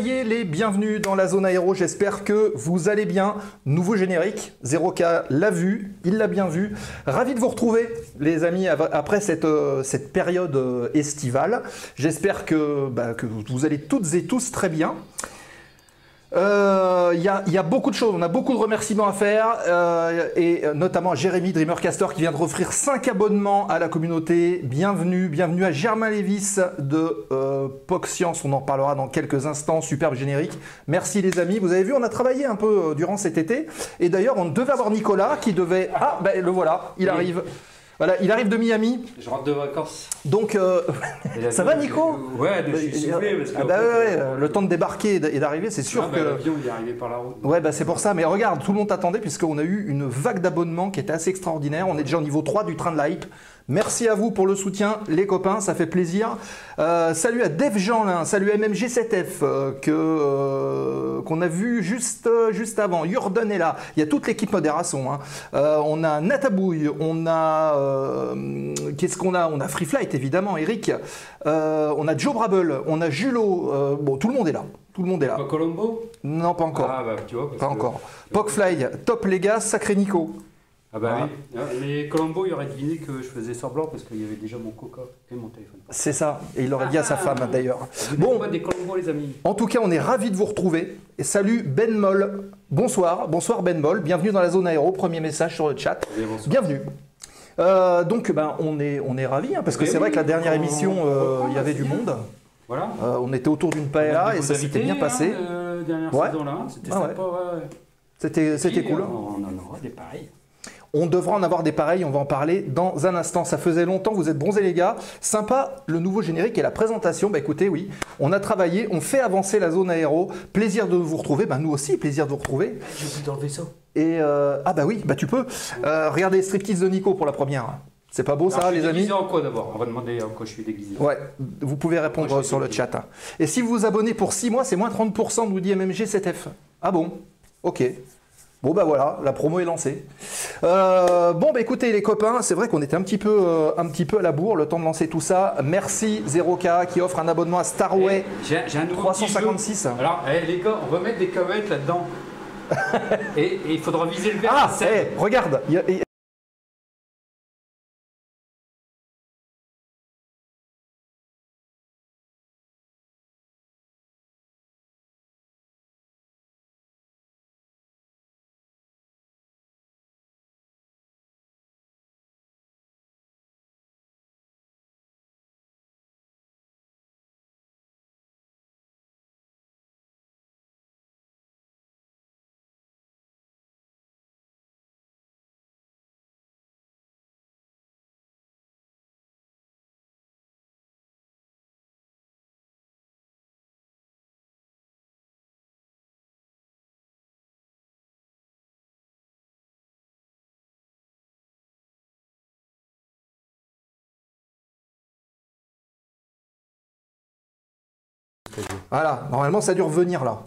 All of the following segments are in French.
Les bienvenus dans la zone aéro, j'espère que vous allez bien. Nouveau générique, 0K l'a vu, il l'a bien vu. Ravi de vous retrouver les amis après cette, euh, cette période euh, estivale. J'espère bah, que vous allez toutes et tous très bien. Euh, Il y, a, beaucoup de choses, on a beaucoup de remerciements à faire, euh, et notamment à Jérémy Dreamercaster qui vient de offrir 5 abonnements à la communauté. Bienvenue, bienvenue à Germain Lévis de euh, POC Science, on en parlera dans quelques instants, superbe générique. Merci les amis, vous avez vu, on a travaillé un peu euh, durant cet été, et d'ailleurs on devait avoir Nicolas qui devait... Ah, ben le voilà, il arrive. Voilà, il arrive de Miami. Je rentre de vacances. Donc, euh, ça va Nico Ouais, je suis soufflé parce que. Ah bah ouais, le temps de débarquer et d'arriver, c'est sûr ah que. Bah, L'avion il est arrivé par la route. Ouais, bah c'est pour ça. Mais regarde, tout le monde attendait puisqu'on a eu une vague d'abonnements qui était assez extraordinaire. On est déjà au niveau 3 du train de l'hype. Merci à vous pour le soutien, les copains, ça fait plaisir. Euh, salut à Dev Jeanlin, salut à MMG7F euh, que euh, qu'on a vu juste juste avant. Jordan est là. Il y a toute l'équipe modération. Hein. on a Natabouille, on a qu'est-ce qu'on a? On a Free Flight évidemment, Eric. on a Joe Brable, on a Julo. bon, tout le monde est là. Tout le monde est là. Pas Colombo? Non, pas encore. Ah bah tu vois. pas encore. Pocfly, top les gars, sacré Nico. Ah bah oui. Mais Colombo, il aurait deviné que je faisais semblant parce qu'il y avait déjà mon coca et mon téléphone. C'est ça. Et il aurait dit à sa femme d'ailleurs. Bon, des Colombo, les amis. En tout cas, on est ravis de vous retrouver. Et salut Ben Moll. Bonsoir. Bonsoir Ben Moll. Bienvenue dans la zone aéro. Premier message sur le chat. Bienvenue. Euh, donc, ben, on est, on est ravis hein, parce que c'est vrai que la dernière émission, euh, il y avait du monde. Voilà. Euh, on était autour d'une paella et ça s'était bien passé. Hein, dernière saison là, c'était ah C'était, c'était cool. On en aura des pareils. On devra en avoir des pareils, on va en parler dans un instant. Ça faisait longtemps, vous êtes bronzés les gars. Sympa le nouveau générique et la présentation. Bah écoutez, oui, on a travaillé, on fait avancer la zone aéro. Plaisir de vous retrouver. Bah nous aussi, plaisir de vous retrouver. Je suis dans le vaisseau. Et euh, ah bah oui, bah tu peux. Euh, regardez Striptease de Nico pour la première. C'est pas beau ça, les amis en quoi d'abord? On va demander en quoi je suis déguisé. Ouais, vous pouvez répondre sur le chat. Hein. Et si vous vous abonnez pour 6 mois, c'est moins 30%, nous dit MMG7F. Ah bon? Ok. Bon bah voilà, la promo est lancée. Euh, bon bah écoutez les copains, c'est vrai qu'on était un petit, peu, euh, un petit peu à la bourre, le temps de lancer tout ça. Merci 0K qui offre un abonnement à Starway. Eh, j'ai un nouveau 356. Alors eh, les gars, on va mettre des comettes là-dedans. et, il faudra viser le verre. Ah, hey, eh, Voilà, normalement ça dure venir là.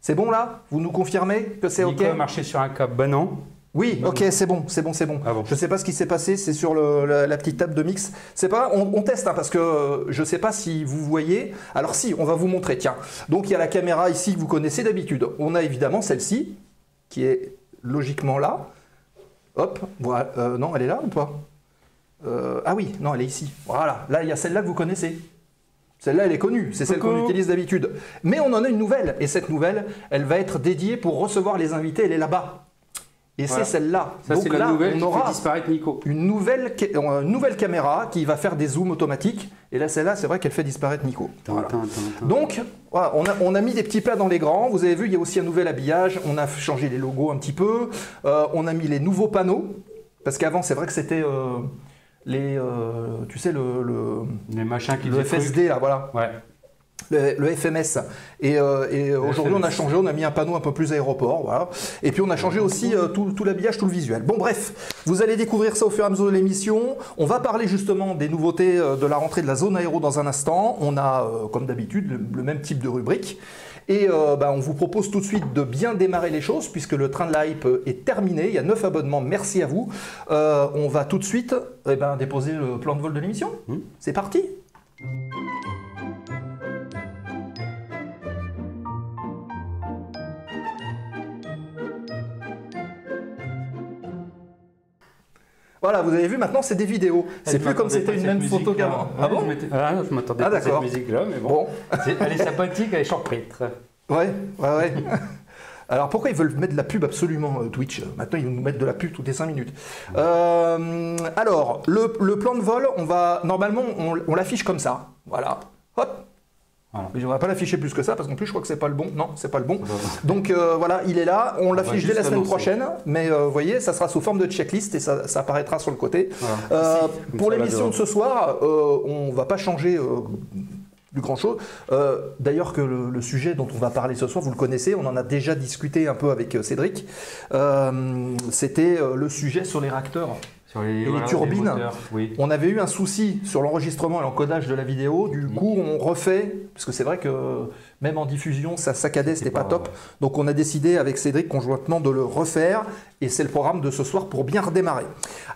C'est bon là? Vous nous confirmez que c'est OK? a marché sur un câble Ben non. Oui, ok, c'est bon, c'est bon, c'est bon. Ah Je ne sais pas ce qui s'est passé, c'est sur la, petite table de mix. C'est pas, on, teste hein, parce que euh, je ne sais pas si vous voyez. Alors si, on va vous montrer. Tiens, donc il y a la caméra ici que vous connaissez d'habitude. On a évidemment celle-ci qui est logiquement là. Hop, voilà. Euh, non, elle est là ou pas? Euh, Ah oui, non, elle est ici. Voilà. Là, il y a celle-là que vous connaissez. Celle-là, elle est connue, c'est celle qu'on utilise d'habitude. Mais on en a une nouvelle, et cette nouvelle, elle va être dédiée pour recevoir les invités, elle est là-bas. Et c'est celle-là. C'est la nouvelle on aura disparaître Nico. Une nouvelle, une nouvelle caméra qui va faire des zooms automatiques. Et là, celle-là, c'est vrai qu'elle fait disparaître Nico. Donc, on, a, on, a, mis des petits plats dans les grands. Vous avez vu, il y a aussi un nouvel habillage. On a changé les logos un petit peu. Euh, on a mis les nouveaux panneaux. Parce qu'avant, c'est vrai que c'était... Euh, les, euh, tu sais, le, le, les machins qui le FSD, là, voilà. Ouais. Le, FMS. Et, euh, aujourd'hui, on a changé, on a mis un panneau un peu plus aéroport, voilà. Et puis on a changé aussi euh, tout, tout l'habillage, tout le visuel. Bon, bref, vous allez découvrir ça au fur et à mesure de l'émission. On va parler justement des nouveautés de la rentrée de la zone aéro dans un instant. On a, comme d'habitude, le, même type de rubrique. Et euh, bah, on vous propose tout de suite de bien démarrer les choses puisque le train de la hype est terminé. Il y a 9 abonnements, merci à vous. Euh, on va tout de suite eh ben, déposer le plan de vol de l'émission. Hmm. C'est parti Voilà, vous avez vu, maintenant c'est des vidéos. C'est plus comme c'était une même photo qu'avant. Ah bon Ah, je m'attendais ah, pas à cette musique-là, mais bon. elle est sympathique, elle est surprise. Ouais, ouais, ouais. Alors pourquoi ils veulent mettre de la pub absolument euh, Twitch? Maintenant ils nous mettent de la pub toutes les 5 minutes. Euh, alors le, plan de vol, on va normalement on l'affiche comme ça. Voilà. Hop, mais on va pas l'afficher plus que ça parce qu'en plus je crois que c'est pas le bon. Non, c'est pas le bon. Donc euh, voilà, il est là. On l'affiche dès la semaine prochaine, mais euh, vous voyez, ça sera sous forme de checklist et ça, apparaîtra sur le côté. Euh, pour l'émission de ce soir, on va pas changer du grand chose. D'ailleurs que le, sujet dont on va parler ce soir, vous le connaissez, on en a déjà discuté un peu avec Cédric. C'était le sujet sur les réacteurs et les turbines. On avait eu un souci sur l'enregistrement et l'encodage de la vidéo. Du coup, on refait, parce que c'est vrai que même en diffusion, ça saccadait, c'était pas, pas top. Donc, on a décidé avec Cédric conjointement de le refaire. Et c'est le programme de ce soir pour bien redémarrer.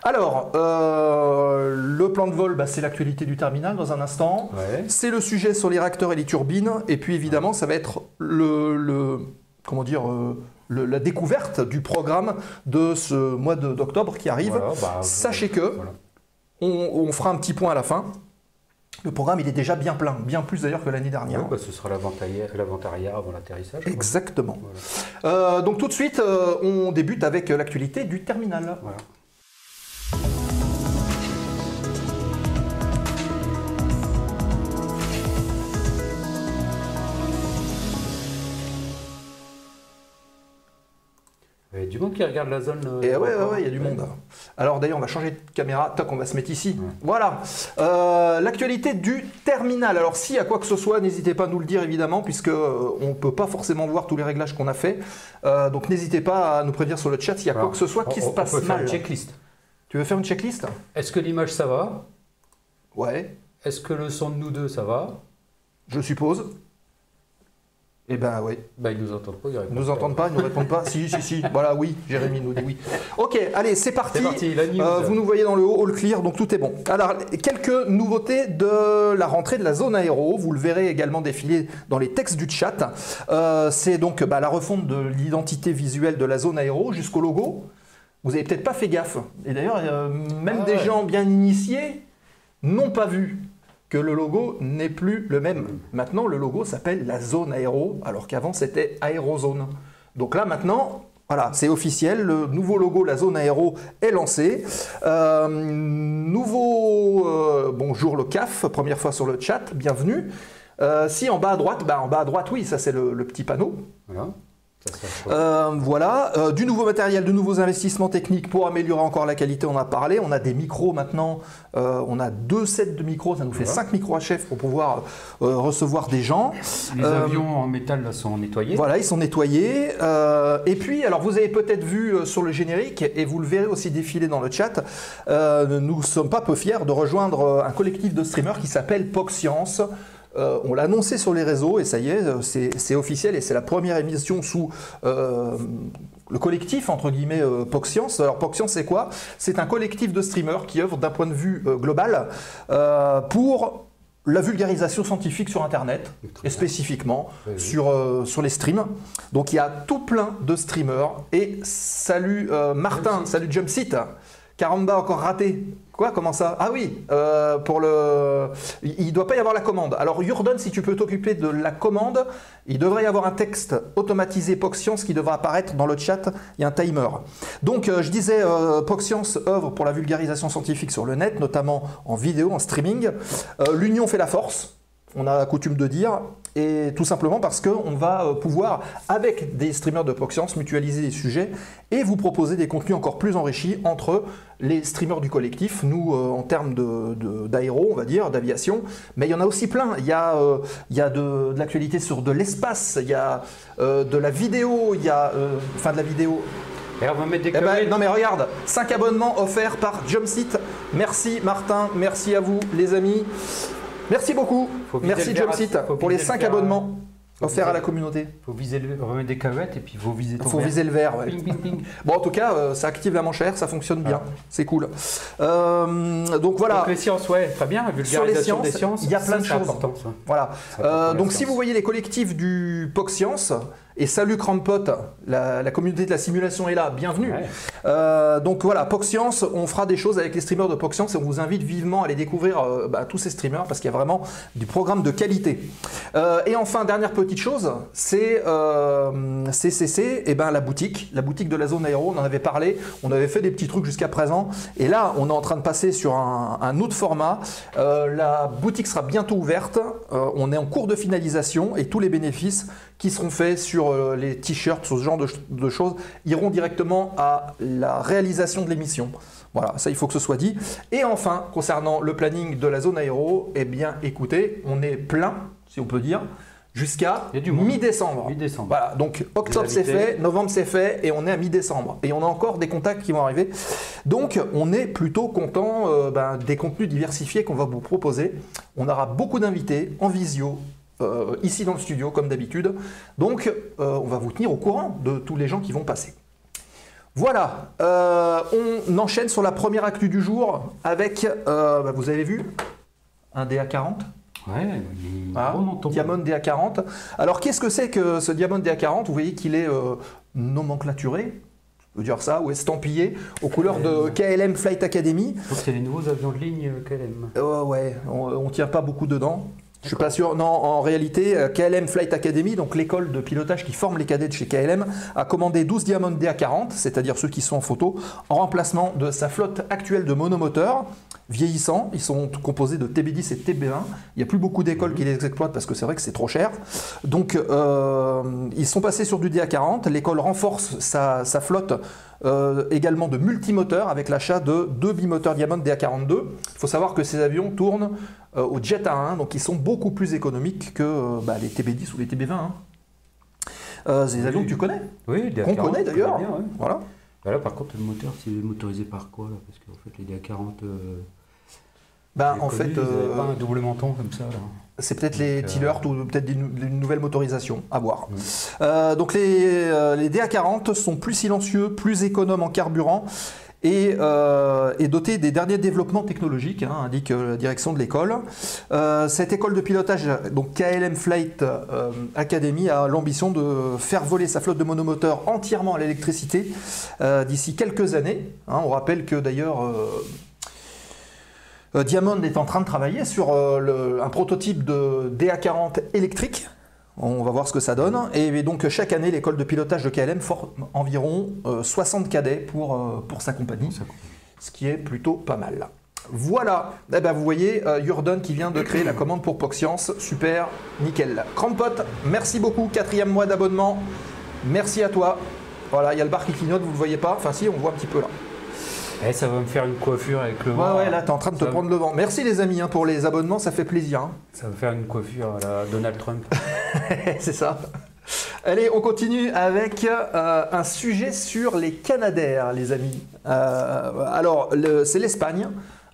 Alors, euh, le plan de vol, bah, c'est l'actualité du terminal dans un instant. C'est le sujet sur les réacteurs et les turbines. Et puis, évidemment, ça va être le, comment dire, euh, la découverte du programme de ce mois d'octobre qui arrive. Bah, Sachez que on, fera un petit point à la fin. Le programme, il est déjà bien plein, bien plus d'ailleurs que l'année dernière. Bah, ce sera l'arrière avant l'atterrissage. Exactement. Euh, donc tout de suite, euh, on débute avec l'actualité du terminal. Il du monde qui regarde la zone. Euh, Et ouais, ouais, il y a du monde. Alors d'ailleurs, on va changer de caméra. Tac, on va se mettre ici. Voilà. Euh, l'actualité du terminal. Alors si à quoi que ce soit, n'hésitez pas à nous le dire évidemment, puisque euh, on ne peut pas forcément voir tous les réglages qu'on a fait. donc n'hésitez pas à nous prévenir sur le chat s'il y a quoi que ce soit qui se passe on peut Faire une checklist. Tu veux faire une checklist? Est-ce que l'image ça va? Ouais. Est-ce que le son de nous deux ça va? Je suppose. Eh ben oui. Ben, ils nous entendent pas, ils nous entendent pas, ils nous répondent pas. si, si, si. Voilà, oui, Jérémy nous dit oui. Ok, allez, c'est parti. parti euh, vous nous voyez dans le haut, all clear, donc tout est bon. Alors, quelques nouveautés de la rentrée de la zone aéro. Vous le verrez également défiler dans les textes du chat. Euh, c'est donc bah, la refonte de l'identité visuelle de la zone aéro jusqu'au logo. Vous avez peut-être pas fait gaffe. Et d'ailleurs, euh, même ah des gens bien initiés n'ont pas vu que le logo n'est plus le même. Maintenant, le logo s'appelle la zone aéro, alors qu'avant c'était aérozone. Donc là, maintenant, voilà, c'est officiel, le nouveau logo, la zone aéro, est lancé. Euh, nouveau euh, bonjour le CAF, première fois sur le chat, bienvenue. Euh, si en bas à droite, bah, en bas à droite, oui, ça c'est le, petit panneau. Euh, voilà, euh, du nouveau matériel, de nouveaux investissements techniques pour améliorer encore la qualité, on a parlé. On a des micros maintenant, euh, on a deux sets de micros, ça nous fait cinq micros à chef pour pouvoir recevoir des gens. Les avions en métal sont nettoyés. Voilà, ils sont nettoyés. et puis, alors vous avez peut-être vu sur le générique, et vous le verrez aussi défiler dans le chat, nous ne sommes pas peu fiers de rejoindre un collectif de streamers qui s'appelle POC Science. Euh, on l'a annoncé sur les réseaux et ça y est, euh, c'est officiel et c'est la première émission sous euh, le collectif entre guillemets euh, Alors POCScience c'est quoi? C'est un collectif de streamers qui œuvre d'un point de vue global pour la vulgarisation scientifique sur Internet, et spécifiquement sur, sur les streams. Donc il y a tout plein de streamers. Et salut Martin, salut Jumpseat. Caramba encore raté. Quoi Comment ça? Ah oui, euh, pour le. Il ne doit pas y avoir la commande. Alors, Jordan, si tu peux t'occuper de la commande, il devrait y avoir un texte automatisé POCScience qui devra apparaître dans le chat. Il y a un timer. Donc, euh, je disais, euh, POCScience œuvre pour la vulgarisation scientifique sur le net, notamment en vidéo, en streaming. L'union fait la force on a coutume de dire, et tout simplement parce qu'on va euh, pouvoir, avec des streamers de POCScience, mutualiser les sujets et vous proposer des contenus encore plus enrichis entre les streamers du collectif, nous euh, en termes d'aéro, on va dire, d'aviation, mais il y en a aussi plein. Il y a, euh, il y a de, l'actualité sur de l'espace, il y a de la vidéo, il y a. enfin, de la vidéo. Et on va mettre des eh ben, Non mais regarde, 5 abonnements offerts par Jumpseat. Merci Martin, merci à vous les amis. Merci beaucoup. Merci Jumpseat pour les 5 abonnements offerts à la communauté. Il faut viser le, remettre des cavettes et puis il faut viser Il faut viser le vert. bon, en tout cas, euh, ça active la manchère, ça fonctionne bien. Ah. C'est cool. Euh, donc voilà. Donc les sciences, ouais, très bien. Sur les sciences, il y a plein de choses. Important, voilà. Euh, donc si vous voyez les collectifs du POC Science, Et salut Crampot, la, la, communauté de la simulation est là, bienvenue. Donc voilà, PocScience, on fera des choses avec les streamers de PocScience et on vous invite vivement à aller découvrir bah, tous ces streamers parce qu'il y a vraiment du programme de qualité. Et enfin, dernière petite chose, c'est CCC, et ben, la boutique, la boutique de la zone aéro, on en avait parlé, on avait fait des petits trucs jusqu'à présent. Et là, on est en train de passer sur un, autre format. la boutique sera bientôt ouverte, on est en cours de finalisation et tous les bénéfices qui seront faits sur euh, les t-shirts, ce genre de, choses, iront directement à la réalisation de l'émission. Voilà, ça il faut que ce soit dit. Et enfin, concernant le planning de la zone aéro, eh bien écoutez, on est plein, si on peut dire, jusqu'à mi-décembre. Mi-décembre. Voilà, donc octobre c'est fait, novembre c'est fait, et on est à mi-décembre. Et on a encore des contacts qui vont arriver. Donc on est plutôt content euh, ben, des contenus diversifiés qu'on va vous proposer. On aura beaucoup d'invités en visio, euh, ici dans le studio, comme d'habitude. Donc, euh, on va vous tenir au courant de tous les gens qui vont passer. Voilà, on enchaîne sur la première actu du jour avec, bah, vous avez vu, un DA40 Ouais, ah, Diamond DA40. Alors, qu'est-ce que c'est que ce Diamond DA40 Vous voyez qu'il est nomenclaturé, je dire ça, ou estampillé aux couleurs de KLM Flight Academy. Je c'est les nouveaux avions de ligne KLM. ouais, on ne tient pas beaucoup dedans. Je suis pas sûr. Non, en réalité, euh, KLM Flight Academy, donc l'école de pilotage qui forme les cadets de chez KLM, a commandé 12 Diamond DA40, c'est-à-dire ceux qui sont en photo, en remplacement de sa flotte actuelle de monomoteurs vieillissants. Ils sont composés de TB10 et TB1. Il n'y a plus beaucoup d'écoles qui les exploitent parce que c'est vrai que c'est trop cher. Donc, euh, ils sont passés sur du DA40. L'école renforce sa, flotte euh, également de multimoteurs avec l'achat de deux bimoteurs Diamond DA42. Il faut savoir que ces avions tournent euh, au Jet A1, donc ils sont beaucoup plus économiques que euh, bah, les TB10 ou les TB20. Hein. C'est des avions que tu connais Oui, Qu'on connaît d'ailleurs. Voilà. Bah là, par contre, le moteur, c'est motorisé par quoi là? Parce qu'en fait, les DA40. ben, en fait. pas un double menton comme ça. C'est peut-être les Tillers ou peut-être une nouvelle motorisation, à voir. donc les, les DA40 sont plus silencieux, plus économes en carburant et euh, est doté des derniers développements technologiques, hein, indique euh, la direction de l'école. Euh, cette école de pilotage, donc KLM Flight Academy, a l'ambition de faire voler sa flotte de monomoteurs entièrement à l'électricité d'ici quelques années. Hein. on rappelle que d'ailleurs Diamond est en train de travailler sur un prototype de DA40 électrique on va voir ce que ça donne. Et donc chaque année, l'école de pilotage de KLM forme environ 60 euh, cadets pour, euh, pour sa compagnie, ce qui est plutôt pas mal. Voilà, eh ben, vous voyez euh, qui vient de créer la commande pour PocScience, super, nickel. Crampot, merci beaucoup, quatrième mois d'abonnement, merci à toi. Voilà, il y a le bar qui clignote, vous ne le voyez pas, enfin si, on voit un petit peu là. Eh, ça va me faire une coiffure avec le vent. Ouais, ouais, là, es en train de te prendre le vent. Merci les amis hein, pour les abonnements, ça fait plaisir. Hein. Ça va me faire une coiffure à la Donald Trump. c'est ça. Allez, on continue avec euh, un sujet sur les Canadaires, les amis. Euh, alors, c'est l'Espagne.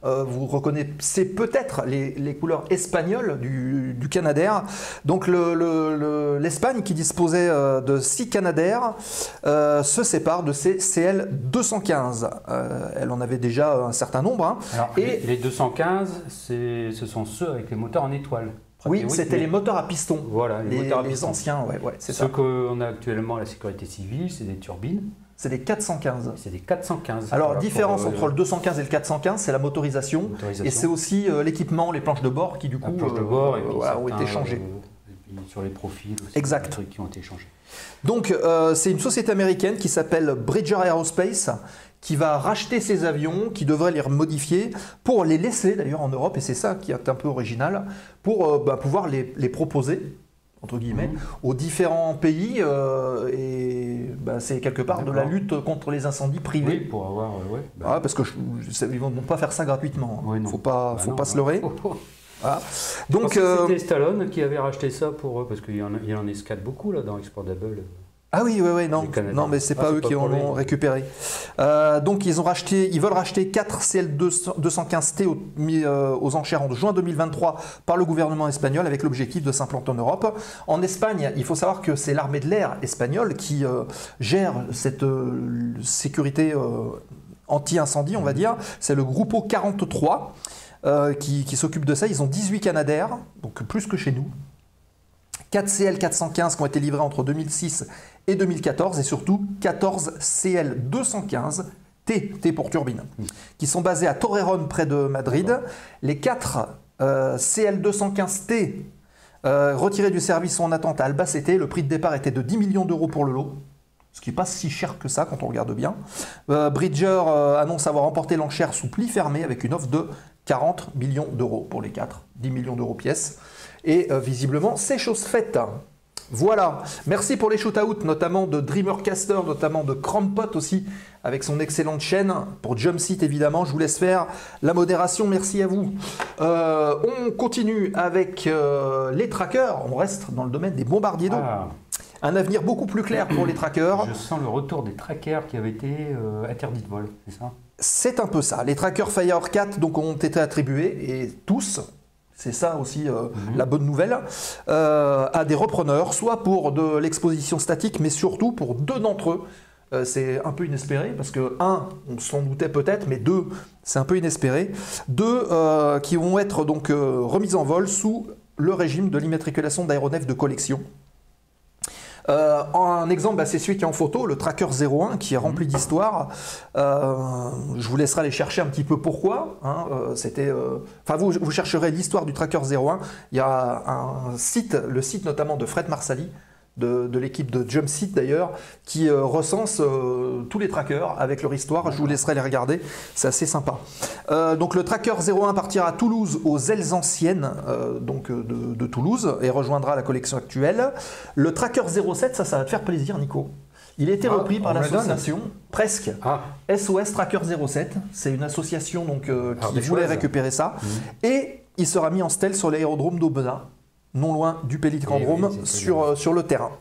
Euh, vous reconnaissez peut-être les, couleurs espagnoles du, Canadair. Donc l'Espagne, qui disposait euh, de 6 Canadair, euh, se sépare de ses CL 215. elle en avait déjà un certain nombre. Hein. Et les 215, ce sont ceux avec les moteurs en étoile. Oui, c'était les moteurs à piston. Voilà, les, moteurs à piston. anciens, ouais, ouais, c'est ça. Ceux qu'on a actuellement à la sécurité civile, c'est des turbines. C'est des 415. C'est des 415. Alors, différence euh, entre le 215 et le 415, c'est la motorisation, Et c'est aussi euh, l'équipement, les planches de bord qui, du coup, de bord, euh, ont été changées. sur les profils aussi, exact. trucs qui ont été changés. Donc, c'est une société américaine qui s'appelle Bridger Aerospace qui va racheter ces avions, qui devrait les modifier pour les laisser d'ailleurs en Europe, et c'est ça qui est un peu original, pour bah, pouvoir les, les proposer entre guillemets, mhm. aux différents pays. Euh, et bah, c'est quelque part de la lutte contre les incendies privés. Oui, pour avoir. Euh, bah. parce que ils vont pas faire ça gratuitement. Il hein. ne faut pas, faut pas se leurrer. Donc, euh, c'était Stallone qui avait racheté ça pour parce qu'il y en, il en escade beaucoup là dans Exportable. Ah oui, oui, oui, non, non, mais c'est ah, pas eux qui en ont récupéré. Euh, donc ils ont racheté, ils veulent racheter 4 CL215T euh, aux, enchères en juin 2023 par le gouvernement espagnol avec l'objectif de s'implanter en Europe. En Espagne, il faut savoir que c'est l'armée de l'air espagnole qui euh, gère cette sécurité anti-incendie, on va dire. C'est le Grupo 43 qui, qui s'occupe de ça. Ils ont 18 Canadaires, donc plus que chez nous. 4CL 415 qui ont été livrés entre 2006 et 2014 et surtout 14 CL 215 T, T pour turbine, qui sont basés à Torreón près de Madrid. Les 4 euh, CL 215T euh, retirés du service sont en attente à Albacete. Le prix de départ était de 10 millions d'euros pour le lot ce qui n'est pas si cher que ça quand on regarde bien. Euh, Bridger annonce avoir remporté l'enchère sous pli fermé avec une offre de 40 millions d'euros pour les 4, 10 millions d'euros pièce. Et visiblement, c'est chose faite. Voilà, merci pour les shoot-outs, notamment de Dreamercaster, notamment de Crampot aussi, avec son excellente chaîne. Pour Jumpseat, évidemment, je vous laisse faire la modération, merci à vous. Euh, on continue avec euh, les trackers, on reste dans le domaine des bombardiers d'eau. Ah. Un avenir beaucoup plus clair pour les trackers. Je sens le retour des trackers qui avaient été euh, interdits de vol, c'est ça? C'est un peu ça. Les trackers Fire 4 donc, ont été attribués, et tous, c'est ça aussi euh, mhm. la bonne nouvelle, euh, à des repreneurs, soit pour de l'exposition statique, mais surtout pour deux d'entre eux. Euh, c'est un peu inespéré parce que, un, on s'en doutait peut-être, mais deux, c'est un peu inespéré. Deux qui vont être donc remis en vol sous le régime de l'immatriculation d'aéronefs de collection. Euh, un exemple, bah, c'est celui qui est en photo, le Tracker 01, qui est rempli d'histoire. Euh, je vous laisserai aller chercher un petit peu pourquoi. Hein, euh, vous chercherez l'histoire du Tracker 01. Il y a un site, le site notamment de Fred Marsali, de, l'équipe de Jumpseat d'ailleurs, qui euh, recense euh, tous les trackers avec leur histoire. Je vous laisserai les regarder, c'est assez sympa. Euh, donc le tracker 01 partira à Toulouse aux ailes anciennes donc de, Toulouse et rejoindra la collection actuelle. Le tracker 07, ça, ça va te faire plaisir, Nico. Il a été ah, repris par l'association, presque, SOS ah. Tracker 07. C'est une association donc, qui voulait récupérer ça. Mmh. Et il sera mis en stèle sur l'aérodrome d'Aubenas non loin du Pélitrandrome, sur, euh, sur le terrain.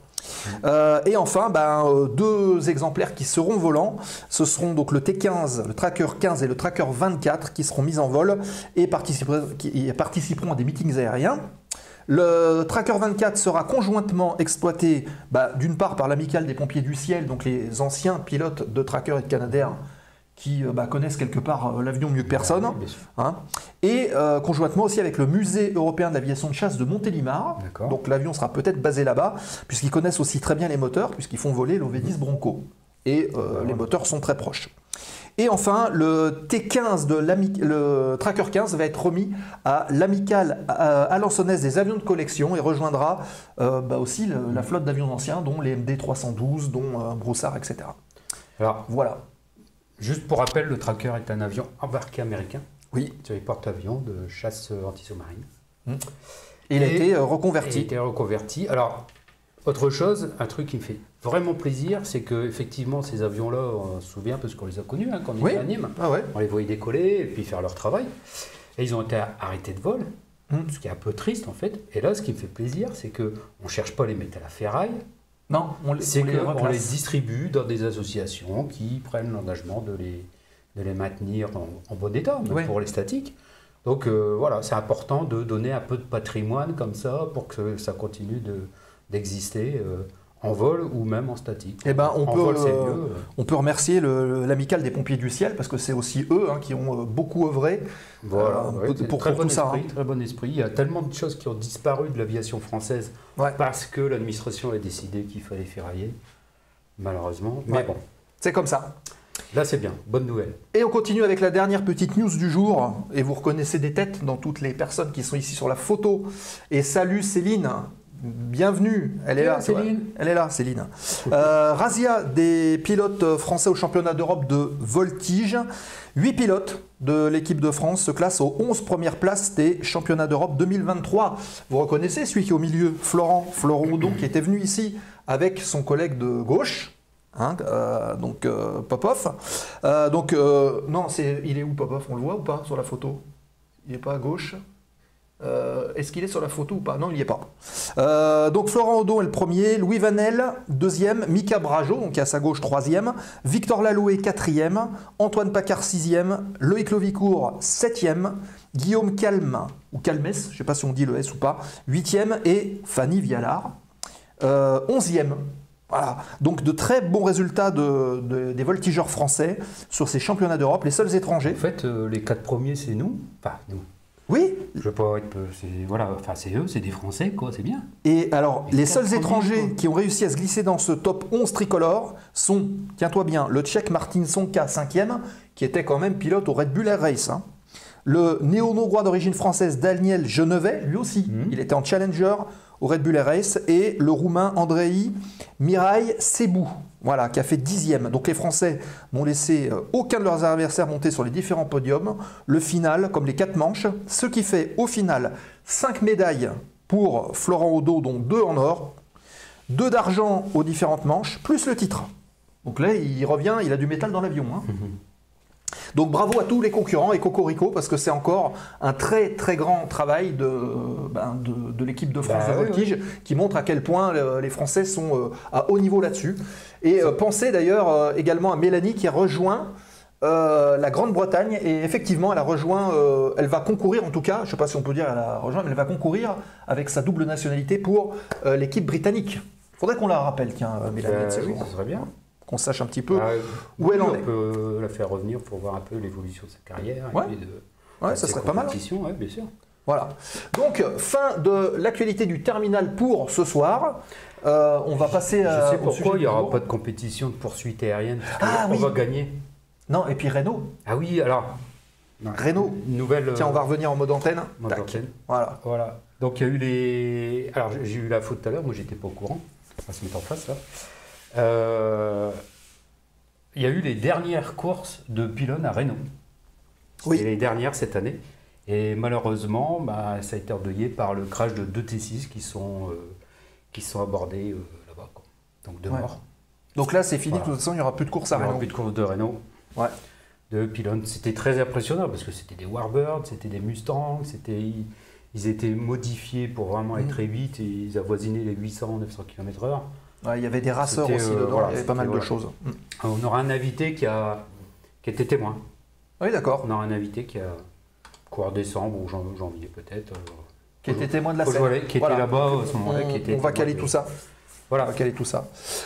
Euh, et enfin, ben, euh, deux exemplaires qui seront volants. Ce seront donc le T15, le Tracker 15 et le Tracker 24 qui seront mis en vol et participeront, à des meetings aériens. Le Tracker 24 sera conjointement exploité ben, d'une part par l'Amicale des pompiers du ciel, donc les anciens pilotes de Tracker et de Canadair qui euh, bah, connaissent quelque part euh, l'avion mieux que personne, hein. et euh, conjointement aussi avec le Musée européen de l'aviation de chasse de Montélimar. Donc l'avion sera peut-être basé là-bas, puisqu'ils connaissent aussi très bien les moteurs, puisqu'ils font voler l'OV-10 Bronco. Et les moteurs sont très proches. Et enfin, le T15 de le Tracker 15 va être remis à l'amicale alençonnaise des avions de collection et rejoindra bah, aussi la flotte d'avions anciens, dont les MD 312, dont Broussard, etc. Alors, voilà. Juste pour rappel, le Tracker est un avion embarqué américain. Oui. Sur les porte-avions de chasse anti-sous-marine. Hum. Il a été euh, reconverti. Il a été reconverti. Alors, autre chose, un truc qui me fait vraiment plaisir, c'est que effectivement ces avions-là, on se souvient parce qu'on les a connus hein, quand on était à Nîmes. Ah ouais. On les voyait décoller et puis faire leur travail. Et ils ont été arrêtés de vol, hum. ce qui est un peu triste en fait. Et là, ce qui me fait plaisir, c'est qu'on ne cherche pas à les mettre à la ferraille, non, on, les, on les, les distribue dans des associations qui prennent l'engagement de les, de les maintenir en, bon état, même pour les statiques. Donc euh, voilà, c'est important de donner un peu de patrimoine comme ça pour que ça continue d'exister. Euh, en vol ou même en statique. Eh ben, on, peut, euh, on peut remercier l'amicale des pompiers du ciel parce que c'est aussi eux hein, qui ont euh, beaucoup œuvré voilà, euh, pour, très bon ça. Esprit, hein. Très bon esprit. Il y a tellement de choses qui ont disparu de l'aviation française parce que l'administration a décidé qu'il fallait ferrailler, malheureusement. Mais bon. C'est comme ça. Là, c'est bien. Bonne nouvelle. Et on continue avec la dernière petite news du jour. Et vous reconnaissez des têtes dans toutes les personnes qui sont ici sur la photo. Et salut Céline, Bienvenue, elle est là. Céline. Elle est là, Céline. Euh, Razia, des pilotes français au championnat d'Europe de voltige. Huit pilotes de l'équipe de France se classent aux 11 premières places des championnats d'Europe 2023. Vous reconnaissez celui qui est au milieu, Florent, Florent Houdon, qui était venu ici avec son collègue de gauche. Hein, euh, donc euh, Popov. donc non, c'est il est où Popov? On le voit ou pas sur la photo? Il n'est pas à gauche? Euh, est-ce qu'il est sur la photo ou pas? Non, il n'y est pas. Euh, donc Florent Audon est le premier, Louis Vanel, deuxième, Mika Brajo, donc à sa gauche, troisième, Victor Laloué, quatrième, Antoine Pacard, sixième, Loïc Lovicourt, septième, Guillaume Calme, ou Calmes, je ne sais pas si on dit le S ou pas, huitième, et Fanny Vialard, euh, onzième. Voilà. Donc de très bons résultats des voltigeurs français sur ces championnats d'Europe, les seuls étrangers. En fait, les quatre premiers, c'est nous. Enfin, nous Oui. Je veux pas être. Voilà, enfin, c'est eux, c'est des Français, quoi, c'est bien. Et alors, les seuls étrangers qui ont réussi à se glisser dans ce top 11 tricolore sont, tiens-toi bien, le Tchèque Martin Sonka, 5e, qui était quand même pilote au Red Bull Air Race. Hein. Le néo-norrois d'origine française Daniel Genevet, lui aussi, mhm. il était en challenger au Red Bull Race. Et le roumain Andrei Mirai Sebou, voilà, qui a fait dixième. Donc les Français n'ont laissé euh, aucun de leurs adversaires monter sur les différents podiums. Le final, comme les quatre manches, ce qui fait au final cinq médailles pour Florent Odo, dont deux en or, deux d'argent aux différentes manches, plus le titre. Donc là, il revient, il a du métal dans l'avion. Hein. Donc bravo à tous les concurrents et Cocorico parce que c'est encore un très très grand travail de, ben, de, l'équipe de France bah de voltige qui montre à quel point les Français sont euh, à haut niveau là-dessus. Et euh, pensez d'ailleurs euh, également à Mélanie qui a rejoint la Grande-Bretagne et effectivement elle a rejoint, elle va concourir en tout cas, je ne sais pas si on peut dire elle a rejoint, mais elle va concourir avec sa double nationalité pour l'équipe britannique. Il faudrait qu'on la rappelle, tiens, Mélanie. Bah oui, ça serait bien qu'on sache un petit peu bah, où elle en est. On peut la faire revenir pour voir un peu l'évolution de sa carrière. Ouais, et de, ouais ça serait pas mal. Ouais, bien sûr. Voilà. Donc, fin de l'actualité du terminal pour ce soir. Euh, on va passer à. Je sais pourquoi il n'y aura pas de compétition de poursuite aérienne. Ah, on va gagner. Non, et puis Renault. Ah oui, alors. Renault. Nouvelle. Tiens, on va revenir en mode antenne. Mode antenne. Voilà. Voilà. Donc il y a eu les. Alors j'ai eu la faute tout à l'heure, moi j'étais pas au courant. On va se mettre en face là. Euh, il y a eu les dernières courses de pylônes à Renault. Oui. les dernières cette année. Et malheureusement, bah, ça a été endeuillé par le crash de deux T6 qui sont, euh, qui sont abordés euh, là-bas. Donc deux morts. Donc là, c'est fini. De toute façon, il n'y aura plus de courses à Renault. Il n'y aura plus de courses de Renault. Ouais. De pylônes. C'était très impressionnant parce que c'était des Warbirds, c'était des Mustangs, c'était ils étaient modifiés pour vraiment être mmh. très vite et ils avoisinaient les 800-900 km/h il y avait des raceurs aussi euh, dedans, il y avait pas mal de choses. Mm. On aura un invité qui, a, qui était témoin. Oui, d'accord. On aura un invité qui a cours décembre ou janvier peut-être. Euh, qui était témoin de la scène. Qui était là-bas à ce moment-là. On, va caler tout ça. Voilà. Va caler tout ça.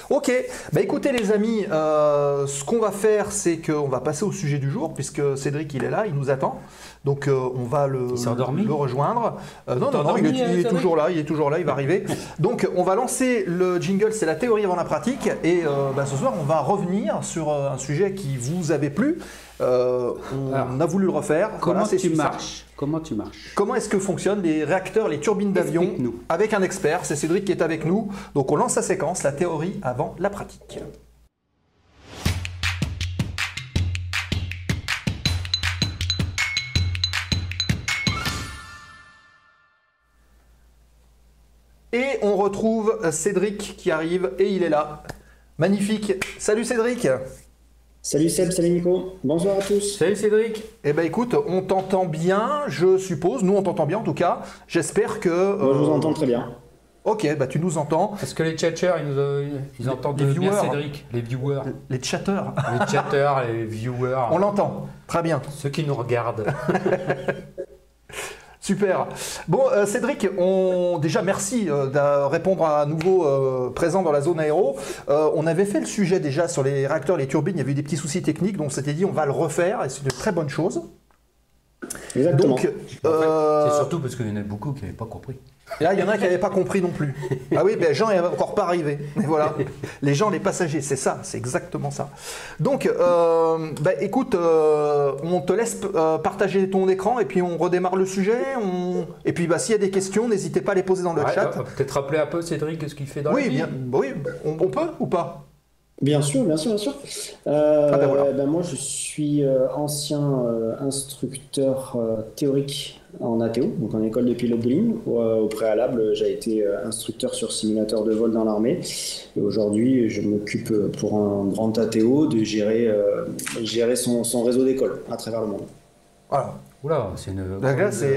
Ok, bah écoutez les amis, euh, ce qu'on va faire, c'est qu'on va passer au sujet du jour, puisque Cédric il est là, il nous attend. Donc euh, on va le, le rejoindre. Euh, non, non, non, il, est, toujours là, il est toujours là, il va arriver. Donc on va lancer le jingle, c'est la théorie avant la pratique. Et euh, bah, ce soir, on va revenir sur un sujet qui vous avait plu. On, a voulu le refaire. Comment tu marches Comment tu marches Comment est-ce que fonctionnent les réacteurs, les turbines d'avion Avec un expert, c'est Cédric qui est avec nous. Donc on lance la séquence, la théorie avant la pratique. Et on retrouve Cédric qui arrive et il est là. Magnifique. Salut Cédric. Salut Seb, salut Nico. Bonsoir à tous. Salut Cédric. Eh ben écoute, on t'entend bien, je suppose. Nous on t'entend bien en tout cas. J'espère que. Moi je vous euh, entends très bien. Ok, bah tu nous entends. Est-ce que les chatters, ils, nous, euh, ils entendent les bien Cédric Les viewers. Les chatters. Les chatters, les viewers. On l'entend. Très bien. Ceux qui nous regardent. Super. Bon, euh, Cédric, on... déjà merci euh, de répondre à nouveau euh, présent dans la zone aéro. on avait fait le sujet déjà sur les réacteurs, les turbines, il y avait eu des petits soucis techniques, donc on s'était dit on va le refaire et c'est une très bonne chose. Exactement. Donc, c'est surtout parce qu'il y en a beaucoup qui n'avaient pas compris. Et là, il y en a qui n'avaient pas compris non plus. Ah oui, ben Jean n'est encore pas arrivé. Mais voilà, les gens, les passagers, c'est ça, c'est exactement ça. Donc, euh, ben, écoute, euh, on te laisse euh, partager ton écran et puis on redémarre le sujet. Et puis, bah, s'il y a des questions, n'hésitez pas à les poser dans le chat. Peut-être rappeler un peu Cédric ce qu'il fait dans oui, la vie. Bien, oui, on, on peut ou pas? Bien sûr, bien sûr, bien sûr. Euh, ah ben ben moi, je suis euh, ancien euh, instructeur théorique en ATO, donc en école de pilote de ligne. Au, préalable, j'ai été instructeur sur simulateur de vol dans l'armée. Et aujourd'hui, je m'occupe pour un grand ATO de gérer, gérer son, son réseau d'école à travers le monde. Voilà. Oula, c'est une,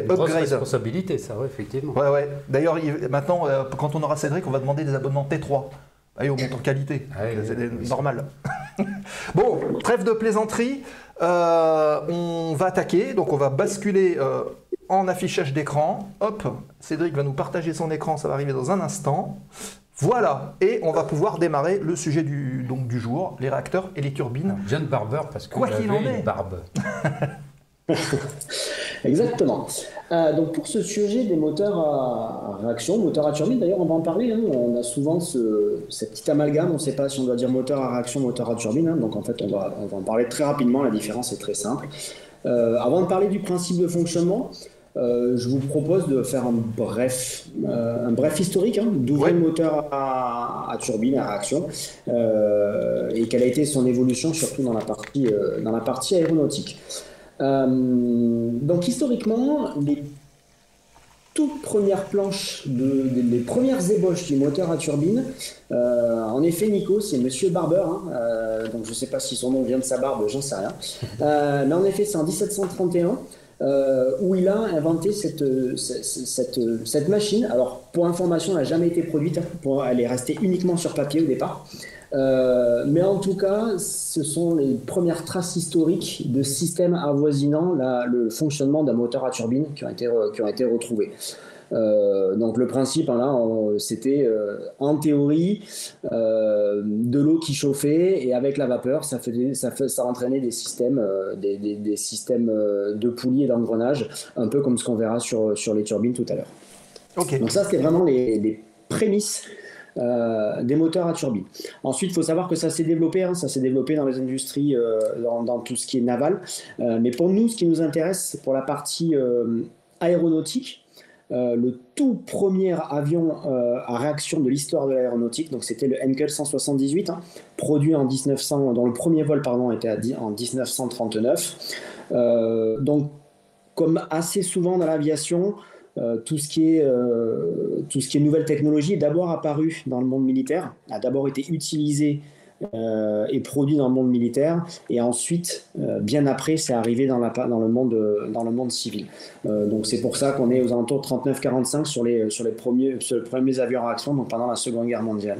grosse responsabilité, ça, ouais, effectivement. Ouais, ouais. D'ailleurs, maintenant, quand on aura Cédric, on va demander des abonnements T3. Allez, on monte en qualité. Ah c'est normal. bon, trêve de plaisanterie. Euh, on va attaquer. Donc, on va basculer euh, en affichage d'écran. Hop, Cédric va nous partager son écran. Ça va arriver dans un instant. Voilà, et on va pouvoir démarrer le sujet du, donc, du jour, les réacteurs et les turbines. John Barber, parce que quoi qu'il en est, barbe. Exactement. Euh, donc pour ce sujet des moteurs à, réaction, moteurs à turbine, d'ailleurs on va en parler, hein. on a souvent ce, cette petite amalgame, on ne sait pas si on doit dire moteur à réaction, moteur à turbine, hein. donc en fait on va, on va en parler très rapidement, la différence est très simple. Euh, avant de parler du principe de fonctionnement, euh, je vous propose de faire un bref, un bref historique hein, d'ouvrir le moteur à, turbine, à réaction, et quelle a été son évolution, surtout dans la partie, dans la partie aéronautique. Euh, donc historiquement, les toutes premières planches, de, les premières ébauches du moteur à turbine, euh, en effet, Nico, c'est Monsieur Barber, hein, euh, donc je ne sais pas si son nom vient de sa barbe, j'en sais rien. mais en effet, c'est en 1731 où il a inventé cette, cette, cette, machine. Alors, pour information, elle n'a jamais été produite, pour, elle est restée uniquement sur papier au départ. Euh, mais en tout cas, ce sont les premières traces historiques de systèmes avoisinant le fonctionnement d'un moteur à turbine qui ont été, qui ont été retrouvés. Euh, donc le principe, hein, là, c'était euh, en théorie de l'eau qui chauffait et avec la vapeur, ça, faisait, ça, ça entraînait des systèmes, des, des, systèmes de poulies et d'engrenage, un peu comme ce qu'on verra sur, sur les turbines tout à l'heure. Donc ça, c'était vraiment les, les prémices euh, des moteurs à turbine. Ensuite, il faut savoir que ça s'est développé, hein, ça s'est développé dans les industries, euh, dans, tout ce qui est naval. Euh, mais pour nous, ce qui nous intéresse, c'est pour la partie aéronautique. le tout premier avion à réaction de l'histoire de l'aéronautique, donc c'était le Henkel 178, hein, produit en 1900, dont le premier vol pardon était en 1939. donc, comme assez souvent dans l'aviation, euh, tout, ce qui est, euh, tout ce qui est nouvelle technologie est d'abord apparu dans le monde militaire, a d'abord été utilisé euh, et produit dans le monde militaire, et ensuite, bien après, c'est arrivé dans, la, dans, le monde, dans le monde civil. donc c'est pour ça qu'on est aux alentours de 39-45 sur les, sur, les premiers, sur les premiers avions à action, donc pendant la Seconde Guerre mondiale.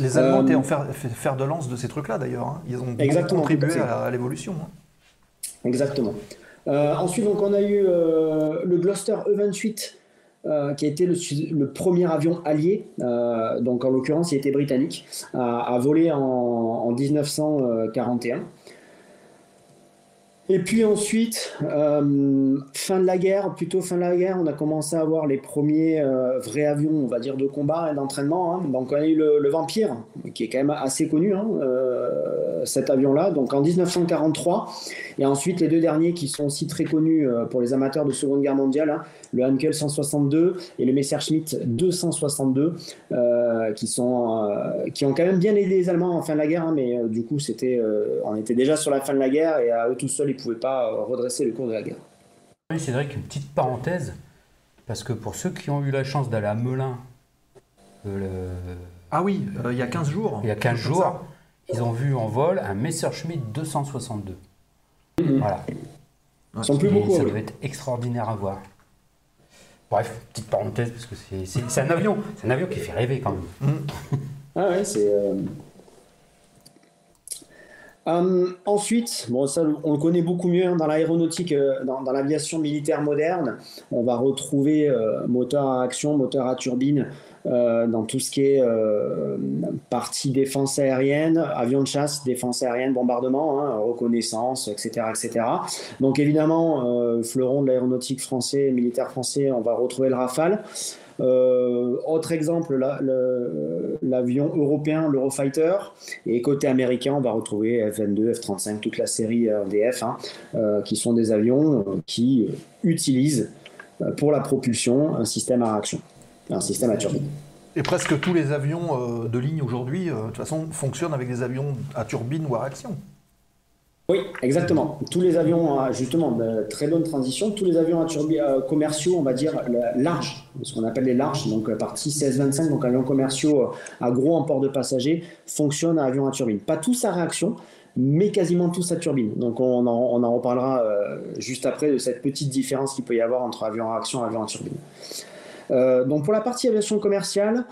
Les Allemands étaient en fer, de lance de ces trucs-là d'ailleurs. Hein. Ils ont contribué à l'évolution. Hein. Exactement. Euh, ensuite, donc, on a eu euh, le Gloucester E28, euh, qui a été le, premier avion allié, donc en l'occurrence il était britannique, à, voler en, en 1941. Et puis ensuite, euh, fin de la guerre, plutôt fin de la guerre, on a commencé à avoir les premiers euh, vrais avions, on va dire, de combat et d'entraînement. Hein. Donc on a eu le, Vampire, qui est quand même assez connu, hein, euh, cet avion-là, donc en 1943. Et ensuite les deux derniers qui sont aussi très connus pour les amateurs de Seconde Guerre mondiale, hein, le Hankel 162 et le Messerschmitt 262, qui, sont, qui ont quand même bien aidé les Allemands en fin de la guerre, mais du coup c'était, on était déjà sur la fin de la guerre et à eux tout seuls, ne pouvaient pas euh, redresser le cours de la guerre. Oui, c'est vrai qu'une petite parenthèse, parce que pour ceux qui ont eu la chance d'aller à Melun, euh, ah oui, euh, il y a 15 jours. Il y a 15 jours, ils ont vu en vol un Messerschmitt 262. Mhm. Voilà. Ils sont plus beaucoup. Ça doit être extraordinaire à voir. Bref, petite parenthèse, parce que c'est un avion. C'est un avion qui fait rêver quand même. Mhm. ah ouais, c'est. Euh, ensuite, bon, ça, on le connaît beaucoup mieux hein, dans l'aéronautique, euh, dans, l'aviation militaire moderne. On va retrouver euh, moteur à action, moteur à turbine dans tout ce qui est partie défense aérienne, avion de chasse, défense aérienne, bombardement, hein, reconnaissance, etc., etc. Donc évidemment, fleuron de l'aéronautique français, militaire français, on va retrouver le Rafale. Euh, autre exemple, l'avion européen, l'Eurofighter. Et côté américain, on va retrouver F-22, F-35, toute la série RDF, hein, euh, qui sont des avions euh, qui utilisent pour la propulsion un système à réaction, un système à turbine. Et presque tous les avions de ligne aujourd'hui, de toute façon, fonctionnent avec des avions à turbine ou à réaction. Oui, exactement. Tous les avions, justement, très bonne transition, tous les avions à turbine commerciaux, on va dire larges, ce qu'on appelle les larges, donc euh, partie 16-25, donc avions commerciaux à gros en port de passagers, fonctionnent à avion à turbine. Pas tous à réaction, mais quasiment tous à turbine. Donc on en, reparlera euh, juste après de cette petite différence qu'il peut y avoir entre avion à réaction et avion à turbine. Euh, donc pour la partie aviation commerciale,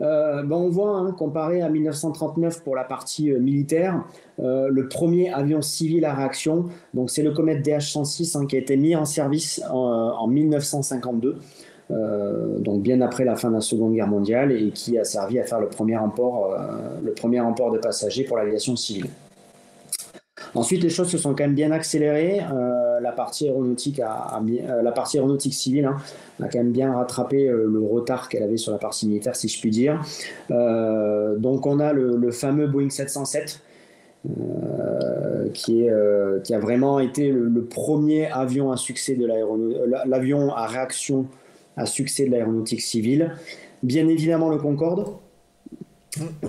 euh, ben on voit, hein, comparé à 1939 pour la partie euh, militaire, le premier avion civil à réaction, donc c'est le Comet DH-106 hein, qui a été mis en service en, 1952. donc bien après la fin de la Seconde Guerre mondiale et qui a servi à faire le premier emport, le premier emport de passagers pour l'aviation civile. Ensuite, les choses se sont quand même bien accélérées la partie aéronautique a, la partie aéronautique civile hein, a quand même bien rattrapé le retard qu'elle avait sur la partie militaire, si je puis dire. donc on a le, fameux Boeing 707. qui, a vraiment été le, premier avion à succès de l'avion à réaction à succès de l'aéronautique civile. Bien évidemment le Concorde,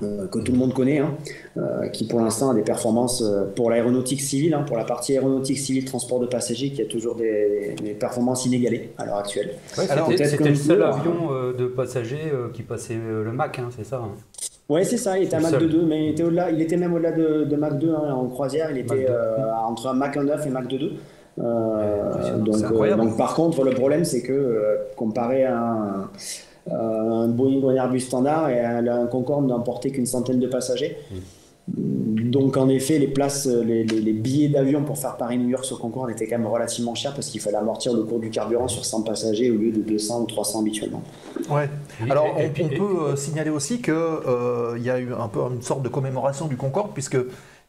euh, que tout le monde connaît, hein, euh, qui pour l'instant a des performances euh, pour l'aéronautique civile, hein, pour la partie aéronautique civile transport de passagers, qui a toujours des, performances inégalées à l'heure actuelle. c'était le seul avion de passagers qui passait le Mac, hein, c'est ça Oui, c'est ça, il était à Mac 2.2, mais il était, au-delà, il était même au-delà de, Mac 2 en croisière, il était entre un Mac 1.9 et Mac 2.2. donc, donc, par contre, le problème, c'est que comparé à un, euh, un Boeing ou un Airbus standard et un Concorde n'emportait qu'une centaine de passagers. Donc en effet, les places, les, billets d'avion pour faire Paris-New York sur Concorde étaient quand même relativement chers parce qu'il fallait amortir le cours du carburant sur 100 passagers au lieu de 200 ou 300 habituellement. Ouais. Alors on, peut euh, signaler aussi qu'il euh, y a eu un peu une sorte de commémoration du Concorde puisque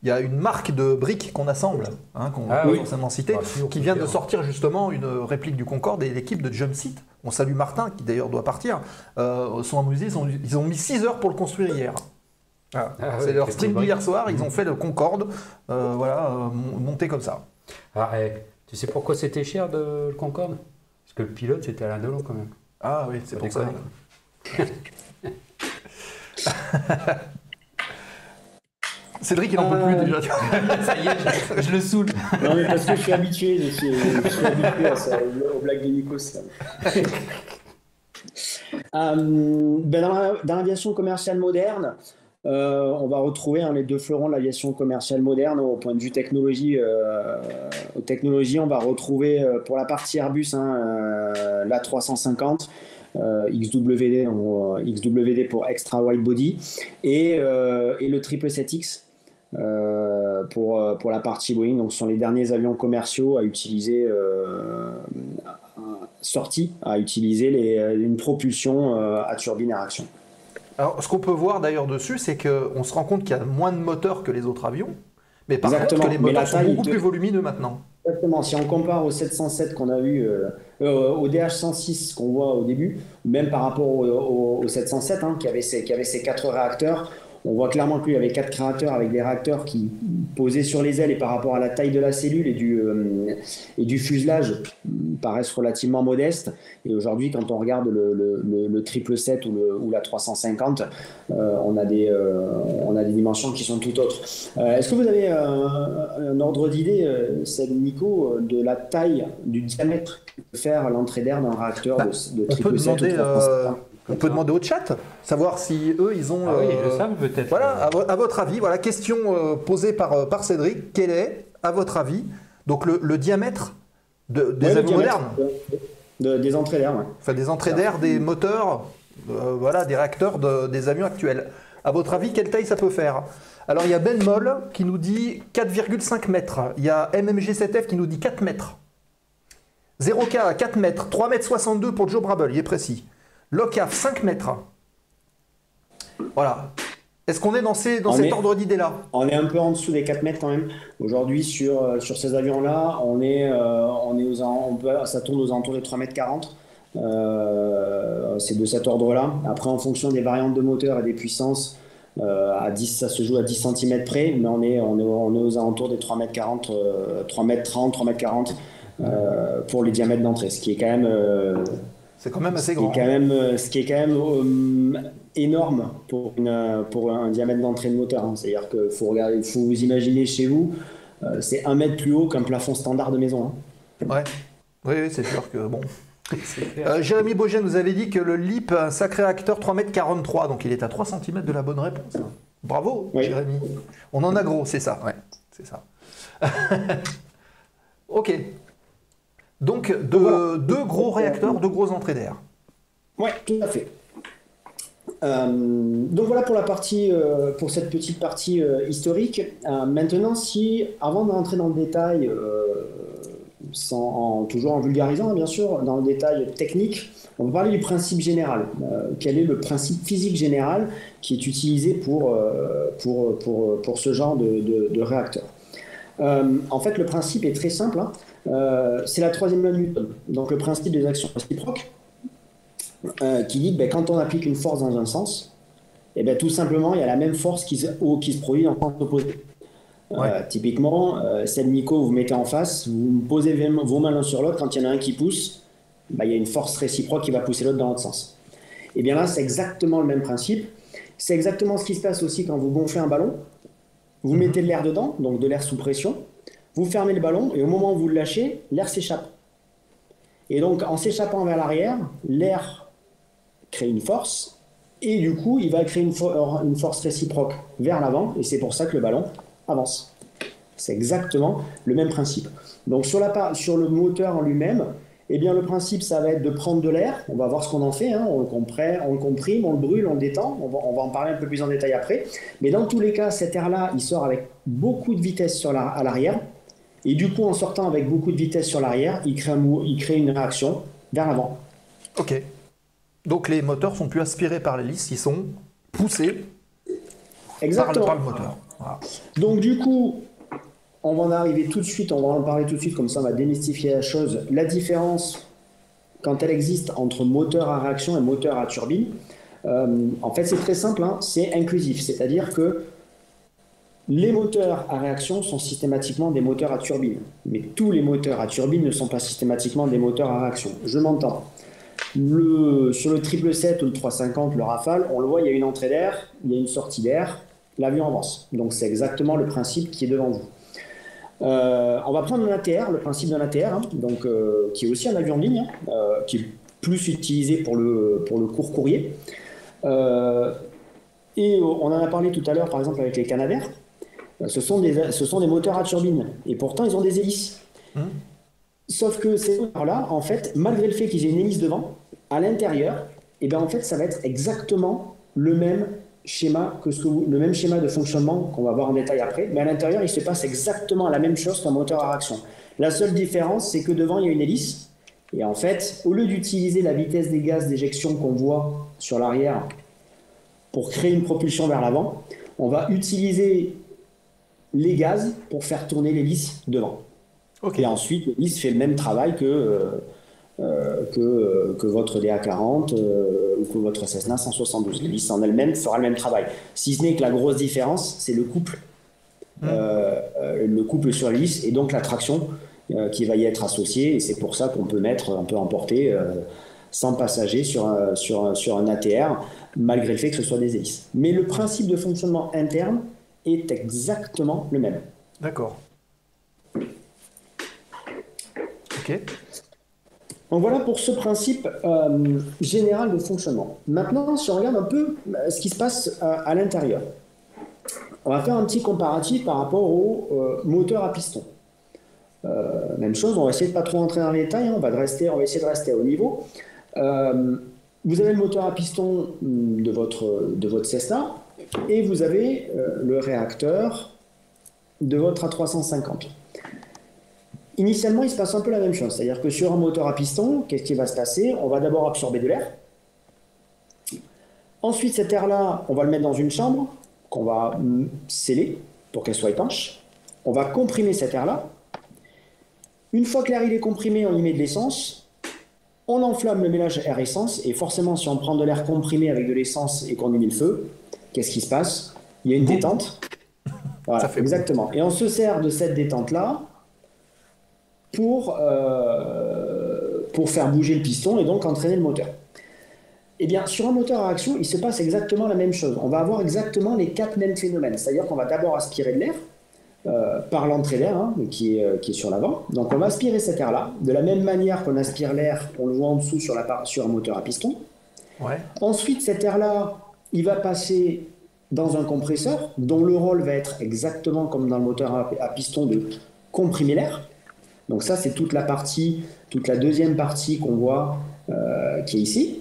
il y a une marque de briques qu'on assemble, hein, qu'on ah, forcément citer, qui vient de sortir justement une réplique du Concorde et l'équipe de Jumpseat, on salue Martin qui d'ailleurs doit partir, euh, sont amusés, ils ont, ils ont, mis 6 heures pour le construire hier. Ah, ah c'est leur stream d'hier soir, ils ont fait le Concorde, euh, voilà, euh, monté comme ça. Ah, eh, tu sais pourquoi c'était cher de, le Concorde? Parce que le pilote c'était Alain Delon quand même. Ah oui, c'est pour ça. Cédric, il n'en peut plus euh, déjà. ça y est, je, le saoule. Non, mais parce que je suis habitué, je suis, habitué à ça, aux blagues de Nikos. Euh, ben dans l'aviation commerciale moderne, euh, on va retrouver hein, les deux fleurons de l'aviation commerciale moderne au point de vue technologie. technologie, on va retrouver pour la partie Airbus hein, la 350. XWD, XWD pour Extra Wide Body, et, et le 777X euh, pour, euh, pour la partie Boeing. Donc, ce sont les derniers avions commerciaux à utiliser, euh, sortis, à utiliser les, une propulsion à turbine à réaction. Alors, ce qu'on peut voir d'ailleurs dessus, c'est qu'on se rend compte qu'il y a moins de moteurs que les autres avions, mais par contre, que les moteurs sont beaucoup plus volumineux maintenant. Exactement. Si on compare au 707 qu'on a vu, au DH106 qu'on voit au début, même par rapport au, 707 hein, qui, avait ses, qui avait ses quatre réacteurs, on voit clairement qu'il y avait quatre créateurs avec des réacteurs qui posaient sur les ailes et par rapport à la taille de la cellule et du, euh, et du fuselage paraissent relativement modestes. Et aujourd'hui, quand on regarde le, le, triple 7 ou, ou, la 350, euh, on, a des, euh, on a des dimensions qui sont tout autres. Est-ce que vous avez un, ordre d'idée, c'est Nico, de la taille, du diamètre que peut faire l'entrée d'air d'un réacteur bah, de, triple 7 ou 350 on peut demander au chat, savoir si eux, ils ont. Ah oui, euh, savent peut-être. Voilà, à, votre avis, voilà, question euh, posée par, euh, par Cédric. Quel est, à votre avis, donc le, diamètre de, des avions modernes Des entrées d'air, oui. Enfin, des entrées d'air, des moteurs, voilà, des réacteurs des avions actuels. À votre avis, quelle taille ça peut faire? Alors, il y a Ben Moll qui nous dit 4,5 mètres. Il y a MMG7F qui nous dit 4 mètres. 0K à 4 mètres. 3 mètres 62 pour Joe Brabble, il est précis. Locaf, 5 mètres. Voilà. Est-ce qu'on est dans, ces, dans cet ordre d'idée-là On est un peu en dessous des 4 mètres quand même. Aujourd'hui, sur, euh, sur ces avions-là, on est, euh, on est aux, on peut, ça tourne aux alentours de 3 mètres 40. Euh, c'est de cet ordre-là. Après, en fonction des variantes de moteur et des puissances, à 10, ça se joue à 10 cm près, mais on est, on est, on est aux alentours des 3 mètres 40, 3 mètres 30, 3 mètres 40 pour les diamètres d'entrée, ce qui est quand même c'est quand même assez grand. Quand même, euh, ce qui est quand même euh, énorme pour, une, pour un diamètre d'entrée de moteur. Hein. C'est-à-dire qu'il faut, regarder, faut vous imaginer chez vous, euh, c'est un mètre plus haut qu'un plafond standard de maison. Hein. Ouais, oui, c'est sûr que bon. Jérémy Bogen nous avait dit que le LIP a un sacré acteur 3 mètres 43, donc il est à 3 cm de la bonne réponse. Bravo, Jérémy. On en a gros, c'est ça, ouais, c'est ça. ok. Donc deux gros réacteurs, deux grosses entrées d'air. Oui, tout à fait. Euh, donc voilà pour la partie, euh, pour cette petite partie euh, historique. maintenant, si avant de rentrer dans le détail, sans, toujours en vulgarisant bien sûr, dans le détail technique, on va parler du principe général. quel est le principe physique général qui est utilisé pour, pour, pour, pour ce genre de, de, réacteur En fait, le principe est très simple. Hein. Euh, c'est la troisième loi de Newton, donc le principe des actions réciproques, euh, qui dit que ben, quand on applique une force dans un sens, et eh ben, tout simplement, il y a la même force qui se, qui se produit en sens opposé. Euh, typiquement, celle Nico, vous mettez en face, vous posez vos mains l'un sur l'autre, quand il y en a un qui pousse, ben, il y a une force réciproque qui va pousser l'autre dans l'autre sens. Et bien là, c'est exactement le même principe. C'est exactement ce qui se passe aussi quand vous gonflez un ballon. Vous mhm. mettez de l'air dedans, donc de l'air sous pression. Vous fermez le ballon et au moment où vous le lâchez, l'air s'échappe. Et donc, en s'échappant vers l'arrière, l'air crée une force et du coup, il va créer une, une force réciproque vers l'avant et c'est pour ça que le ballon avance. C'est exactement le même principe. Donc, sur, la, sur le moteur en lui-même, eh bien, le principe, ça va être de prendre de l'air. On va voir ce qu'on en fait. Hein. On, le comprime, on le brûle, on le détend. On va, en parler un peu plus en détail après. Mais dans tous les cas, cet air-là, il sort avec beaucoup de vitesse à l'arrière. Et du coup, en sortant avec beaucoup de vitesse sur l'arrière, il crée, un, il crée une réaction vers l'avant. Ok. Donc les moteurs sont plus aspirés par l'hélice, ils sont poussés Exactement. Par, le, moteur. Donc du coup, on va en arriver tout de suite, on va en parler tout de suite, comme ça on va démystifier la chose. La différence, quand elle existe entre moteur à réaction et moteur à turbine, euh, en fait c'est très simple, hein, c'est inclusif, c'est-à-dire que les moteurs à réaction sont systématiquement des moteurs à turbine, mais tous les moteurs à turbine ne sont pas systématiquement des moteurs à réaction. Je m'entends. Sur le 777 ou le 350, le Rafale, on le voit, il y a une entrée d'air, il y a une sortie d'air, l'avion avance. Donc c'est exactement le principe qui est devant vous. Euh, on va prendre un ATR, le principe d'un ATR, hein, euh, qui est aussi un avion de ligne, hein, euh, qui est plus utilisé pour le, pour le court courrier. et on en a parlé tout à l'heure, par exemple, avec les Canadair. Ce sont, des, ce sont des moteurs à turbine. Et pourtant, ils ont des hélices. Hum. Sauf que ces moteurs-là, en fait, malgré le fait qu'ils aient une hélice devant, à l'intérieur, et eh bien en fait, ça va être exactement le même schéma que ce le même schéma de fonctionnement qu'on va voir en détail après, mais à l'intérieur, il se passe exactement la même chose qu'un moteur à réaction. La seule différence, c'est que devant, il y a une hélice, et en fait, au lieu d'utiliser la vitesse des gaz d'éjection qu'on voit sur l'arrière pour créer une propulsion vers l'avant, on va utiliser les gaz pour faire tourner l'hélice devant. Et ensuite, l'hélice fait le même travail que, euh, euh, que, que, votre DA40 euh, ou que votre Cessna 172. L'hélice en elle-même fera le même travail. Si ce n'est que la grosse différence, c'est le couple. Hmm. le couple sur l'hélice et donc la traction qui va y être associée. Et c'est pour ça qu'on peut mettre, on peut emporter 100 passagers sur un, sur, sur un ATR, malgré le fait que ce soit des hélices. Mais le principe de fonctionnement interne est exactement le même. D'accord. Ok. Donc voilà pour ce principe euh, général de fonctionnement. Maintenant, si on regarde un peu euh, ce qui se passe euh, à, l'intérieur, on va faire un petit comparatif par rapport au moteur à piston. même chose, on va essayer de pas trop entrer dans les détails, hein, on, va rester, on va essayer de rester au niveau. vous avez le moteur à piston hum, de votre, de votre Cessna et vous avez le réacteur de votre A350. Initialement, il se passe un peu la même chose. C'est-à-dire que sur un moteur à piston, qu'est-ce qui va se passer? On va d'abord absorber de l'air. Ensuite, cet air-là, on va le mettre dans une chambre qu'on va sceller pour qu'elle soit étanche. On va comprimer cet air-là. Une fois que l'air est comprimé, on y met de l'essence. On enflamme le mélange air-essence. Et forcément, si on prend de l'air comprimé avec de l'essence et qu'on y met le feu, qu'est-ce qui se passe? Il y a une détente. Voilà, exactement. Et on se sert de cette détente-là pour, euh, pour faire bouger le piston et donc entraîner le moteur. Eh bien, sur un moteur à réaction, il se passe exactement la même chose. On va avoir exactement les quatre mêmes phénomènes. C'est-à-dire qu'on va d'abord aspirer de l'air euh, par l'entrée d'air hein, qui, est, euh, qui est sur l'avant. Donc on va aspirer cet air-là. De la même manière qu'on aspire l'air, on le voit en dessous sur, la, sur un moteur à piston. Ouais. Ensuite, cet air-là, il va passer dans un compresseur dont le rôle va être exactement comme dans le moteur à piston de comprimer l'air. Donc ça, c'est toute la partie, toute la deuxième partie qu'on voit euh, qui est ici.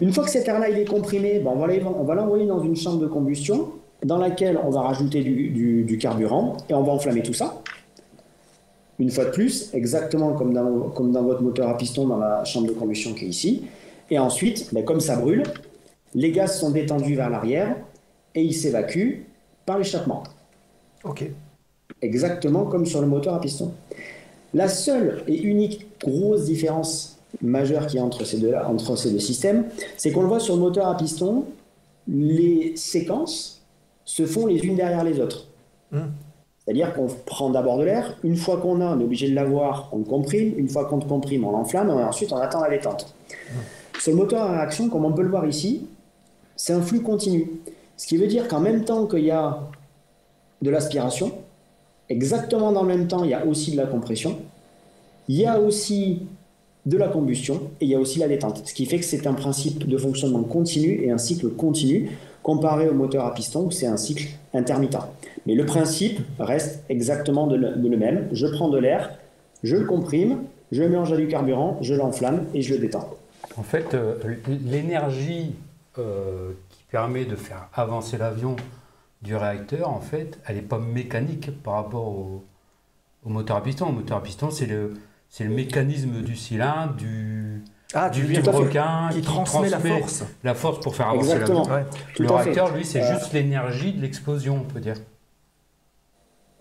Une fois que cet air-là est comprimé, ben, on va l'envoyer dans une chambre de combustion dans laquelle on va rajouter du, carburant et on va enflammer tout ça. Une fois de plus, exactement comme dans, comme votre moteur à piston dans la chambre de combustion qui est ici. Et ensuite, ben, comme ça brûle, les gaz sont détendus vers l'arrière et ils s'évacuent par l'échappement. Ok. Exactement comme sur le moteur à piston. La seule et unique grosse différence majeure qu'il y a entre ces deux, entre ces deux systèmes, c'est qu'on le voit sur le moteur à piston, les séquences se font les unes derrière les autres. Hmm. C'est-à-dire qu'on prend d'abord de l'air, une fois qu'on a, on est obligé de l'avoir, on le comprime, une fois qu'on le comprime, on l'enflamme, et ensuite on attend la détente. Hmm. Sur le moteur à réaction, comme on peut le voir ici, c'est un flux continu. Ce qui veut dire qu'en même temps qu'il y a de l'aspiration, exactement dans le même temps, il y a aussi de la compression, il y a aussi de la combustion et il y a aussi la détente. Ce qui fait que c'est un principe de fonctionnement continu et un cycle continu comparé au moteur à piston où c'est un cycle intermittent. Mais le principe reste exactement le, même. Je prends de l'air, je le comprime, je mélange à du carburant, je l'enflamme et je le détends. En fait, euh, l'énergie euh, qui permet de faire avancer l'avion du réacteur, en fait, elle n'est pas mécanique par rapport au, au moteur à piston. Le moteur à piston, c'est le, c'est le mécanisme du cylindre, du, ah, du requin qui, transmet, la force. La force pour faire avancer l'avion. Le réacteur, lui, c'est euh, juste l'énergie de l'explosion, on peut dire.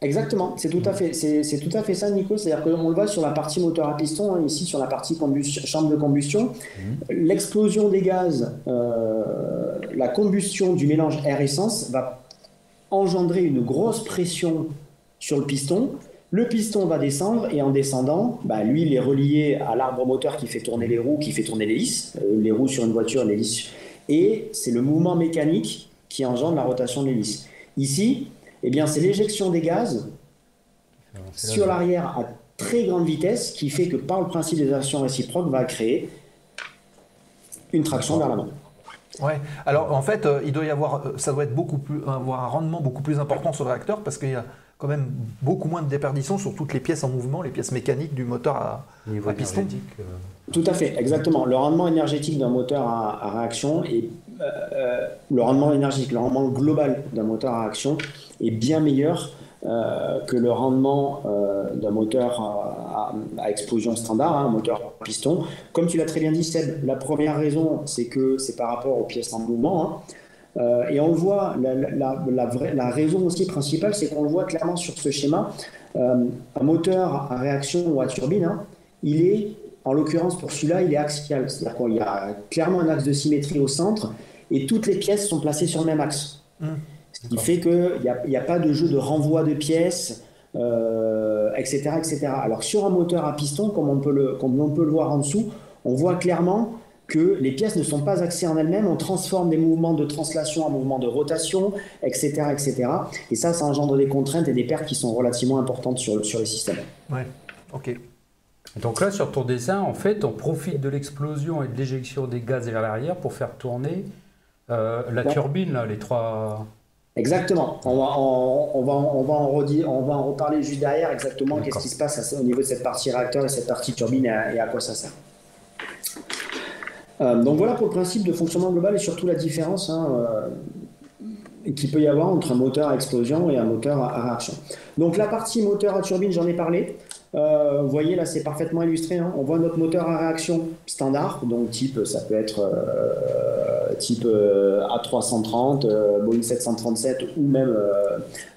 Exactement, c'est tout à fait, c'est tout à fait ça, Nico. C'est-à-dire qu'on le voit sur la partie moteur à piston, hein, ici sur la partie chambre de combustion, mhm. l'explosion des gaz, euh, la combustion du mélange air-essence va engendrer une grosse pression sur le piston le piston va descendre et en descendant, bah, lui, il est relié à l'arbre moteur qui fait tourner les roues, qui fait tourner lisses, euh, les roues sur une voiture, lisses. Et c'est le mouvement mécanique qui engendre la rotation des lisses. Ici, eh bien, c'est l'éjection des gaz sur l'arrière à très grande vitesse qui fait que par le principe des actions réciproques va créer une traction vers l'avant. Ouais. Alors en fait, euh, il doit y avoir, euh, ça doit être beaucoup plus, avoir un rendement beaucoup plus important sur le réacteur parce qu'il y a quand même beaucoup moins de déperdition sur toutes les pièces en mouvement, les pièces mécaniques du moteur à, piston. Euh. Tout à fait, exactement. Le rendement énergétique d'un moteur à, réaction et euh, euh, le rendement énergétique, le rendement global d'un moteur à réaction est bien meilleur que le rendement d'un moteur à, explosion standard, un hein, moteur piston. Comme tu l'as très bien dit, Seb, la première raison, c'est que c'est par rapport aux pièces en mouvement. Hein. Euh, et on le voit, la, raison aussi principale, c'est qu'on le voit clairement sur ce schéma. Euh, un moteur à réaction ou à turbine, hein, il est, en l'occurrence pour celui-là, il est axial. C'est-à-dire qu'il y a clairement un axe de symétrie au centre et toutes les pièces sont placées sur le même axe. Mmh. Ce qui fait qu'il n'y a, a, pas de jeu de renvoi de pièces, etc., euh, etc. Alors sur un moteur à piston, comme on peut le, comme on peut le voir en dessous, on voit clairement que les pièces ne sont pas axées en elles-mêmes, on transforme des mouvements de translation en mouvements de rotation, etc., etc. Et ça, ça engendre des contraintes et des pertes qui sont relativement importantes sur, sur les systèmes. Ouais, ok. Donc là, sur ton dessin, en fait, on profite de l'explosion et de l'éjection des gaz vers l'arrière pour faire tourner euh, la turbine, là, les trois... Exactement. On va, on, va, on, va en redire, on va en reparler juste derrière exactement qu'est-ce qui se passe au niveau de cette partie réacteur et cette partie turbine et à quoi ça sert. Euh, donc voilà pour le principe de fonctionnement global et surtout la différence hein, euh, qu'il peut y avoir entre un moteur à explosion et un moteur à, réaction. Donc la partie moteur à turbine, j'en ai parlé. Euh, vous voyez là, c'est parfaitement illustré. Hein. On voit notre moteur à réaction standard, donc type, ça peut être type A330, Boeing 737 ou même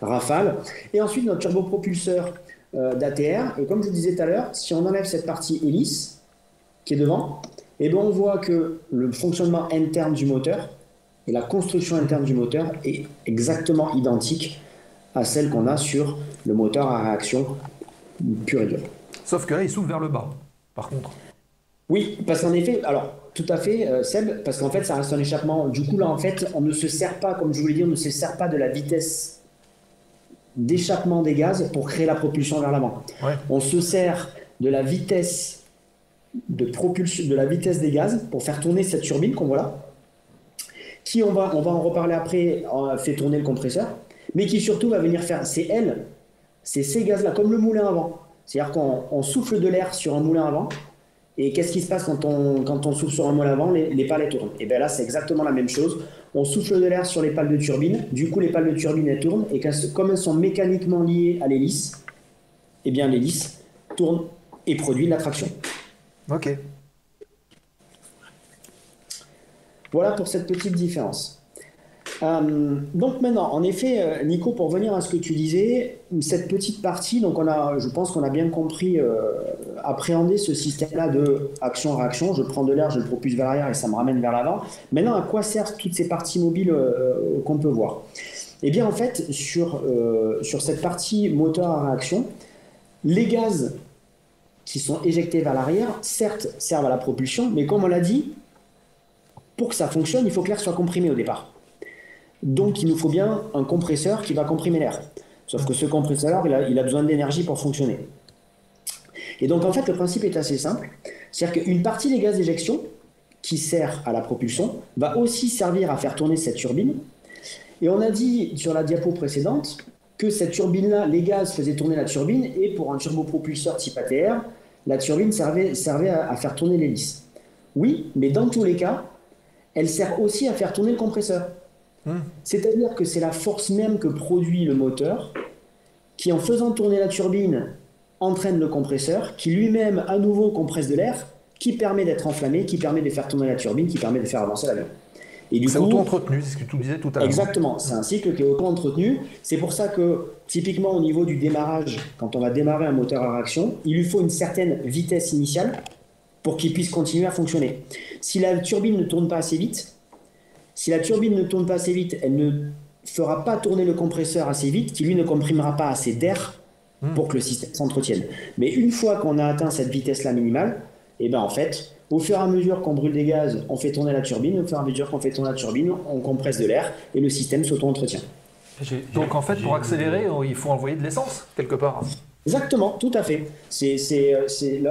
Rafale. Et ensuite notre turbopropulseur d'ATR. Et comme je disais tout à l'heure, si on enlève cette partie hélice qui est devant, et bien on voit que le fonctionnement interne du moteur et la construction interne du moteur est exactement identique à celle qu'on a sur le moteur à réaction pur et dur. Sauf que là, il s'ouvre vers le bas, par contre. Oui, parce qu'en effet, alors tout à fait, euh, Seb, parce qu'en fait, ça reste un échappement. Du coup, là, en fait, on ne se sert pas, comme je vous l'ai dit, on ne se sert pas de la vitesse d'échappement des gaz pour créer la propulsion vers l'avant. On se sert de la vitesse de propulsion, de la vitesse des gaz pour faire tourner cette turbine qu'on voit là, qui on va, on va en reparler après, fait tourner le compresseur, mais qui surtout va venir faire, c'est elle, c'est ces gaz-là, comme le moulin avant. C'est-à-dire qu'on souffle de l'air sur un moulin avant, et qu'est-ce qui se passe quand on, quand on souffle sur un moulin avant les, les pales tournent. Et bien là, c'est exactement la même chose. On souffle de l'air sur les pales de turbine, du coup les pales de turbine elles tournent, et comme elles sont mécaniquement liées à l'hélice, et bien l'hélice tourne et produit la traction. Ok. Voilà pour cette petite différence. Euh, donc maintenant, en effet, euh, Nico, pour revenir à ce que tu disais, cette petite partie, donc on a, je pense qu'on a bien compris, euh, appréhender ce système-là de action-réaction. Je prends de l'air, je le propulse vers l'arrière et ça me ramène vers l'avant. Maintenant, à quoi servent toutes ces parties mobiles qu'on peut voir? Eh bien, en fait, sur, sur cette partie moteur à réaction, les gaz qui sont éjectés vers l'arrière, certes, servent à la propulsion, mais comme on l'a dit, pour que ça fonctionne, il faut que l'air soit comprimé au départ. Donc il nous faut bien un compresseur qui va comprimer l'air. Sauf que ce compresseur, il a, besoin d'énergie pour fonctionner. Et donc en fait, le principe est assez simple. C'est-à-dire qu'une partie des gaz d'éjection, qui sert à la propulsion, va aussi servir à faire tourner cette turbine. Et on a dit sur la diapo précédente que cette turbine-là, les gaz faisaient tourner la turbine, et pour un turbopropulseur type ATR, la turbine servait, servait à faire tourner l'hélice. Oui, mais dans tous les cas, elle sert aussi à faire tourner le compresseur. C'est-à-dire que c'est la force même que produit le moteur qui, en faisant tourner la turbine, entraîne le compresseur, qui lui-même, à nouveau, compresse de l'air, qui permet d'être enflammé, qui permet de faire tourner la turbine, qui permet de faire avancer l'avion. c'est auto-entretenu, c'est ce que tu disais tout à l'heure. Exactement, c'est un cycle qui est auto-entretenu. C'est pour ça que, typiquement, au niveau du démarrage, quand on va démarrer un moteur à réaction, il lui faut une certaine vitesse initiale pour qu'il puisse continuer à fonctionner. Si la turbine ne tourne pas assez vite, si la turbine ne tourne pas assez vite, elle ne fera pas tourner le compresseur assez vite, qui lui ne comprimera pas assez d'air hmm. pour que le système s'entretienne. Mais une fois qu'on a atteint cette vitesse-là minimale, et eh ben en fait, au fur et à mesure qu'on brûle des gaz, on fait tourner la turbine, au fur et à mesure qu'on fait tourner la turbine, on compresse de l'air et le système s'auto-entretient. Donc en fait, pour accélérer, il faut envoyer de l'essence quelque part. Exactement, tout à fait. C'est,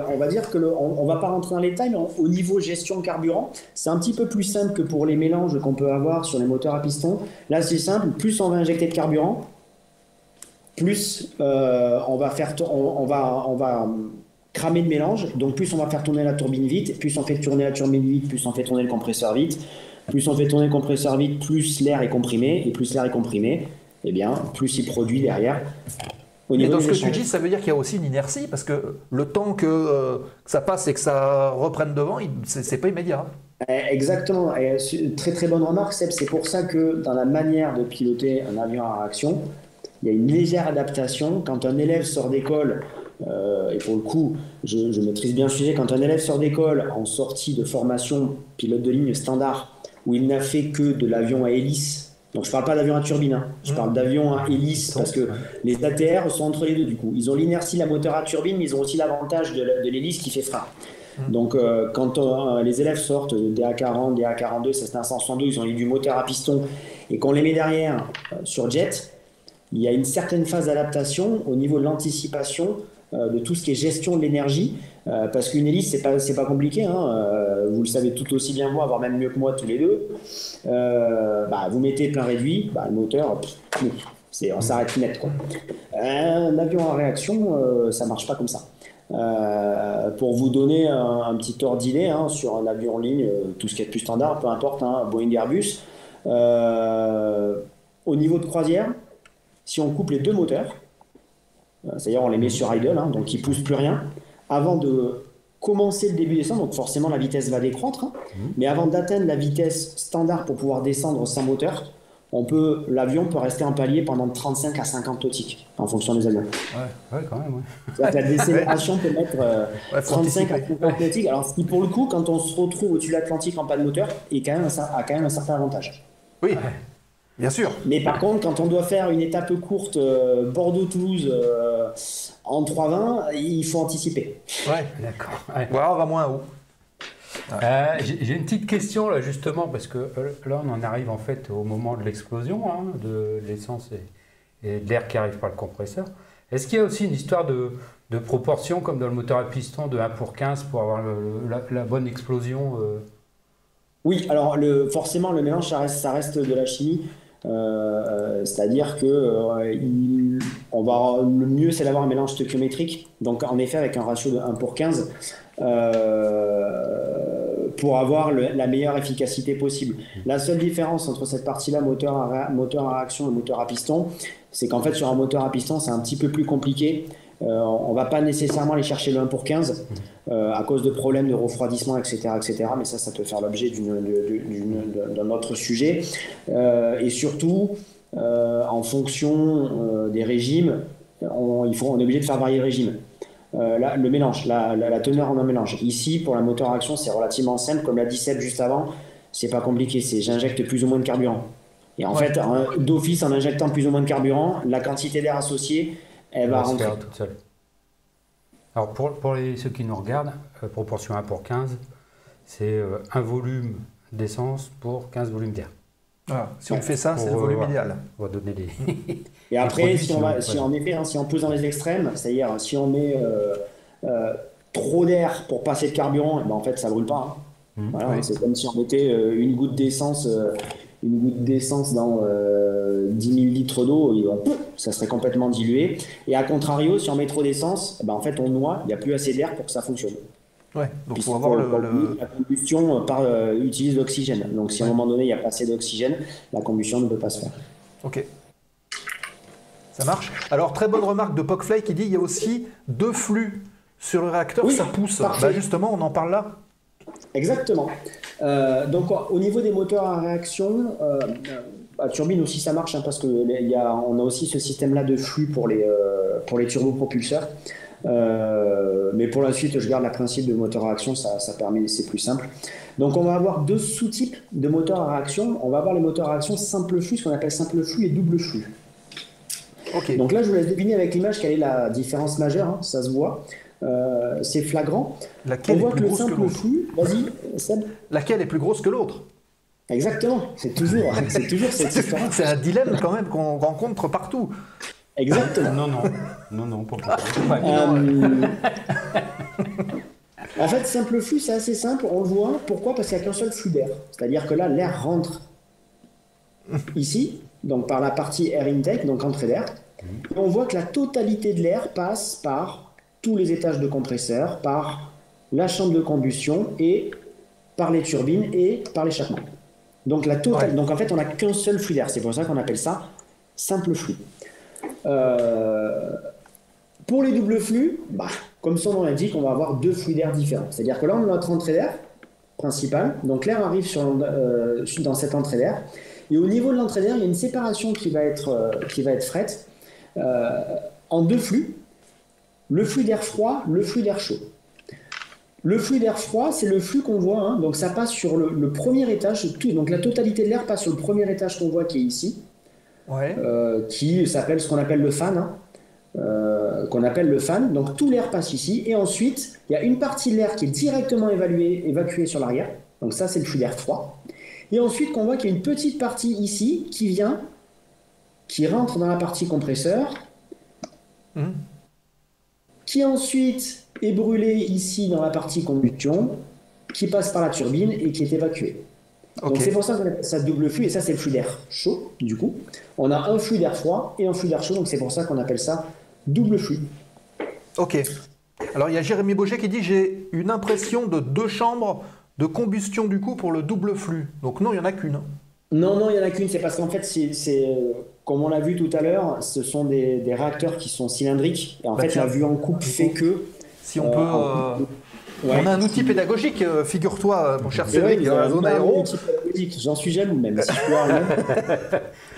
on va dire que on, va pas rentrer dans les détails, mais au niveau gestion carburant, c'est un petit peu plus simple que pour les mélanges qu'on peut avoir sur les moteurs à piston. Là, c'est simple. Plus on va injecter de carburant, plus euh, on va faire, on, va, on va cramer de mélange. Donc plus on va faire tourner la turbine vite, plus on fait tourner la turbine vite, plus on fait tourner le compresseur vite. Plus on fait tourner le compresseur vite, plus l'air est comprimé, et plus l'air est comprimé, eh bien, plus il produit derrière et dans ce que tu dis, ça veut dire qu'il y a aussi une inertie, parce que le temps que, euh, ça passe et que ça reprenne devant, c'est pas immédiat. Eh, exactement. Et très très bonne remarque, Seb. C'est pour ça que dans la manière de piloter un avion à réaction, il y a une légère adaptation. Quand un élève sort d'école, euh, et pour le coup, je, je, maîtrise bien le sujet, quand un élève sort d'école en sortie de formation pilote de ligne standard, où il n'a fait que de l'avion à hélice donc je parle pas d'avion à turbine, hein. je parle mmh. d'avion à hélice parce que les ATR sont entre les deux du coup. Ils ont l'inertie, la moteur à turbine, mais ils ont aussi l'avantage de, l'hélice qui fait. Mmh. Donc euh, quand euh, les élèves sortent des A40, des A42, c'est un 162, ils ont eu du moteur à piston et qu'on les met derrière euh, sur jet, il y a une certaine phase d'adaptation au niveau de l'anticipation de tout ce qui est gestion de l'énergie euh, parce qu'une hélice, c'est pas, pas compliqué. Hein. Euh, vous le savez tout aussi bien moi, voire même mieux que moi tous les deux. Euh, bah, vous mettez plein réduit, bah, le moteur, on s'arrête net. Quoi. Un avion en réaction, ça marche pas comme ça. pour vous donner un, petit ordre hein, sur un avion en ligne, tout ce qui est plus standard, peu importe, hein, Boeing Airbus, au niveau de croisière, si on coupe les deux moteurs, c'est-à-dire on les met sur idle, donc ils poussent plus rien, avant de commencer le début descente, donc forcément la vitesse va décroître, hein. mhm. mais avant d'atteindre la vitesse standard pour pouvoir descendre sans moteur, on peut, l'avion peut rester en palier pendant 35 à 50 nautiques en fonction des avions. Ouais, ouais quand même. Ouais. La décélération peut mettre 35 euh, à 50 nautiques. Alors, ce qui, pour le coup, quand on se retrouve au-dessus de l'Atlantique en pas de moteur, est quand même a quand même un certain avantage. Oui. Bien sûr. Mais par contre, quand on doit faire une étape courte euh, Bordeaux-Toulouse euh, en 3,20, il faut anticiper. Ouais, d'accord. Voilà, on va moins haut. Euh, j'ai une petite question là justement parce que là on en arrive en fait au moment de l'explosion hein, de l'essence et, de l'air qui arrive par le compresseur. Est-ce qu'il y a aussi une histoire de, proportion comme dans le moteur à piston de 1 pour 15 pour avoir la, bonne explosion Oui, alors le, forcément le mélange ça reste, ça reste de la chimie. Euh, c'est-à-dire que euh, on va, le mieux c'est d'avoir un mélange stoichiométrique, donc en effet avec un ratio de 1 pour 15, euh, pour avoir la meilleure efficacité possible. La seule différence entre cette partie-là, moteur à, moteur à réaction et moteur à piston, c'est qu'en fait sur un moteur à piston c'est un petit peu plus compliqué on ne va pas nécessairement aller chercher le 1 pour 15 à cause de problèmes de refroidissement, etc., etc. Mais ça, ça peut faire l'objet d'un autre sujet. et surtout, en fonction des régimes, on, il faut, on est obligé de faire varier le régime. le mélange, la, teneur en un mélange. Ici, pour la moteur à action, c'est relativement simple. Comme l'a dit Seb juste avant, c'est pas compliqué. C'est j'injecte plus ou moins de carburant. Et en fait, d'office, en injectant plus ou moins de carburant, la quantité d'air associée, elle va, rentrer. toute seule. Alors pour, pour les, ceux qui nous regardent, euh, proportion 1 pour 15, c'est euh, un volume d'essence pour 15 volumes d'air. Ah, si on fait ça, c'est le volume idéal. On va donner les. Et après, si, on va, si en effet, hein, si on pousse dans les extrêmes, c'est-à-dire si on met euh, trop d'air pour passer de carburant, eh ben, en fait, ça brûle pas. Hein. Mmh. C'est comme si on mettait une goutte d'essence une goutte d'essence dans 10 euh, 000 litres d'eau, ça serait complètement dilué. Et à contrario, si on met trop d'essence, eh ben en fait on noie, il n'y a plus assez d'air pour que ça fonctionne. Ouais, donc faut avoir le, La combustion par, euh, utilise l'oxygène. Donc si à un moment donné il n'y a pas assez d'oxygène, la combustion ne peut pas se faire. Ok. Ça marche. Alors très bonne remarque de Pocflay qui dit il y a aussi deux flux sur le réacteur, ça pousse. Bah, justement, on en parle là. Exactement. Euh, donc au niveau des moteurs à réaction, euh, à turbine aussi ça marche hein, parce qu'on a, on a aussi ce système-là de flux pour les, euh, pour les turbopropulseurs. Euh, mais pour la suite, je garde le principe de moteur à réaction, ça, ça permet, c'est plus simple. Donc on va avoir deux sous-types de moteurs à réaction. On va avoir les moteurs à réaction simple flux, ce qu'on appelle simple flux et double flux. Donc là, je vous laisse deviner avec l'image quelle est la différence majeure, hein, ça se voit. Euh, c'est flagrant. Laquelle On voit que le simple flux, vas-y, Laquelle est plus grosse que l'autre? Exactement, c'est toujours, c'est toujours cette différence. C'est un dilemme quand même qu'on rencontre partout. Exactement. non, non, non, non, pas euh, en fait, simple flux, c'est assez simple. On le voit. Pourquoi Parce qu'il n'y a qu'un seul flux d'air. C'est-à-dire que là, l'air rentre ici, donc par la partie air intake, donc entrée d'air. Et on voit que la totalité de l'air passe par tous les étages de compresseur, par la chambre de combustion et par les turbines et par l'échappement. Donc, la totale, donc en fait, on n'a qu'un seul flux d'air. C'est pour ça qu'on appelle ça simple flux. Euh, pour les doubles flux, bah, comme son nom l'indique, on va avoir deux flux d'air différents. C'est-à-dire que là, on a notre entrée d'air principale. Donc l'air arrive sur, euh, dans cette entrée d'air. Et au niveau de l'entrée d'air, il y a une séparation qui va être, euh, qui va être faite en deux flux le flux d'air froid, le flux d'air chaud. Le flux d'air froid, c'est le flux qu'on voit, hein. donc ça passe sur le, premier étage, tout, donc la totalité de l'air passe sur le premier étage qu'on voit qui est ici, euh, qui s'appelle ce qu'on appelle le fan, hein. euh, qu'on appelle le fan. Donc tout l'air passe ici, et ensuite il y a une partie de l'air qui est directement évacuée sur l'arrière, donc ça c'est le flux d'air froid. Et ensuite qu'on voit qu'il y a une petite partie ici qui vient, qui rentre dans la partie compresseur. Hum qui ensuite est brûlé ici dans la partie combustion, qui passe par la turbine et qui est évacué. Donc c'est pour ça qu'on appelle ça double flux, et ça c'est le flux d'air chaud, du coup. On a un flux d'air froid et un flux d'air chaud, donc c'est pour ça qu'on appelle ça double flux. Ok. Alors il y a Jérémy Boget qui dit j'ai une impression de deux chambres de combustion du coup pour le double flux. Donc non, il n'y en a qu'une. Non, non, il n'y en a qu'une. C'est parce qu'en fait, c'est, euh, comme on l'a vu tout à l'heure, ce sont des, réacteurs qui sont cylindriques. Et en bah, fait, la vue en coupe fait que. Si on peut. Euh, euh, on a un outil pédagogique, figure-toi, mon cher Cédric, dans la zone aéro. J'en suis jaloux même. Si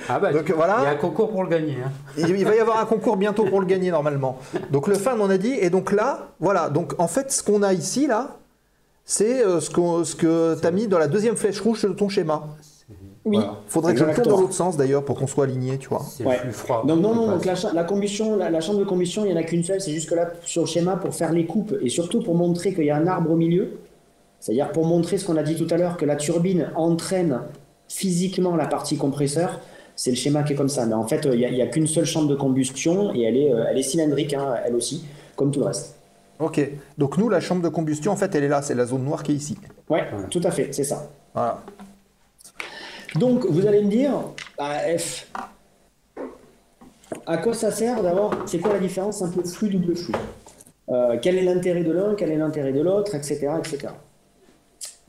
ah bah, Donc, voilà. Il y a un concours pour le gagner. Hein. Il va y avoir un concours bientôt pour le gagner normalement. Donc le fan, on a dit. Et donc là, voilà. Donc en fait, ce qu'on a ici, là, c'est ce, ce que tu as mis dans la deuxième flèche rouge de ton schéma. Oui. Faudrait que je le tourne dans l'autre sens d'ailleurs pour qu'on soit aligné, tu vois. C'est plus froid. Donc non, non, donc la, combustion, la, chambre de combustion, il n'y en a qu'une seule, c'est juste que là, sur le schéma, pour faire les coupes et surtout pour montrer qu'il y a un arbre au milieu, c'est-à-dire pour montrer ce qu'on a dit tout à l'heure, que la turbine entraîne physiquement la partie compresseur, c'est le schéma qui est comme ça. Mais en fait, il n'y a, qu'une seule chambre de combustion et elle est, euh, elle est cylindrique, hein, elle aussi, comme tout le reste. Ok, donc nous, la chambre de combustion, en fait, elle est là, c'est la zone noire qui est ici. Ouais, tout à fait, c'est ça. Voilà. Donc, vous allez me dire, bah, F, à quoi ça sert d'avoir, c'est quoi la différence un peu flux, double flux euh, Quel est l'intérêt de l'un, quel est l'intérêt de l'autre, etc., etc.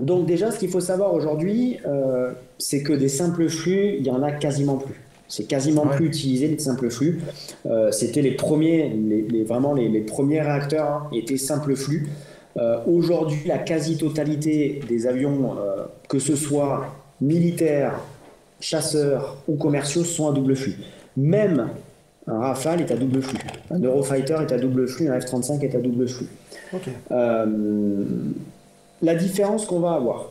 Donc déjà, ce qu'il faut savoir aujourd'hui, euh, c'est que des simples flux, il y en a quasiment plus. C'est quasiment plus utilisé les simples flux. C'était les premiers, les, vraiment les, premiers réacteurs hein, étaient simples flux. Aujourd'hui, la quasi-totalité des avions, que ce soit militaires, chasseurs ou commerciaux, sont à double flux. Même un Rafale est à double flux. Un Eurofighter est à double flux, un F-35 est à double flux. Euh, la différence qu'on va avoir,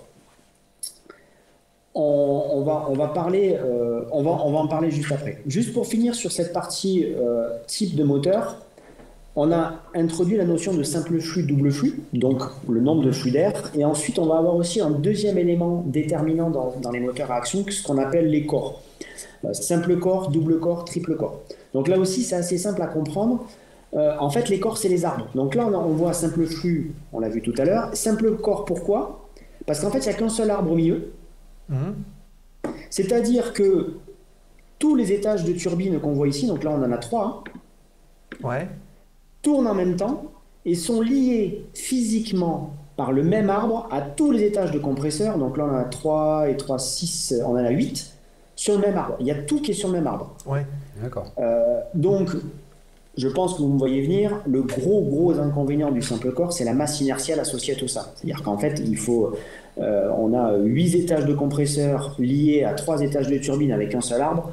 on, va, on, va parler, euh, on, va, on va en parler juste après. Juste pour finir sur cette partie euh, type de moteur, on a introduit la notion de simple flux, double flux, donc le nombre de flux d'air, et ensuite on va avoir aussi un deuxième élément déterminant dans, les moteurs à action, ce qu'on appelle les corps. simple corps, double corps, triple corps. Donc là aussi, c'est assez simple à comprendre. Euh, en fait, les corps, c'est les arbres. Donc là, on, voit simple flux, on l'a vu tout à l'heure. Simple corps, pourquoi? Parce qu'en fait, il n'y a qu'un seul arbre au milieu. C'est-à-dire que tous les étages de turbine qu'on voit ici, donc là, on en a trois, hein, ouais. Tournent en même temps et sont liés physiquement par le même arbre à tous les étages de compresseur. Donc là, on en a 3 et 3, 6, on en a 8 sur le même arbre. Il y a tout qui est sur le même arbre. Ouais. D'accord. Euh, donc, je pense que vous me voyez venir, le gros, gros inconvénient du simple corps, c'est la masse inertielle associée à tout ça. C'est-à-dire qu'en fait, il faut, euh, on a 8 étages de compresseur liés à 3 étages de turbine avec un seul arbre.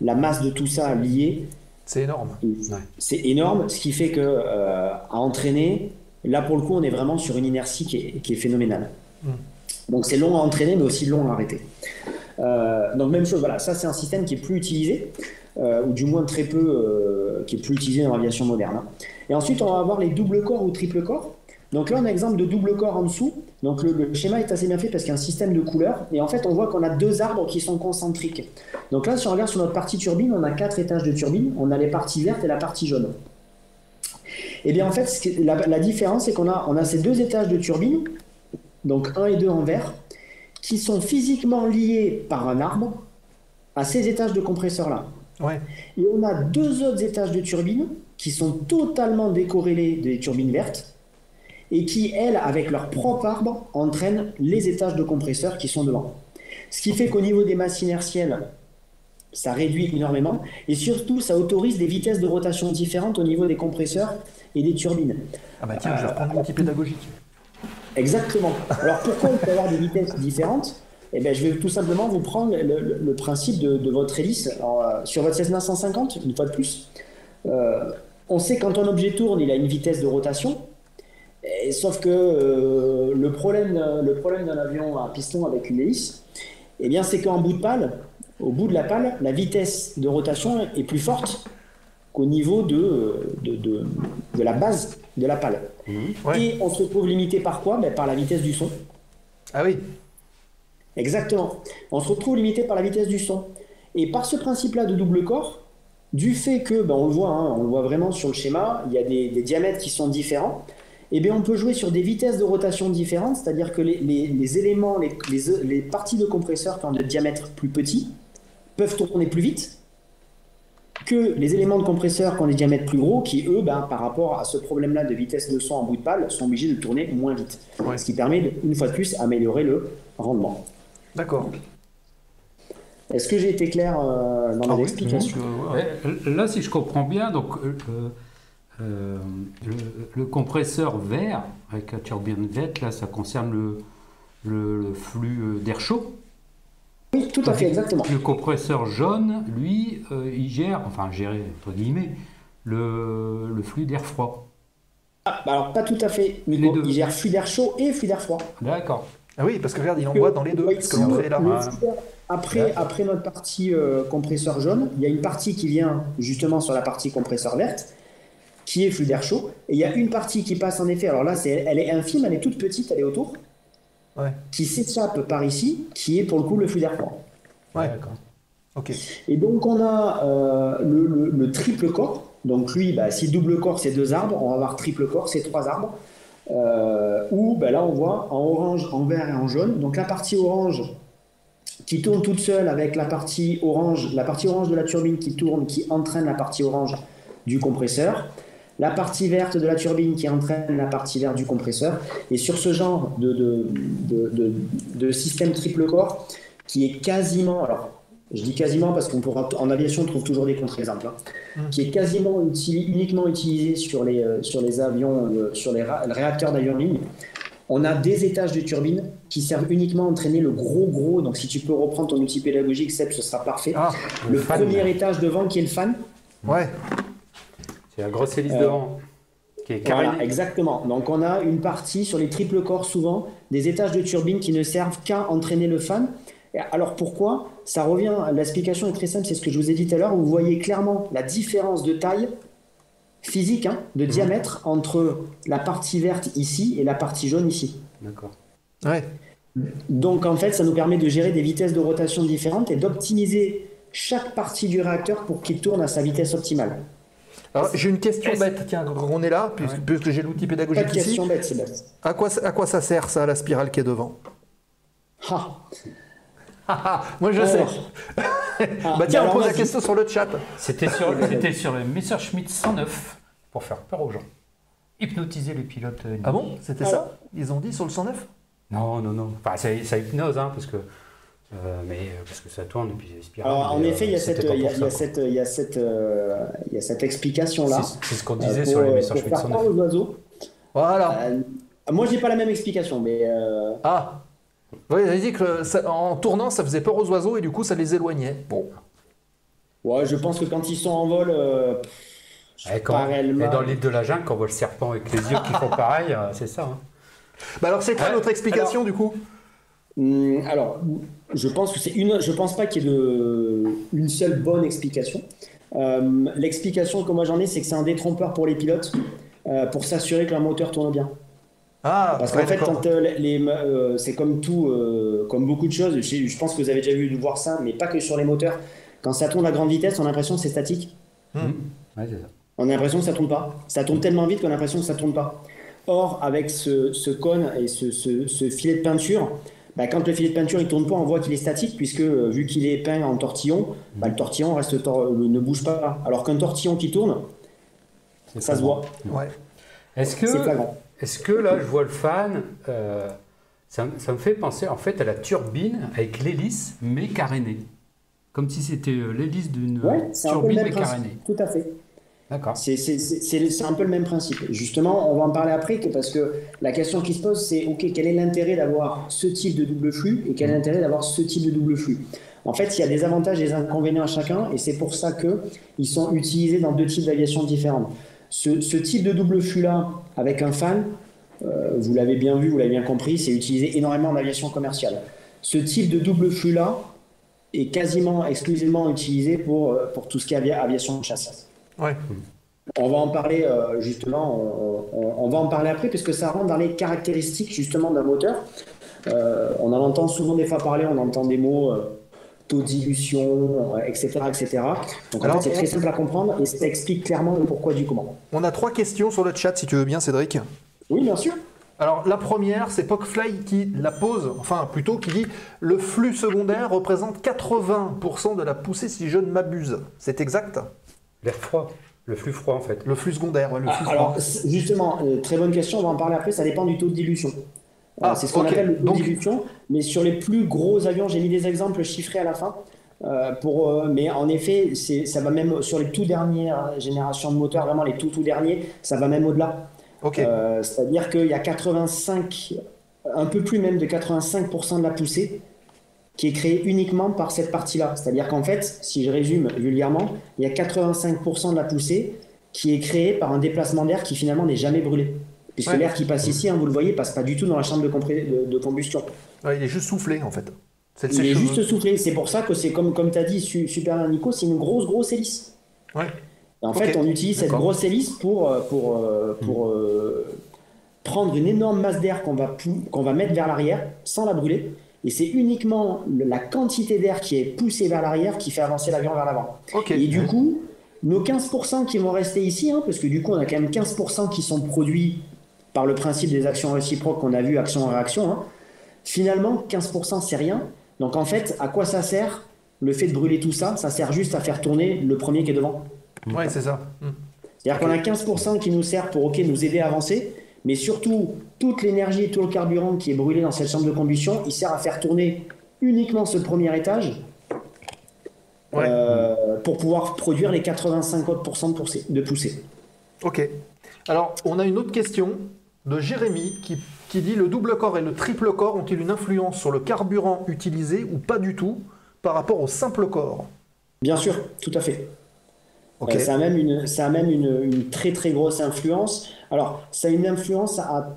La masse de tout ça liée. C'est énorme. C'est énorme, ce qui fait que euh, à entraîner, là pour le coup, on est vraiment sur une inertie qui est, phénoménale. Hmm. Donc c'est long à entraîner, mais aussi long à arrêter. donc même chose, voilà, ça c'est un système qui est plus utilisé. Euh, ou du moins très peu, euh, qui est plus utilisé dans l'aviation moderne. Hein. Et ensuite, on va avoir les double corps ou triple corps. Donc là, on a un exemple de double corps en dessous. Donc le, schéma est assez bien fait parce qu'il y a un système de couleurs. Et en fait, on voit qu'on a deux arbres qui sont concentriques. Donc là, si on regarde sur notre partie turbine, on a quatre étages de turbine. On a les parties vertes et la partie jaune. Et eh bien en fait, la, différence, c'est qu'on a, on a ces deux étages de turbine, donc un et deux en vert, qui sont physiquement liés par un arbre à ces étages de compresseur-là. Et on a deux autres étages de turbines qui sont totalement décorrélés des turbines vertes et qui, elles, avec leur propre arbre, entraînent les étages de compresseurs qui sont devant. Ce qui fait qu'au niveau des masses inertielles, ça réduit énormément et surtout ça autorise des vitesses de rotation différentes au niveau des compresseurs et des turbines. Ah bah tiens, je vais reprendre mon petit pédagogique. Exactement. Alors pourquoi on peut avoir des vitesses différentes? Eh bien, je vais tout simplement vous prendre le, principe de, votre hélice. Euh, sur votre Cessna 150, une fois de plus, euh, on sait quand un objet tourne, il a une vitesse de rotation. Sauf que euh, le problème, le problème d'un avion à piston avec une hélice, eh bien, c'est qu'en bout de pale, au bout de la pale, la vitesse de rotation est plus forte qu'au niveau de, de, la base de la pale. Mmh. Et on se retrouve limité par quoi? Ben, Par la vitesse du son. Ah oui Exactement. On se retrouve limité par la vitesse du son. Et par ce principe-là de double corps, du fait que, ben on le voit, hein, on le voit vraiment sur le schéma, il y a des, diamètres qui sont différents, eh bien on peut jouer sur des vitesses de rotation différentes, c'est-à-dire que les, éléments, les, parties de compresseur qui ont des diamètres plus petits peuvent tourner plus vite que les éléments de compresseur qui ont des diamètres plus gros, qui eux, ben, par rapport à ce problème-là de vitesse de son en bout de pale, sont obligés de tourner moins vite. Ce qui permet, une fois de plus, d'améliorer le rendement. D'accord. Est-ce que j'ai été clair euh, dans mon explication Là, si je comprends bien, donc euh, euh, le, compresseur vert avec la turbine verte, là, ça concerne le, flux d'air chaud. Oui, tout à fait, exactement. Le compresseur jaune, lui, il gère, enfin gérer entre guillemets, le, flux d'air froid. Ah, bah alors pas tout à fait, Il gère flux d'air chaud et flux d'air froid. D'accord. Ah oui, parce que regarde, il envoie dans les deux. Après, après notre partie euh, compresseur jaune, il y a une partie qui vient justement sur la partie compresseur verte, qui est flux d'air chaud. Et il y a une partie qui passe en effet, alors là, c'est, elle est infime, elle est toute petite, elle est autour, qui s'échappe par ici, qui est pour le coup le flux d'air froid. Ouais, d'accord. Ok. Et donc on a euh, le, triple corps. Donc lui, bah, si double corps c'est deux arbres, on va avoir triple corps c'est trois arbres. Euh, où ben là on voit en orange, en vert et en jaune. Donc la partie orange qui tourne toute seule avec la partie orange, la partie orange de la turbine qui tourne, qui entraîne la partie orange du compresseur, la partie verte de la turbine qui entraîne la partie verte du compresseur. Et sur ce genre de, de, de, de système triple corps, qui est quasiment, alors je dis quasiment parce qu'on pourra, en aviation, on trouve toujours des contre-exemples, hein, mmh. qui est quasiment uniquement utilisé sur les, euh, sur les avions, euh, sur les, réacteurs d'avion ligne. On a des étages de turbines qui servent uniquement à entraîner le gros gros. Donc, si tu peux reprendre ton outil pédagogique, Seb, ce sera parfait. Ah, le, premier étage devant qui est le fan. Ouais. C'est la grosse hélice devant. Qui est voilà, exactement. Donc, on a une partie sur les triple corps, souvent, des étages de turbines qui ne servent qu'à entraîner le fan. Alors pourquoi Ça revient, l'explication est très simple, c'est ce que je vous ai dit tout à l'heure, vous voyez clairement la différence de taille physique, hein, de mhm. diamètre, entre la partie verte ici et la partie jaune ici. D'accord. Ouais. Donc en fait, ça nous permet de gérer des vitesses de rotation différentes et d'optimiser chaque partie du réacteur pour qu'il tourne à sa vitesse optimale. Alors j'ai une question bête, tiens, on est là, puisque, j'ai l'outil pédagogique Pas de question bête, c'est bête. À quoi, à quoi ça sert ça, la spirale qui est devant? Ah. Moi je sais. Ah, bah tiens, on pose la question sur le chat. C'était sur, sur le Messerschmitt 109 pour faire peur aux gens. Hypnotiser les pilotes. Euh, ah bon? C'était ça? Ils ont dit sur le 109 Non, non, non. Enfin, ça, ça hypnose, hein, parce que. Euh, mais euh, parce que ça tourne et puis Alors, en effet, il y a cette, il y a, cette, il y a cette, il y a cette explication là. C'est ce qu'on disait sur les Messerschmitt 109. Aux oiseaux. Voilà. moi, j'ai pas la même explication, mais. Ah. Oui, il a dit que en tournant, ça faisait peur aux oiseaux et du coup, ça les éloignait. Bon. Ouais, je pense que quand ils sont en vol. Euh, et, dans l'île de la jungle, quand on voit le serpent avec les yeux qui font pareil, euh, c'est ça. Hein. Bah alors, c'est quoi notre explication du coup? Hmm, Alors, je pense que c'est une. Je pense pas qu'il y ait de, une seule bonne explication. Euh, l'explication que moi j'en ai, c'est que c'est un détrompeur pour les pilotes pour s'assurer que leur moteur tourne bien. Ah, Parce qu'en fait, quand, euh, les, euh, c'est comme tout, euh, comme beaucoup de choses, je, pense que vous avez déjà vu voir ça, mais pas que sur les moteurs. Quand ça tourne à grande vitesse, on a l'impression que c'est statique. Hmm. On a l'impression que ça tourne pas. Ça tourne tellement vite qu'on a l'impression que ça tourne pas. Or, avec ce, ce cône et ce, ce, filet de peinture, bah, quand le filet de peinture il tourne pas, on voit qu'il est statique, puisque vu qu'il est peint en tortillon, bah, le tortillon reste ne bouge pas. Alors qu'un tortillon qui tourne, ça se voit. Ouais. Est-ce que est-ce que là, je vois le fan, euh, ça, me fait penser en fait à la turbine avec l'hélice mais carénée. Comme si c'était euh, l'hélice d'une turbine mais carénée. Tout à fait. D'accord. C'est un peu le même principe. Justement, on va en parler après parce que la question qui se pose, c'est OK, quel est l'intérêt d'avoir ce type de double flux et quel est l'intérêt d'avoir ce type de double flux? En fait, il y a des avantages et des inconvénients à chacun et c'est pour ça qu'ils sont utilisés dans deux types d'aviation différentes. Ce, type de double flux-là, avec un fan, euh, vous l'avez bien vu, vous l'avez bien compris, c'est utilisé énormément en aviation commerciale. Ce type de double flux-là est quasiment exclusivement utilisé pour, euh, pour tout ce qui est aviation de chasse. Ouais. On va en parler euh, justement, on, va en parler après, puisque ça rentre dans les caractéristiques justement d'un moteur. on en entend souvent des fois parler, on entend des mots taux de dilution, etc., etc. Donc fait, c'est très simple à comprendre et ça explique clairement le pourquoi du comment. On a trois questions sur le chat, si tu veux bien, Cédric. Oui, bien sûr. Alors la première, c'est Pocfly qui la pose, enfin plutôt qui dit le flux secondaire représente 80% de la poussée si je ne m'abuse. C'est exact? L'air froid. Le flux froid en fait. Le flux secondaire, le flux ah, Alors justement, euh, très bonne question, on va en parler après, ça dépend du taux de dilution. Ah, c'est ce qu'on appelle le taux de dilution. Mais sur les plus gros avions, j'ai mis des exemples chiffrés à la fin. Euh, pour, euh, mais en effet, ça va même sur les tout dernières générations de moteurs, vraiment les tout tout derniers, ça va même au-delà. Euh, c'est-à-dire qu'il y a 85, un peu plus même de 85% de la poussée qui est créée uniquement par cette partie-là. C'est-à-dire qu'en fait, si je résume vulgairement, il y a 85% de la poussée qui est créée par un déplacement d'air qui finalement n'est jamais brûlé. Puisque l'air qui passe ici, hein, vous le voyez, passe pas du tout dans la chambre de, de, combustion. il est juste soufflé en fait. il est juste soufflé. C'est pour ça que c'est comme, comme tu as dit, super Nico, c'est une grosse, grosse hélice. Ouais. en fait, on utilise cette grosse hélice pour, euh, pour, euh, pour euh, prendre une énorme masse d'air qu'on va, qu'on va mettre vers l'arrière sans la brûler. Et c'est uniquement la quantité d'air qui est poussée vers l'arrière qui fait avancer l'avion vers l'avant. Et du coup, nos 15% qui vont rester ici, hein, parce que du coup, on a quand même 15% qui sont produits par le principe des actions réciproques qu'on a vu, action-réaction, hein, finalement, 15% c'est rien. Donc en fait, à quoi ça sert le fait de brûler tout ça? Ça sert juste à faire tourner le premier qui est devant. Oui, c'est ça. C'est-à-dire qu'on a 15% qui nous sert pour ok, nous aider à avancer, mais surtout, toute l'énergie et tout le carburant qui est brûlé dans cette chambre de combustion, il sert à faire tourner uniquement ce premier étage pour pouvoir produire les 85% de poussée. Ok. Alors, on a une autre question de Jérémy qui, qui dit le double corps et le triple corps ont-ils une influence sur le carburant utilisé ou pas du tout par rapport au simple corps? Bien sûr, tout à fait. Euh, ça a même, une, ça a même une, très très grosse influence. Alors, ça a une influence à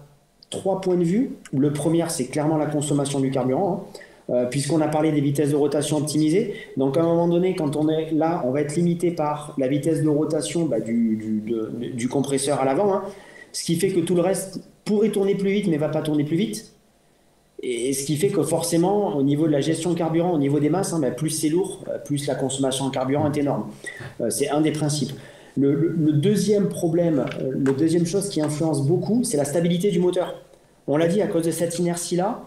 trois points de vue. Le premier, c'est clairement la consommation du carburant, hein. euh, puisqu'on a parlé des vitesses de rotation optimisées. Donc, à un moment donné, quand on est là, on va être limité par la vitesse de rotation bah, du, compresseur à l'avant, hein. ce qui fait que tout le reste pourrait tourner plus vite, mais va pas tourner plus vite. Et ce qui fait que forcément, au niveau de la gestion de carburant, au niveau des masses, hein, bah, plus c'est lourd, euh, plus la consommation en carburant est énorme. Euh, c'est un des principes. Le, deuxième problème, euh, le deuxième chose qui influence beaucoup, c'est la stabilité du moteur. On l'a dit, à cause de cette inertie-là,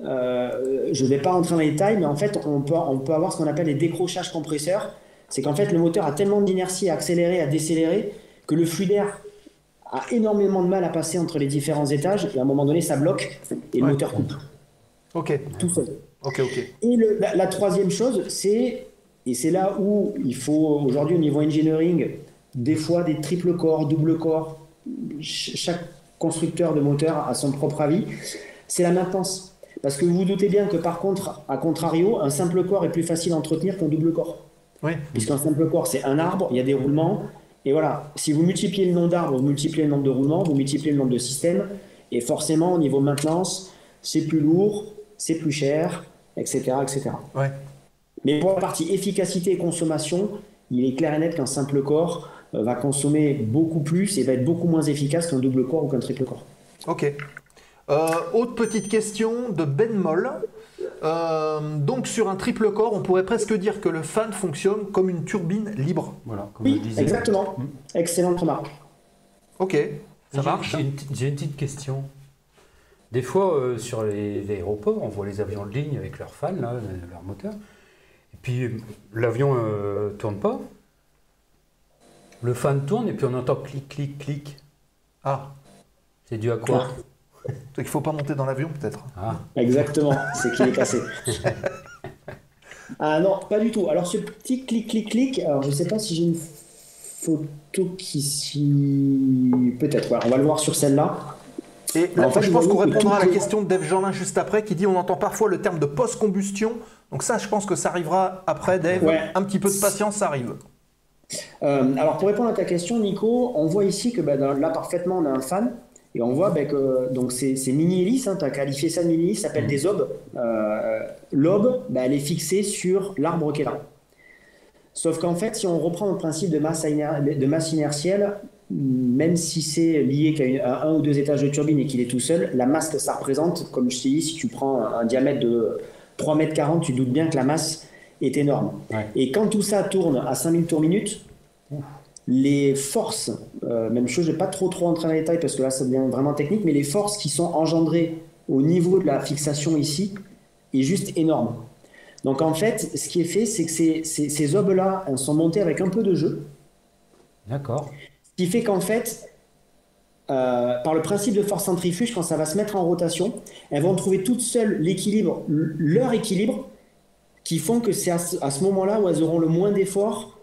je ne vais pas entrer dans les détails, mais en fait, on peut, on peut avoir ce qu'on appelle les décrochages compresseurs. C'est qu'en fait, le moteur a tellement d'inertie à accélérer, à décélérer, que le flux d'air a énormément de mal à passer entre les différents étages et à un moment donné ça bloque et le moteur coupe. Ok. Tout seul. Ok, ok. Et la, troisième chose, c'est, et c'est là où il faut aujourd'hui au niveau engineering, des fois des triple corps, double corps, chaque constructeur de moteur a son propre avis, c'est la maintenance. Parce que vous vous doutez bien que par contre, à contrario, un simple corps est plus facile à entretenir qu'un double corps. Oui. Puisqu'un simple corps, c'est un arbre, il y a des roulements, et voilà, si vous multipliez le nombre d'arbres, vous multipliez le nombre de roulements, vous multipliez le nombre de systèmes, et forcément, au niveau maintenance, c'est plus lourd, c'est plus cher, etc. etc. Ouais. Mais pour la partie efficacité et consommation, il est clair et net qu'un simple corps euh, va consommer beaucoup plus et va être beaucoup moins efficace qu'un double corps ou qu'un triple corps. Ok. Euh, autre petite question de Ben Moll. Euh, donc sur un triple corps, on pourrait presque dire que le fan fonctionne comme une turbine libre. Voilà, comme oui, exactement. Hmm. Excellente remarque. Ok, ça marche. J'ai une, petite question. Des fois, euh, sur les, aéroports, on voit les avions de ligne avec leurs fans, là, leur moteur. Puis l'avion ne tourne pas. Le fan tourne et puis on entend clic, clic, clic. Ah. C'est dû à quoi? Il ne faut pas monter dans l'avion, peut-être. Ah. Exactement, c'est qu'il est cassé. ah non, pas du tout. Alors, ce petit clic-clic-clic, alors je ne sais pas si j'ai une photo qui s'y. Peut-être, on va le voir sur celle-là. Et en fait, je pense qu'on répondra à la question de Dave Jeanlin juste après, qui dit on entend parfois le terme de post-combustion. Donc ça, je pense que ça arrivera après, Dave. Un petit peu de patience, ça arrive. Euh, alors pour répondre à ta question, Nico, on voit ici que ben, là parfaitement on a un fan et on voit ben, que donc ces, mini-hélices, hein, tu as qualifié ça de mini-hélice, ça s'appelle mm. des obes. Euh, L'aube, ben, elle est fixée sur l'arbre qui est là. Sauf qu'en fait, si on reprend le principe de masse, de masse inertielle, même si c'est lié qu'à un, ou deux étages de turbine et qu'il est tout seul, la masse que ça représente, comme je t'ai dit, si tu prends un, diamètre de 3 m 40, tu doutes bien que la masse est énorme. Et quand tout ça tourne à 5000 tours minute, les forces, euh, même chose, je ne vais pas trop trop entrer dans les détails parce que là ça devient vraiment technique, mais les forces qui sont engendrées au niveau de la fixation ici est juste énorme. Donc en fait, ce qui est fait, c'est que ces, ces, obes-là sont montés avec un peu de jeu. D'accord. Ce qui fait qu'en fait, euh, par le principe de force centrifuge, quand ça va se mettre en rotation, elles vont trouver toutes seules l'équilibre, leur équilibre, qui font que c'est à ce moment-là où elles auront le moins d'efforts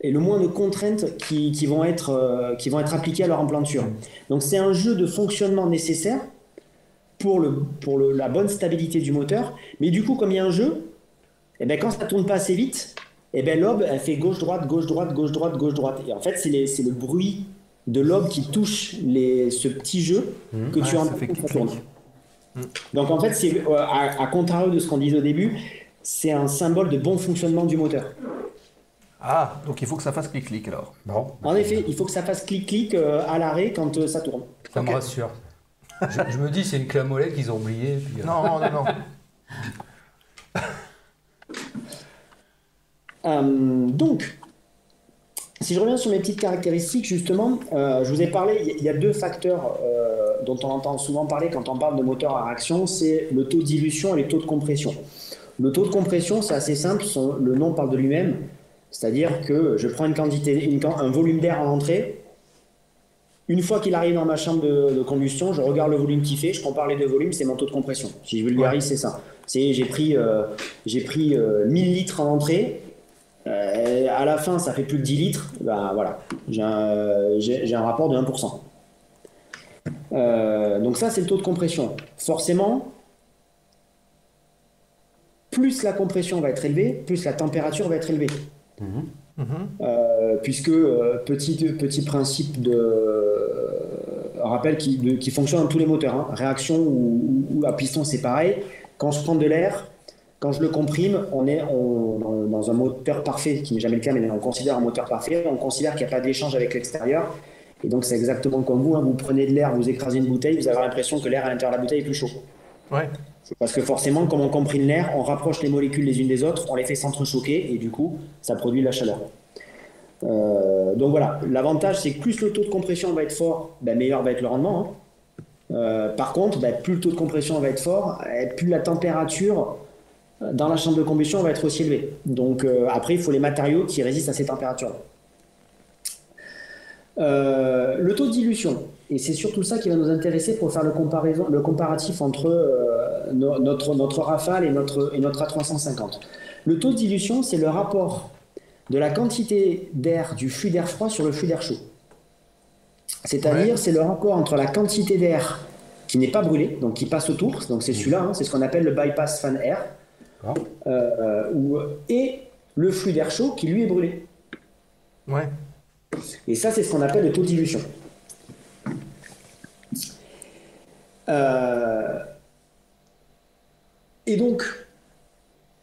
et le moins de contraintes qui, vont, être, euh, qui vont être appliquées à leur implanture. Donc c'est un jeu de fonctionnement nécessaire pour, le, pour le, la bonne stabilité du moteur, mais du coup comme il y a un jeu, et eh ben, quand ça tourne pas assez vite, et eh ben, l'aube elle fait gauche-droite, gauche-droite, gauche-droite, gauche-droite. Et en fait c'est le bruit de l'aube qui touche les, ce petit jeu mmh. que tu as fait mmh. Donc en fait, c'est euh, à, à, contrario de ce qu'on disait au début, c'est un symbole de bon fonctionnement du moteur. Ah, donc il faut que ça fasse clic-clic alors. Bon. En effet, il faut que ça fasse clic-clic euh, à l'arrêt quand euh, ça tourne. Ça me rassure. je, me dis, c'est une clé molette qu'ils ont oubliée. Euh. Non, non, non. donc, si je reviens sur mes petites caractéristiques, justement, je vous ai parlé, il y a deux facteurs dont on entend souvent parler quand on parle de moteur à réaction, c'est le taux de dilution et le taux de compression. Le taux de compression, c'est assez simple, le nom parle de lui-même. C'est-à-dire que je prends une quantité, un volume d'air en entrée. Une fois qu'il arrive dans ma chambre de, combustion, je regarde le volume qu'il fait, je compare les deux volumes, c'est mon taux de compression. Si je vulgarise, c'est ça. C'est j'ai pris, euh, j'ai pris 1000 euh, litres en entrée à la fin, ça fait plus de 10 litres. Ben voilà, j'ai un, rapport de 1%. donc ça, c'est le taux de compression. Forcément, plus la compression va être élevée, plus la température va être élevée. Mhm. Euh, puisque, euh, petit, petit principe de euh, rappel qui, qui, fonctionne dans tous les moteurs, hein. réaction ou, à piston, c'est pareil. Quand je prends de l'air, quand je le comprime, on est dans un moteur parfait, qui n'est jamais le cas, mais on considère un moteur parfait, on considère qu'il n'y a pas d'échange avec l'extérieur. Et donc, c'est exactement comme vous, hein. vous prenez de l'air, vous écrasez une bouteille, vous avez l'impression que l'air à l'intérieur de la bouteille est plus chaud. Ouais. Parce que forcément, comme on comprime l'air, on rapproche les molécules les unes des autres, on les fait s'entrechoquer et du coup, ça produit de la chaleur. Euh, donc voilà, l'avantage c'est que plus le taux de compression va être fort, ben meilleur va être le rendement. Hein. Euh, par contre, ben, plus le taux de compression va être fort, plus la température dans la chambre de combustion va être aussi élevée. Donc euh, après, il faut les matériaux qui résistent à ces températures. le taux de dilution, et c'est surtout ça qui va nous intéresser pour faire le, comparaison, le comparatif entre notre, notre Rafale et notre, et notre A350. Le taux de dilution, c'est le rapport de la quantité d'air du flux d'air froid sur le flux d'air chaud. C'est-à-dire, c'est le rapport entre la quantité d'air qui n'est pas brûlé, donc qui passe autour, donc c'est celui-là, hein, c'est ce qu'on appelle le bypass fan air, euh, et le flux d'air chaud qui lui est brûlé. Ouais. Et ça, c'est ce qu'on appelle le taux de dilution. Euh, et donc,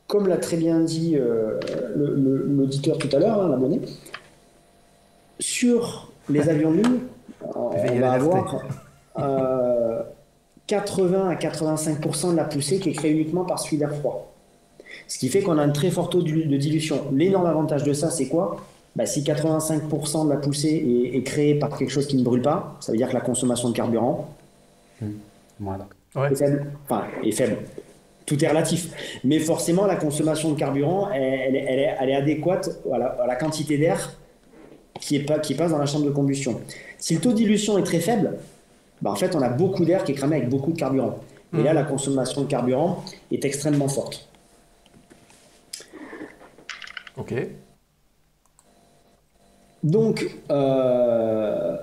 comme l'a très bien dit euh, l'auditeur tout à l'heure, hein, l'abonné, sur les avions de ligne, on va avoir 80 euh, à 85% de la poussée qui est créée uniquement par celui d'air froid. Ce qui fait qu'on a un très fort taux de, dilution. L'énorme avantage de ça, c'est quoi? Bah, Si 85% de la poussée est, créée par quelque chose qui ne brûle pas, ça veut dire que la consommation de carburant mmh. est faible. Enfin, est faible tout est relatif. Mais forcément, la consommation de carburant, elle, est, adéquate à la, quantité d'air qui, qui, passe dans la chambre de combustion. Si le taux de dilution est très faible, bah, en fait, on a beaucoup d'air qui est cramé avec beaucoup de carburant. Et là, hmm. la consommation de carburant est extrêmement forte. Ok. Donc, euh,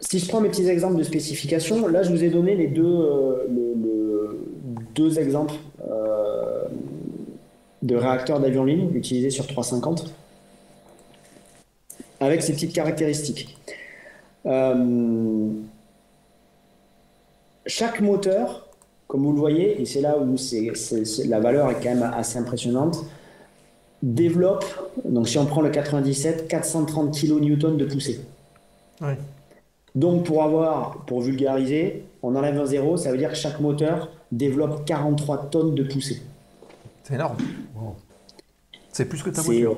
si je prends mes petits exemples de spécification, là, je vous ai donné les deux, euh, deux exemples euh, de réacteurs d'avion ligne utilisés sur 350 avec ces petites caractéristiques. Chaque moteur, comme vous le voyez, et c'est là où c'est, la valeur est quand même assez impressionnante, développe, donc si on prend le 97, 430 kN de poussée. Donc pour avoir, pour vulgariser, on enlève un zéro, ça veut dire que chaque moteur développe 43 tonnes de poussée. C'est énorme. C'est plus que ta voiture.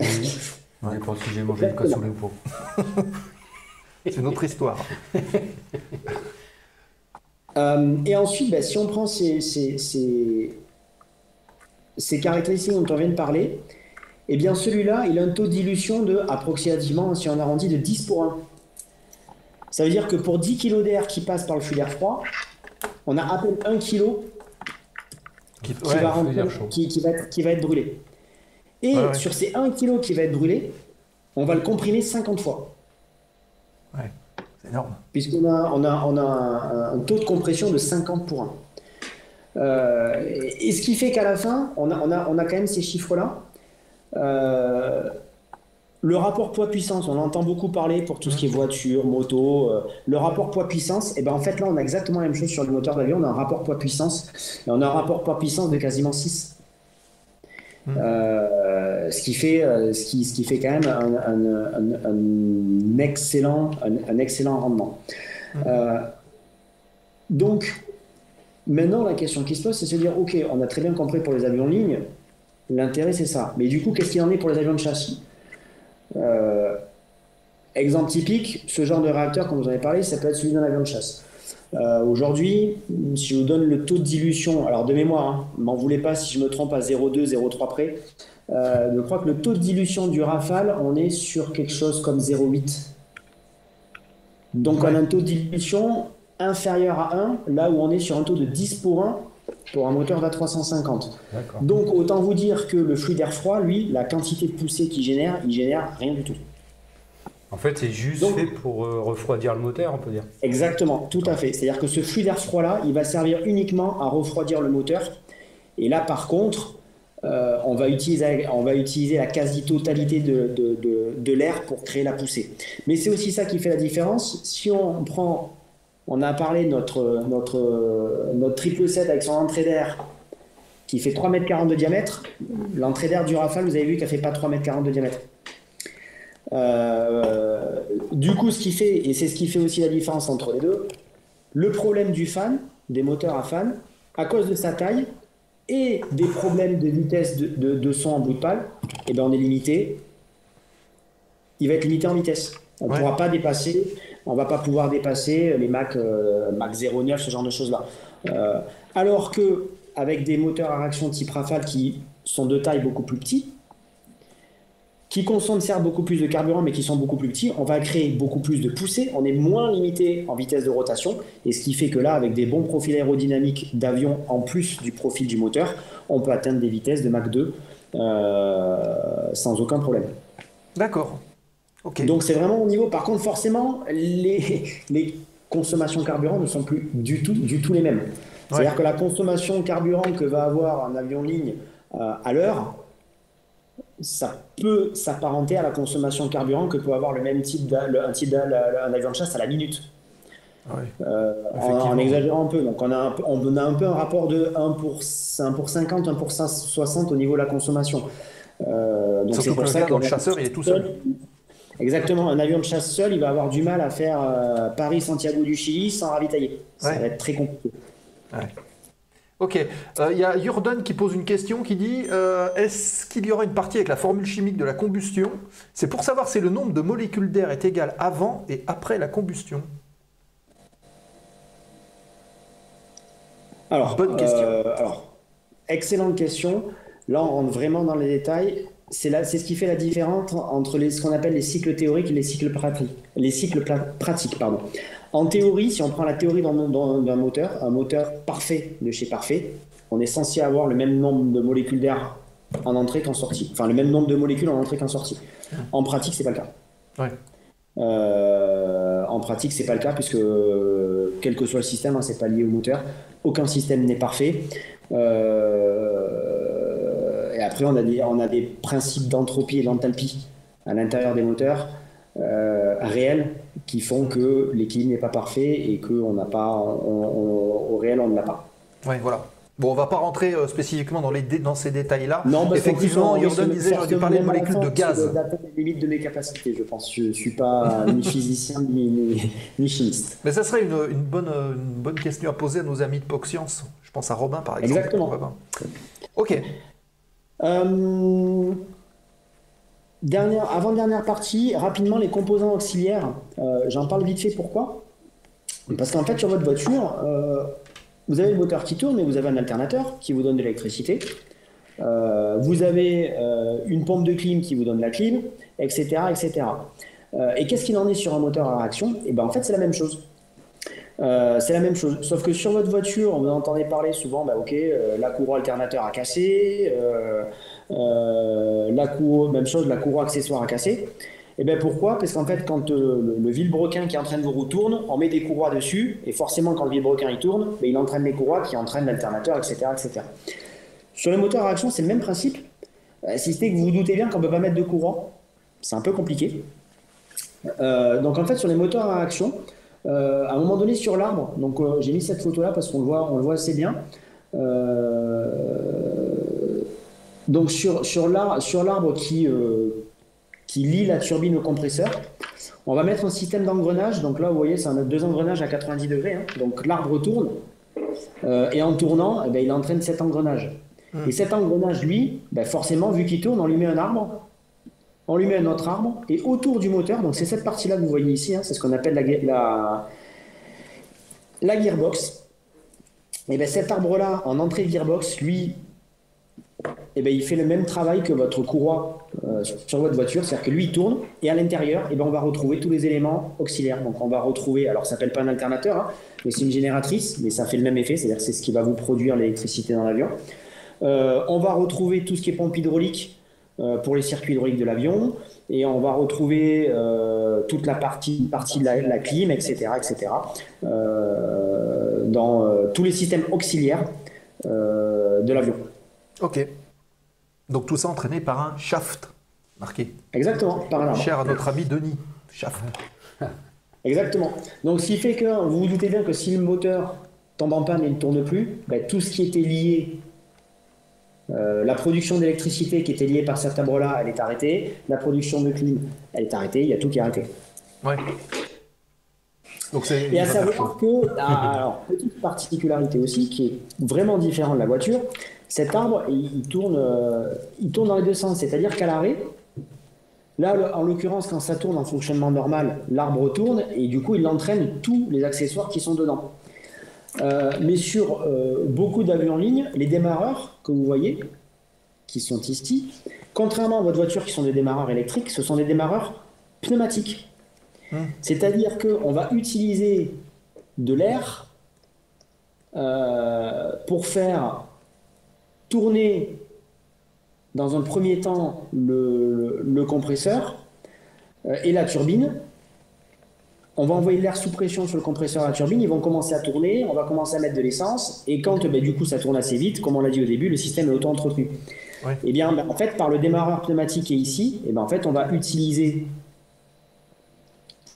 Euh... ouais, quand j'ai mangé le cassoulet ou pas. C'est une autre histoire. Euh, et ensuite, bah, si on prend ces, ces, ces, caractéristiques dont on vient de parler, eh bien celui-là, il a un taux de dilution de approximativement, si on arrondit, de 10 pour 1. Ça veut dire que pour 10 kg d'air qui passe par le flux d'air froid, on a à peine 1 kg qui, va être, brûlé. Et sur ces 1 kg qui va être brûlé, on va le comprimer 50 fois. Ouais, c'est énorme. Puisqu'on a, on a, on a un, taux de compression de 50 pour 1. Euh, et ce qui fait qu'à la fin, on a, on a, on a quand même ces chiffres-là. Euh, le rapport poids-puissance, on entend beaucoup parler pour tout ce qui est voiture, moto. Euh, le rapport poids-puissance, et eh ben en fait là on a exactement la même chose sur le moteur d'avion, on a un rapport poids-puissance, et on a un rapport poids-puissance de quasiment 6. Mmh. Euh, ce, qui fait, euh, ce, qui, ce qui fait quand même un, excellent, un, excellent rendement. Mmh. donc, maintenant la question qui se pose, c'est de se dire, ok, on a très bien compris pour les avions en ligne, l'intérêt c'est ça. Mais du coup, qu'est-ce qu'il en est pour les avions de châssis euh, exemple typique, ce genre de réacteur, comme vous en avez parlé, ça peut être celui d'un avion de chasse. Euh, aujourd'hui, si je vous donne le taux de dilution, alors de mémoire, hein, m'en voulez pas si je me trompe à 0,2, 0,3 près, euh, je crois que le taux de dilution du Rafale, on est sur quelque chose comme 0,8. Donc on a un taux de dilution inférieur à 1, là où on est sur un taux de 10 pour 1 pour un moteur d'A350. Donc autant vous dire que le fluide d'air froid, lui, la quantité de poussée qu'il génère, il génère rien du tout. En fait, c'est juste fait pour euh, refroidir le moteur, on peut dire. Exactement, tout à fait. C'est-à-dire que ce fluide d'air froid-là, il va servir uniquement à refroidir le moteur. Et là, par contre, euh, on, va utiliser, on va utiliser la quasi-totalité de, de l'air pour créer la poussée. Mais c'est aussi ça qui fait la différence. Si on prend on a parlé de notre, notre, notre triple 7 avec son entrée d'air qui fait 3,40 m de diamètre. L'entrée d'air du Rafale, vous avez vu qu'elle fait pas 3,40 m de diamètre. Euh, du coup, ce qui fait, et c'est ce qui fait aussi la différence entre les deux, le problème du fan, des moteurs à fan, à cause de sa taille et des problèmes de vitesse de, son en bout de pale, et eh ben on est limité. Il va être limité en vitesse. On ne pourra pas dépasser on va pas pouvoir dépasser les Mac, euh, Mac 09, ce genre de choses-là. Euh, alors que avec des moteurs à réaction type Rafale qui sont de taille beaucoup plus petite, qui consomment certes beaucoup plus de carburant mais qui sont beaucoup plus petits, on va créer beaucoup plus de poussée, on est moins limité en vitesse de rotation, et ce qui fait que là, avec des bons profils aérodynamiques d'avion en plus du profil du moteur, on peut atteindre des vitesses de Mach 2 euh, sans aucun problème. D'accord. Donc c'est vraiment au niveau. Par contre, forcément, les, les consommations carburant ne sont plus du tout, du tout les mêmes. C'est-à-dire que la consommation carburant que va avoir un avion ligne euh, à l'heure, ça peut s'apparenter à la consommation carburant que peut avoir le même type d'un type un avion de chasse à la minute. Euh, en, exagérant un peu. Donc on a un, on a un peu un rapport de 1 pour, 1 pour 50, 1 pour 60 au niveau de la consommation. Euh, donc c'est pour ça que le chasseur il est tout seul. Exactement, un avion de chasse seul, il va avoir du mal à faire euh, Paris-Santiago du Chili sans ravitailler. Ça va être très compliqué. Ok, il euh, y a Jordan qui pose une question qui dit euh, Est-ce qu'il y aura une partie avec la formule chimique de la combustion? C'est pour savoir si le nombre de molécules d'air est égal avant et après la combustion. Alors, bonne question. alors, excellente question. Là, on rentre vraiment dans les détails c'est ce qui fait la différence entre les, ce qu'on appelle les cycles théoriques et les cycles pratiques. Les cycles pratiques pardon. En théorie, si on prend la théorie d'un moteur, un moteur parfait de chez parfait, on est censé avoir le même nombre de molécules d'air en entrée qu'en sortie. Enfin, le même nombre de molécules en entrée qu'en sortie. En pratique, c'est pas le cas. Euh, en pratique, c'est pas le cas puisque quel que soit le système, hein, c'est pas lié au moteur. Aucun système n'est parfait. Euh, après, on a des, on a des principes d'entropie et d'enthalpie à l'intérieur des moteurs euh, réels qui font que l'équilibre n'est pas parfait et qu'on n'a pas, au réel, on ne l'a pas. Oui, voilà. Bon, on va pas rentrer euh, spécifiquement dans, les dans ces détails-là. Non, effectivement, Jordan disait j'aurais dû parler de molécules de gaz. les limites de mes capacités, je pense. Je ne suis pas ni physicien ni, ni, chimiste. Mais ça serait une, une, bonne, une bonne question à poser à nos amis de PocScience. Je pense à Robin, par exemple. Exactement. Ok. Euh, dernière, avant-dernière partie, rapidement les composants auxiliaires. Euh, j'en parle vite fait pourquoi? Parce qu'en fait, sur votre voiture, euh, vous avez le moteur qui tourne, mais vous avez un alternateur qui vous donne de l'électricité. vous avez une pompe de clim qui vous donne la clim, etc. etc. et qu'est-ce qu'il en est sur un moteur à réaction? Et eh ben en fait, c'est la même chose. Euh, c'est la même chose. Sauf que sur votre voiture, vous entendez parler souvent, bah, ok, euh, la courroie alternateur a cassé, euh, la courroie, même chose, la courroie accessoire a cassé. Et bien pourquoi? Parce qu'en fait, quand le, le, vilebrequin qui entraîne vos roues tourne, on met des courroies dessus, et forcément, quand le vilebrequin il tourne, bah, il entraîne les courroies qui entraînent l'alternateur, etc., etc. Sur les moteurs à réaction, c'est le même principe. si c'est que vous vous doutez bien qu'on ne peut pas mettre de courroie, c'est un peu compliqué. donc en fait, sur les moteurs à réaction, euh, à un moment donné sur l'arbre, donc euh, j'ai mis cette photo là parce qu'on le voit, on le voit assez bien. Euh, donc sur, sur l'arbre qui, qui lie la turbine au compresseur, on va mettre un système d'engrenage. Donc là, vous voyez, c'est deux engrenages à 90 degrés. Hein. Donc l'arbre tourne et en tournant, eh ben, il entraîne cet engrenage. Mmh. Et cet engrenage, lui, ben, forcément, vu qu'il tourne, on lui met un arbre on lui met un autre arbre, et autour du moteur, donc c'est cette partie-là que vous voyez ici, hein, c'est ce qu'on appelle la, la, gearbox. Et bien cet arbre-là, en entrée de gearbox, lui, eh ben, il fait le même travail que votre courroie euh, sur votre voiture, c'est-à-dire que lui il tourne et à l'intérieur, eh ben, on va retrouver tous les éléments auxiliaires. Donc on va retrouver, alors ça s'appelle pas un alternateur, hein, mais c'est une génératrice, mais ça fait le même effet, c'est-à-dire c'est ce qui va vous produire l'électricité dans l'avion. Euh, on va retrouver tout ce qui est pompe hydraulique pour les circuits hydrauliques de l'avion, et on va retrouver toute la partie, partie de la, clim, etc., etc., dans tous les systèmes auxiliaires de l'avion. Ok. Donc tout ça entraîné par un shaft marqué. Exactement, par un Cher à notre ami Denis, shaft. Exactement. Donc ce qui fait que vous vous doutez bien que si le moteur tombe en panne et ne tourne plus, ben, tout ce qui était lié, euh, la production d'électricité qui était liée par cet arbre-là, elle est arrêtée. La production de clim, elle est arrêtée. Il y a tout qui est arrêté. Ouais. Donc et à savoir que, ah, alors, petite particularité aussi qui est vraiment différente de la voiture, cet arbre, il, tourne, euh, il tourne dans les deux sens. C'est-à-dire qu'à l'arrêt, là, en l'occurrence, quand ça tourne en fonctionnement normal, l'arbre tourne et du coup, il entraîne tous les accessoires qui sont dedans. Euh, mais sur euh, beaucoup d'avions en ligne, les démarreurs que vous voyez, qui sont ici, contrairement à votre voiture qui sont des démarreurs électriques, ce sont des démarreurs pneumatiques. Hum. C'est-à-dire qu'on va utiliser de l'air pour faire tourner dans un premier temps le, compresseur euh, et la turbine. On va envoyer l'air sous pression sur le compresseur la turbine, ils vont commencer à tourner, on va commencer à mettre de l'essence, et quand ben, du coup ça tourne assez vite, comme on l'a dit au début, le système est auto-entretenu. Et eh bien ben, en fait, par le démarreur pneumatique qui est ici, et eh ben, en fait on va utiliser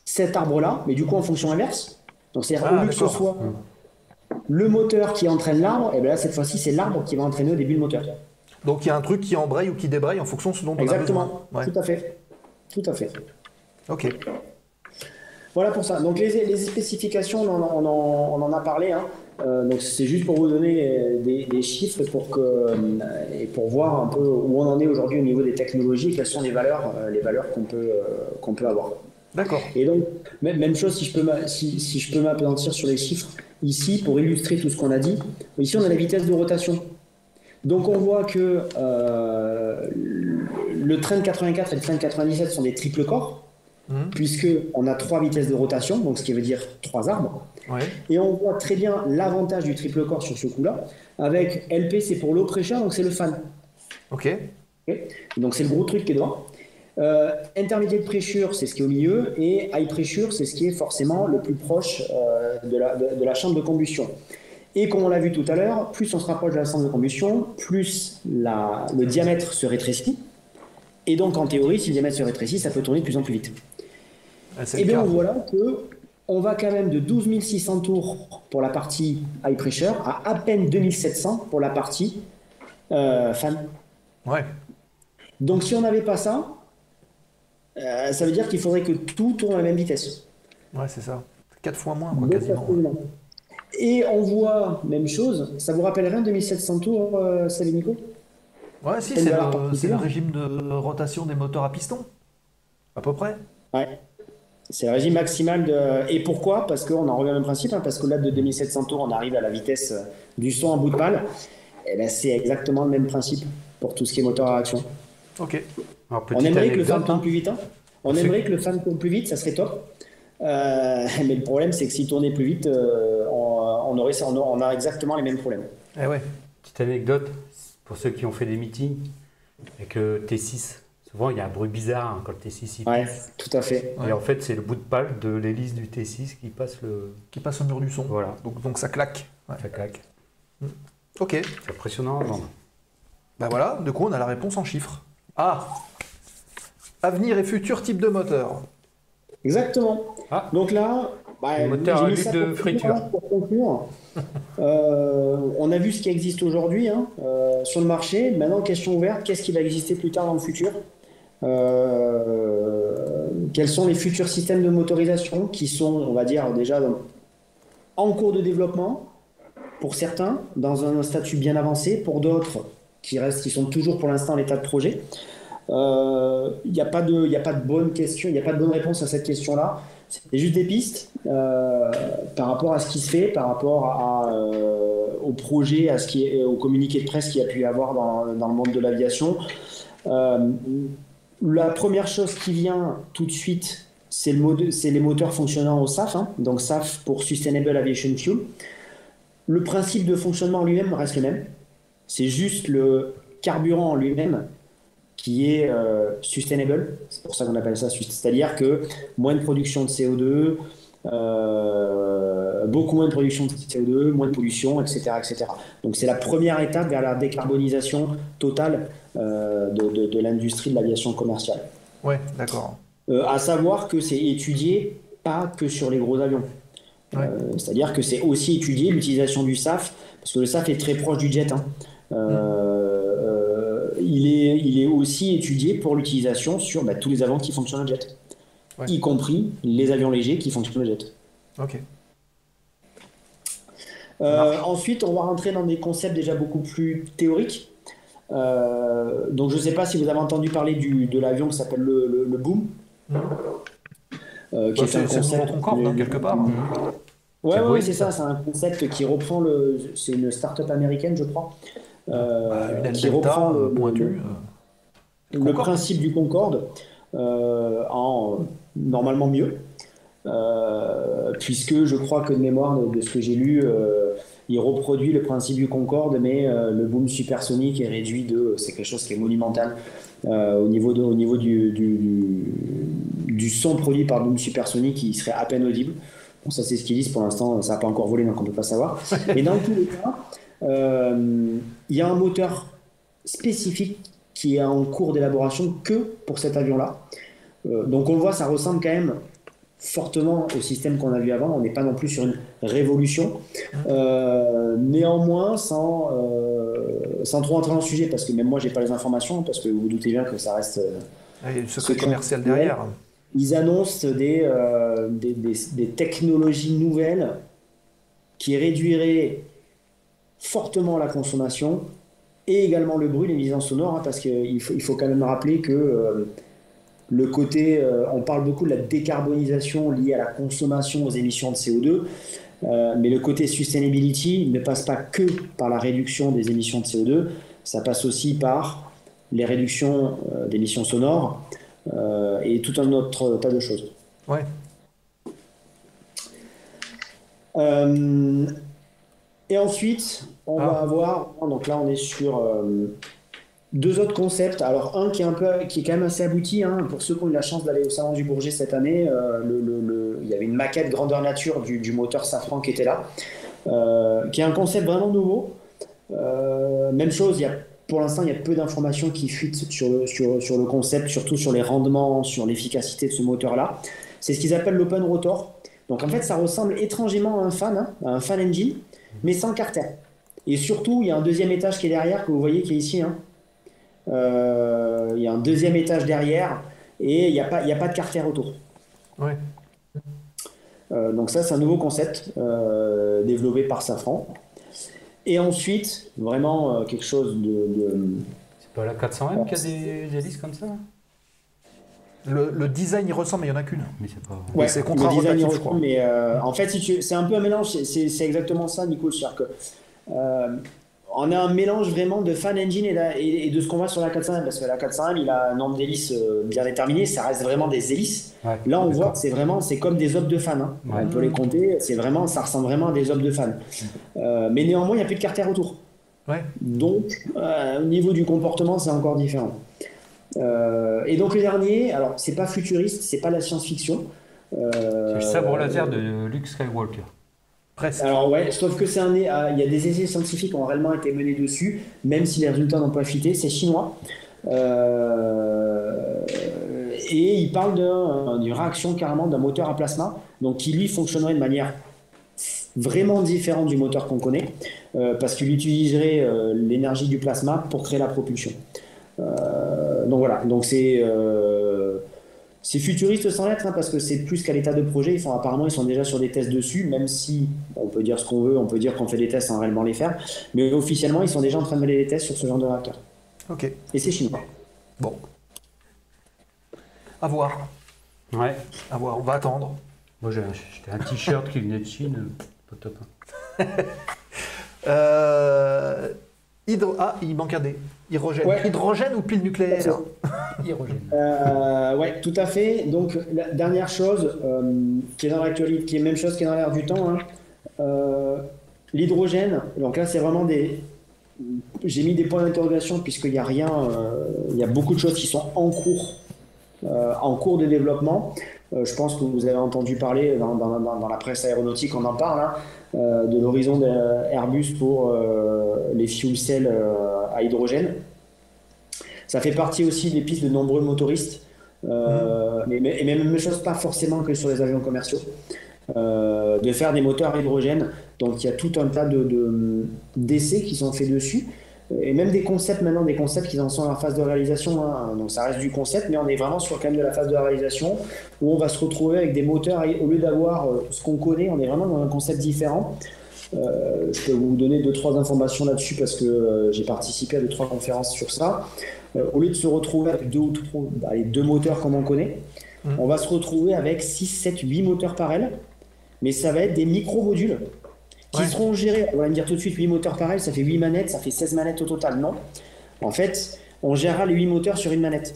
cet arbre-là, mais du coup en fonction inverse. Donc c'est-à-dire ah, au lieu que ce soit le moteur qui entraîne l'arbre, et bien là, cette fois-ci, c'est l'arbre qui va entraîner au début le moteur. Donc il y a un truc qui embraye ou qui débraye en fonction de ce dont Exactement. on a besoin. Tout à fait. Tout à fait. Ok. Voilà pour ça. Donc les, spécifications, on en, a parlé. Hein. Euh, donc c'est juste pour vous donner des, chiffres pour que euh, et pour voir un peu où on en est aujourd'hui au niveau des technologies, quelles sont les valeurs, euh, les valeurs qu'on peut qu'on peut avoir. D'accord. Et donc même, chose si je peux si, si je peux m'appesantir sur les chiffres ici, pour illustrer tout ce qu'on a dit, ici on a la vitesse de rotation. Donc on voit que euh, le train de 84 et le train de 97 sont des triples corps, mhm. puisqu'on a trois vitesses de rotation, donc ce qui veut dire trois arbres. Et on voit très bien l'avantage du triple corps sur ce coup-là, avec LP c'est pour low pressure, donc c'est le fan. Ok. Donc c'est le gros truc qui est devant. Euh, intermédiaire de pressure, c'est ce qui est au milieu, et high pressure, c'est ce qui est forcément le plus proche euh, de, la, de, la, chambre de combustion. Et comme on l'a vu tout à l'heure, plus on se rapproche de la chambre de combustion, plus la, le diamètre se rétrécit. Et donc, en théorie, si le diamètre se rétrécit, ça peut tourner de plus en plus vite. Ah, et bien, voilà que on va quand même de 12 600 tours pour la partie high pressure à à peine 2700 pour la partie euh, fan. Ouais. Donc, si on n'avait pas ça, euh, ça veut dire qu'il faudrait que tout tourne à la même vitesse. Ouais, c'est ça. Quatre fois moins, quasiment. Et on voit, même chose, ça vous rappelle rien 2700 tours, euh, Nico Ouais, si, c'est le, régime de rotation des moteurs à piston, à peu près. Ouais. C'est le régime maximal de. Et pourquoi? Parce qu'on en revient au même principe, hein, parce qu'au-delà de 2700 tours, on arrive à la vitesse du son en bout de balle. Et eh ben, c'est exactement le même principe pour tout ce qui est moteur à action. Ok on aimerait que le fan tourne plus vite. Hein. On aimerait que le fan tourne plus vite, ça serait top. Euh, mais le problème, c'est que s'il tournait plus vite, euh, on, aurait, on, a exactement les mêmes problèmes. Eh ouais. Petite anecdote pour ceux qui ont fait des meetings avec le T6. Souvent, il y a un bruit bizarre hein, quand le T6 il ouais, tout à fait. Et en fait, c'est le bout de pale de l'hélice du T6 qui passe le qui passe au mur du son. Voilà. Donc, donc ça claque. Ça claque. Mm. Ok. C'est impressionnant. Non. Ben voilà. Du coup, on a la réponse en chiffres. Ah avenir et futur type de moteur. Exactement. Ah. Donc là, bah, moteur à de friture. Pour conclure, euh, on a vu ce qui existe aujourd'hui hein, euh, sur le marché. Maintenant, question ouverte, qu'est-ce qui va exister plus tard dans le futur? Quels sont les futurs systèmes de motorisation qui sont, on va dire, déjà en cours de développement pour certains, dans un statut bien avancé, pour d'autres qui qui sont toujours pour l'instant en état de projet. Il euh, n'y a, pas de, a pas de bonne question, il n'y a pas de bonne réponse à cette question-là. C'est juste des pistes euh, par rapport à ce qui se fait, par rapport euh, au projet, à ce qui est, au communiqué de presse qu'il y a pu y avoir dans le monde de l'aviation. La première chose qui vient tout de suite, c'est le les moteurs fonctionnant au SAF, hein. donc SAF pour Sustainable Aviation Fuel. Le principe de fonctionnement lui-même reste le même. C'est juste le carburant en lui-même qui est euh, sustainable. C'est pour ça qu'on appelle ça C'est-à-dire que moins de production de CO2, euh, beaucoup moins de production de CO2, moins de pollution, etc. etc. Donc c'est la première étape vers la décarbonisation totale euh, de, de, l'industrie de l'aviation commerciale. Ouais, d'accord. à savoir que c'est étudié pas que sur les gros avions. C'est-à-dire que c'est aussi étudié l'utilisation du SAF, parce que le SAF est très proche du jet. Hein. Euh, il, est, il est aussi étudié pour l'utilisation sur bah, tous les avions qui fonctionnent en jet, y compris les avions légers qui fonctionnent en jet. Ok. Euh, ensuite, on va rentrer dans des concepts déjà beaucoup plus théoriques. Euh, donc, je ne sais pas si vous avez entendu parler du, de l'avion qui s'appelle le, le, Boom. Mmh. qui est, un concept Concorde, quelque part. Ouais, ouais, c'est ça. C'est un concept qui reprend le. C'est une start-up américaine, je crois, euh, bah, qui reprend le, le, le principe du Concorde euh, en normalement mieux, euh, puisque je crois que de mémoire de, ce que j'ai lu, il reproduit le principe du Concorde, mais le boom supersonique est réduit de, c'est quelque chose qui est monumental au niveau, de, au niveau du, du, du, son produit par boom supersonique, il serait à peine audible. Bon, ça c'est ce qu'ils disent pour l'instant, ça n'a pas encore volé donc on ne peut pas savoir. Et dans tous les cas, euh, il y a un moteur spécifique qui est en cours d'élaboration que pour cet avion-là. Euh, donc on le voit, ça ressemble quand même fortement au système qu'on a vu avant. On n'est pas non plus sur une révolution. Euh, néanmoins, sans, sans trop entrer dans le sujet, parce que même moi, j'ai pas les informations, parce que vous vous doutez bien que ça reste. Il y a le secret commercial derrière. Ils annoncent des, des, des, technologies nouvelles qui réduiraient fortement la consommation et également le bruit, les nuisances sonores, hein, parce qu'il faut, il faut quand même rappeler que euh, le côté, euh, on parle beaucoup de la décarbonisation liée à la consommation, aux émissions de CO2, euh, mais le côté sustainability ne passe pas que par la réduction des émissions de CO2, ça passe aussi par les réductions d'émissions sonores et tout un autre tas de choses. Ouais. Et ensuite, on va ah. avoir, donc là on est sur euh, deux autres concepts. Alors un qui est un peu, qui est quand même assez abouti. Hein, pour ceux qui ont eu la chance d'aller au salon du Bourget cette année, euh, le, il y avait une maquette grandeur nature du, moteur Safran qui était là, euh, qui est un concept vraiment nouveau. même chose, il y a, pour l'instant il y a peu d'informations qui fuitent sur le, sur, sur le concept, surtout sur les rendements, sur l'efficacité de ce moteur-là. C'est ce qu'ils appellent l'open rotor. Donc en fait, ça ressemble étrangement à un fan, hein, à un fan engine, mais sans carter. Et surtout, il y a un deuxième étage qui est derrière, que vous voyez qui est ici. Hein. Euh, il y a un deuxième étage derrière, et il n'y a, pas, a pas de carter autour. Ouais. Euh, donc ça, c'est un nouveau concept euh, développé par Safran. Et ensuite, vraiment quelque chose de... C'est pas la 400M qui a des hélices comme ça le, design il ressemble, mais il n'y en a qu'une. Mais c'est pas. Ouais, c'est je crois. Mais euh, en fait, si c'est un peu un mélange. C'est exactement ça, Nico. cest que euh, on a un mélange vraiment de fan engine et, de ce qu'on voit sur la 400M. Parce que la 400M, il a un nombre d'hélices euh, bien déterminé. Ça reste vraiment des hélices. Là, on voit que c'est vraiment, c'est comme des obs de fan. Hein. On peut les compter. C'est vraiment, ça ressemble vraiment à des obs de fan. mais néanmoins, il n'y a plus de carter autour. Ouais. Donc, au niveau du comportement, c'est encore différent. Euh, et donc le dernier, alors c'est pas futuriste, c'est pas la science-fiction. Euh, c'est le sabre laser de Luke Skywalker. Presque. Alors ouais, sauf que c'est un, ah, il y a des essais scientifiques qui ont réellement été menés dessus, même si les résultats n'ont pas fité. C'est chinois. Euh, et il parle d'une réaction carrément d'un moteur à plasma, donc qui lui fonctionnerait de manière vraiment différente du moteur qu'on connaît, parce qu'il utiliserait l'énergie du plasma pour créer la propulsion. Euh, donc voilà, donc c'est euh, c'est futuriste sans l'être, hein, parce que c'est plus qu'à l'état de projet. Ils font, apparemment, ils sont déjà sur des tests dessus, même si on peut dire ce qu'on veut, on peut dire qu'on fait des tests sans réellement les faire. Mais officiellement, ils sont déjà en train de mener des tests sur ce genre de réacteur. Ok. Et c'est chinois. Bon. À voir. Ouais. À voir, on va attendre. Moi, j'ai un t-shirt qui venait de Chine, pas top. Hein. hydro... Ah, il manque un D. Hydrogène. Hydrogène ou pile nucléaire Hydrogène. Euh, ouais, tout à fait. Donc, la dernière chose qui est dans l'actualité, qui est même chose qui est dans l'air du temps, hein, l'hydrogène. Donc là, c'est vraiment des, j'ai mis des points d'interrogation puisqu'il n'y a rien, euh, il y a beaucoup de choses qui sont en cours, euh, en cours de développement. Euh, je pense que vous avez entendu parler dans, la presse aéronautique, on en parle, hein, de l'horizon d'Airbus pour les fuel cells à hydrogène. Ça fait partie aussi des pistes de nombreux motoristes, mmh. et même chose pas forcément que sur les avions commerciaux. Euh, de faire des moteurs à hydrogène. Donc il y a tout un tas de, d'essais qui sont faits dessus. Et même des concepts maintenant, des concepts qui en sont à la phase de réalisation. Hein. Donc ça reste du concept, mais on est vraiment sur quand même de la phase de réalisation où on va se retrouver avec des moteurs, au lieu d'avoir euh, ce qu'on connaît, on est vraiment dans un concept différent. Euh, je peux vous donner deux trois informations là-dessus parce que j'ai participé à deux trois conférences sur ça. au lieu de se retrouver avec deux ou trois, bah, deux moteurs comme on connaît, mmh. on va se retrouver avec 6, 7, 8 moteurs par aile mais ça va être des micro-modules qui seront gérés. On va me dire tout de suite 8 moteurs pareils, ça fait 8 manettes, ça fait 16 manettes au total. Non? En fait, on gérera les 8 moteurs sur une manette.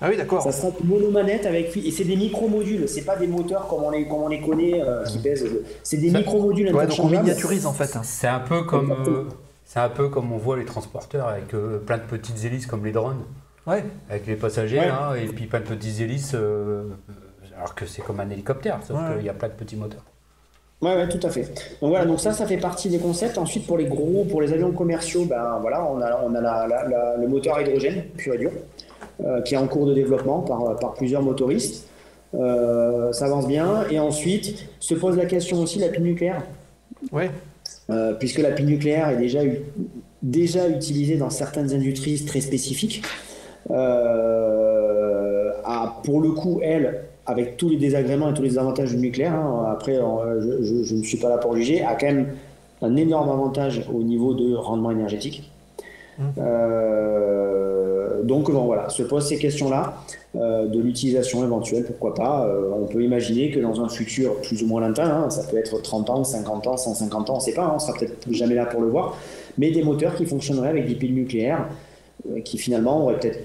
Ah oui, d'accord. Ça sera une monomanette avec et c'est des micro-modules, c'est pas des moteurs comme on les, comme on les connaît euh, qui pèsent. C'est des micro-modules ouais, donc on miniaturise en fait. C'est un peu comme euh, c'est un peu comme on voit les transporteurs avec euh, plein de petites hélices comme les drones. Ouais. Avec les passagers hein, et puis plein de petites hélices alors que c'est comme un hélicoptère, sauf qu'il y a plein de petits moteurs. Ouais, ouais, tout à fait. Donc voilà, donc ça, ça fait partie des concepts. Ensuite, pour les gros, pour les avions commerciaux, ben voilà, on a, on a le moteur à hydrogène pur et dur, euh, qui est en cours de développement par, par plusieurs motoristes. Euh, ça avance bien. Et ensuite, se pose la question aussi la pile nucléaire. Ouais. Euh, puisque la pile nucléaire est déjà, déjà utilisée dans certaines industries très spécifiques. À, pour le coup, elle, avec tous les désagréments et tous les avantages du nucléaire, hein, après je, ne suis pas là pour juger, a quand même un énorme avantage au niveau de rendement énergétique. Mmh. Euh, donc bon, voilà, se posent ces questions-là euh, de l'utilisation éventuelle, pourquoi pas. Euh, on peut imaginer que dans un futur plus ou moins lointain, hein, ça peut être 30 ans, 50 ans, 150 ans, on ne sait pas, hein, on sera peut-être jamais là pour le voir, mais des moteurs qui fonctionneraient avec des piles nucléaires qui finalement auraient peut-être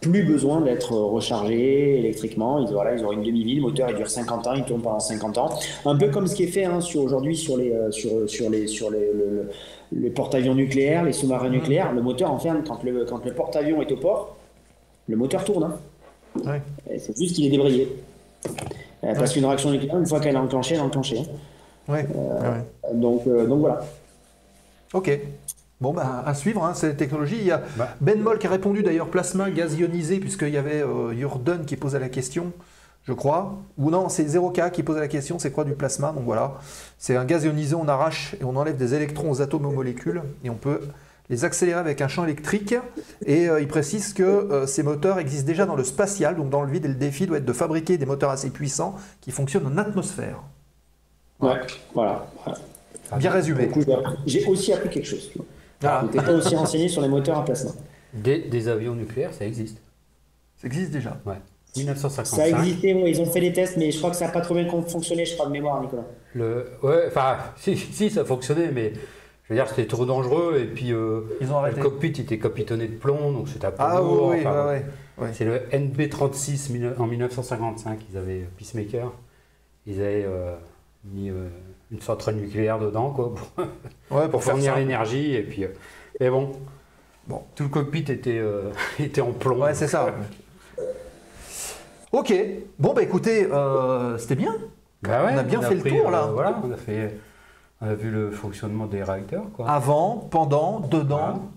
plus besoin d'être rechargé électriquement. Ils, voilà, ils ont une demi-vie, le moteur il dure 50 ans, il tourne pendant 50 ans. Un peu comme ce qui est fait hein, sur, aujourd'hui sur les, euh, sur, sur les, sur les, les porte-avions nucléaires, les sous-marins nucléaires. Le moteur, en fait, quand le, quand le porte-avions est au port, le moteur tourne. Hein. C'est juste qu'il est débrayé. Euh, parce qu'une réaction nucléaire, une fois qu'elle est enclenchée, elle est enclenchée. Hein. Ouais. Euh, donc, donc voilà. Ok. Bon, bah, à suivre, hein, cette technologie. Il y a bah. Ben Moll qui a répondu d'ailleurs plasma gaz ionisé, puisqu'il y avait euh, qui posait la question, je crois. Ou non, c'est 0K qui posait la question c'est quoi du plasma? Donc voilà, c'est un gaz ionisé, on arrache et on enlève des électrons aux atomes aux molécules, et on peut les accélérer avec un champ électrique. Et euh, il précise que euh, ces moteurs existent déjà dans le spatial, donc dans le vide, et le défi doit être de fabriquer des moteurs assez puissants qui fonctionnent en atmosphère. Ouais, voilà. Bien résumé. J'ai aussi appris quelque chose. Ah. Tu pas aussi renseigné sur les moteurs à plasma. Des, avions nucléaires, ça existe. Ça existe déjà Ouais. 1955. Ça existait, ils ont fait des tests, mais je crois que ça n'a pas trop bien fonctionné, je crois, de mémoire, Nicolas. Le, ouais, enfin, si, si, ça fonctionnait, mais je veux dire, c'était trop dangereux, et puis euh, ils ont le cockpit était capitonné de plomb, donc c'était un peu ah, lourd. Oui, ouais, ouais, C'est le NB36 en 1955, ils avaient euh, Peacemaker, ils avaient euh, mis une centrale nucléaire dedans, quoi, pour, ouais, pour, fournir l'énergie. Et puis, mais bon, bon, tout le cockpit était, euh, était en plomb. Ouais, c'est ça. ok. Bon, bah écoutez, euh, c'était bien. Bah on a bien fait le tour là. Euh, voilà, on a fait, on a vu le fonctionnement des réacteurs. Quoi. Avant, pendant, dedans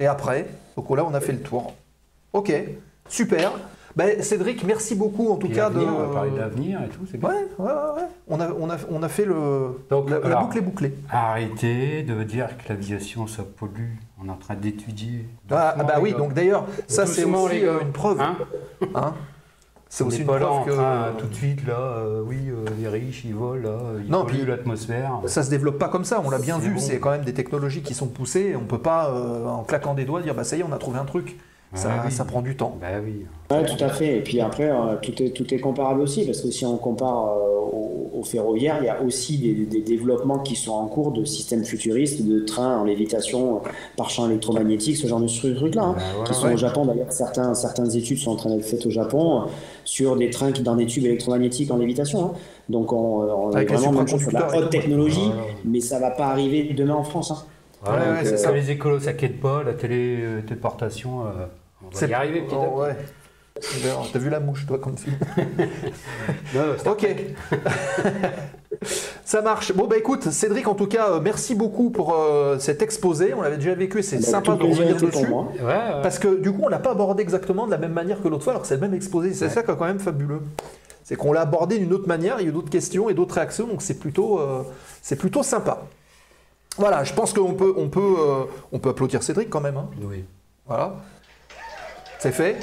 et après. Donc là, on a fait le tour. Ok, super. Ben, Cédric, merci beaucoup en tout cas de. On va parler d'avenir et tout, c'est bien. Ouais, ouais, ouais. On a, on a, on a fait le. Donc, la, boucle est bouclée. Arrêtez de dire que l'aviation ça pollue. On est en train d'étudier. Ah, bah oui, donc d'ailleurs, ça c'est aussi euh, une preuve. Hein, hein c'est aussi une preuve que tout de suite là, euh, oui, euh, les riches ils volent là, ils non, polluent l'atmosphère. Ça se développe pas comme ça, on l'a bien vu. C'est quand même des technologies qui sont poussées. On peut pas en claquant des doigts dire bah ça y est, on a trouvé un truc. Ça, ça, prend du temps. Bah oui. tout à fait. Et puis après, euh, tout est, tout est comparable aussi, parce que si on compare euh, au ferroviaire, il y a aussi des, développements qui sont en cours de systèmes futuristes, de trains en lévitation par champ électromagnétique, ce genre de trucs-là, hein, ben qui sont au Japon. D'ailleurs, certains, certaines études sont en train d'être faites au Japon sur des trains qui dans des tubes électromagnétiques en lévitation. Hein. Donc, on, est vraiment sur la haute technologie, mais ça va pas arriver demain en France. Hein. Ouais, c'est ça. Les écolos, ça quitte pas, la téléportation, euh, on va y arriver petit oh, ouais. T'as vu la mouche, toi, comme film Ok. Ça marche. Bon, bah écoute, Cédric, en tout cas, euh, merci beaucoup pour euh, cet exposé. On l'avait déjà vécu c'est bah, sympa de revenir dessus. Parce que du coup, on l'a pas abordé exactement de la même manière que l'autre fois, alors que c'est le même exposé. C'est ça qui est quand même fabuleux. C'est qu'on l'a abordé d'une autre manière, il y a d'autres questions et d'autres réactions, donc c'est plutôt, c'est plutôt sympa. Voilà, je pense qu'on peut, on peut, euh, on peut applaudir Cédric quand même. Hein. Oui. Voilà. C'est fait.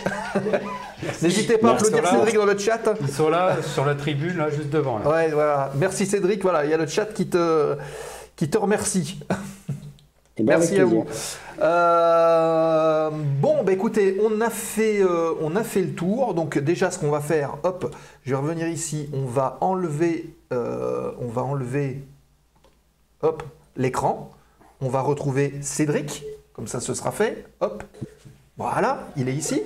N'hésitez pas à applaudir Cédric dans le chat. Ils sont là, sur la tribune, là, juste devant. Là. Ouais, voilà. Merci Cédric. Voilà, il y a le chat qui te, qui te remercie. Eh ben, Merci à vous. Euh, bon, bah écoutez, on a, fait, euh, on a fait le tour. Donc déjà, ce qu'on va faire, hop, je vais revenir ici. On va enlever, on va enlever, hop, l'écran. On va retrouver Cédric, comme ça ce sera fait. Hop, voilà, il est ici.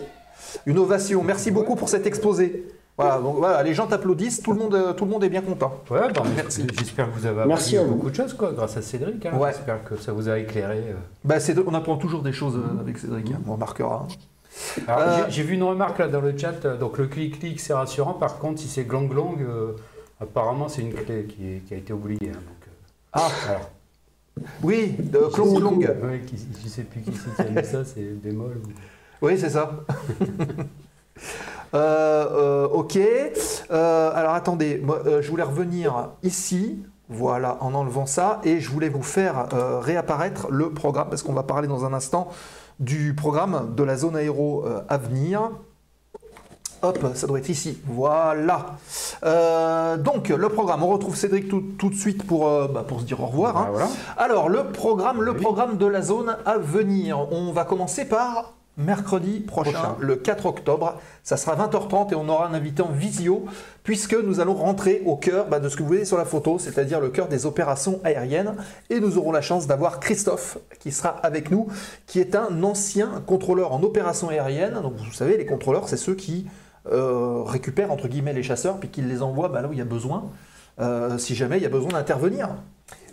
Une ovation, merci beaucoup pour cet exposé. Voilà, donc voilà, les gens t'applaudissent, tout le monde, tout le monde est bien content. Ouais, bah, merci. J'espère que vous avez appris beaucoup de choses, quoi, grâce à Cédric. Hein. J'espère que ça vous a éclairé. Euh. Bah, on apprend toujours des choses euh, avec Cédric, hein, on remarquera. Euh, j'ai vu une remarque là dans le chat, donc le clic-clic c'est rassurant, par contre si c'est glang-glang, apparemment c'est une clé qui, a été oubliée. Hein, donc, ah, alors. Oui, de je ne sais plus qui c'est qui a ça, c'est bémol. Oui, c'est ça. Euh, euh, ok. Euh, alors attendez, je voulais revenir ici, voilà, en enlevant ça, et je voulais vous faire réapparaître le programme, parce qu'on va parler dans un instant du programme de la zone aéro à venir. Hop, ça doit être ici. Voilà. Euh, donc, le programme, on retrouve Cédric tout, de suite pour, euh, bah, pour se dire au revoir. Hein. Bah, Alors, le programme, le programme de la zone à venir. On va commencer par mercredi prochain, le 4 octobre. Ça sera 20h30 et on aura un invité en visio puisque nous allons rentrer au cœur bah, de ce que vous voyez sur la photo, c'est-à-dire le cœur des opérations aériennes. Et nous aurons la chance d'avoir Christophe qui sera avec nous, qui est un ancien contrôleur en opérations aériennes. Donc vous savez, les contrôleurs, c'est ceux qui euh, récupère entre guillemets les chasseurs puis qu'il les envoie bah, là où il y a besoin, euh, si jamais il y a besoin d'intervenir.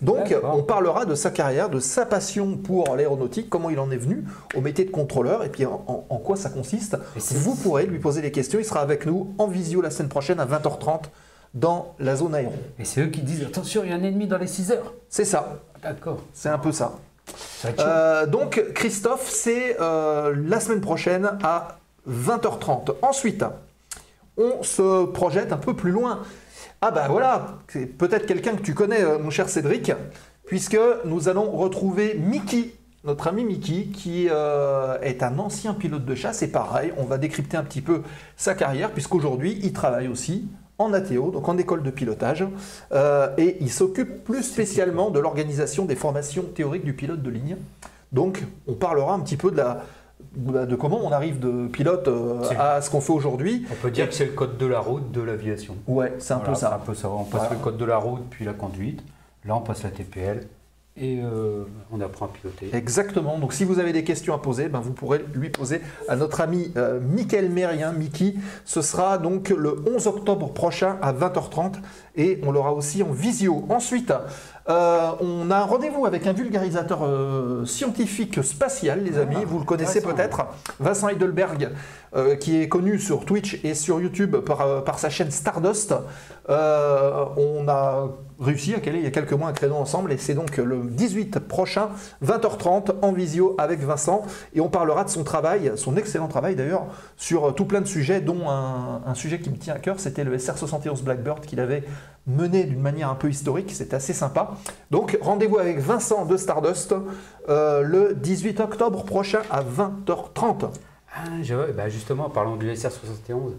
Donc on parlera de sa carrière, de sa passion pour l'aéronautique, comment il en est venu au métier de contrôleur et puis en, quoi ça consiste. Vous pourrez lui poser des questions, il sera avec nous en visio la semaine prochaine à 20h30 dans la zone aéro. Et c'est eux qui disent attention, il y a un ennemi dans les 6 heures. C'est ça. D'accord. C'est un peu ça. Euh, donc Christophe, c'est la semaine prochaine à 20h30. Ensuite, on se projette un peu plus loin. Ah ben voilà, c'est peut-être quelqu'un que tu connais, euh, mon cher Cédric, puisque nous allons retrouver Mickey, notre ami Mickey, qui euh, est un ancien pilote de chasse. Et pareil, on va décrypter un petit peu sa carrière, puisqu'aujourd'hui, il travaille aussi en ATO, donc en école de pilotage, euh, et il s'occupe plus spécialement de l'organisation des formations théoriques du pilote de ligne. Donc, on parlera un petit peu de la, de comment on arrive de pilote euh, à ce qu'on fait aujourd'hui. On peut dire que c'est le code de la route de l'aviation. Ouais, c'est un peu ça. Un peu ça. On passe le code de la route puis la conduite. Là, on passe la TPL et euh, on apprend à piloter. Exactement. Donc si vous avez des questions à poser, ben, vous pourrez lui poser à notre ami euh, Mickaël Mérien, Mickey. Ce sera donc le 11 octobre prochain à 20h30 et on l'aura aussi en visio. Ensuite, euh, on a un rendez-vous avec un vulgarisateur euh, scientifique spatial, les amis. Vous le connaissez peut-être, Vincent Heidelberg, euh, qui est connu sur Twitch et sur YouTube par, par sa chaîne Stardust. on a réussi à caler il y a quelques mois un créneau ensemble et c'est donc le 18 prochain, 20h30, en visio avec Vincent. Et on parlera de son travail, son excellent travail d'ailleurs, sur tout plein de sujets, dont un, un sujet qui me tient à cœur, c'était le SR-71 Blackbird qu'il avait mené d'une manière un peu historique, c'était assez sympa. Donc rendez-vous avec Vincent de Stardust euh, le 18 octobre prochain à 20h30. Ah, bah justement, en parlant du SR71,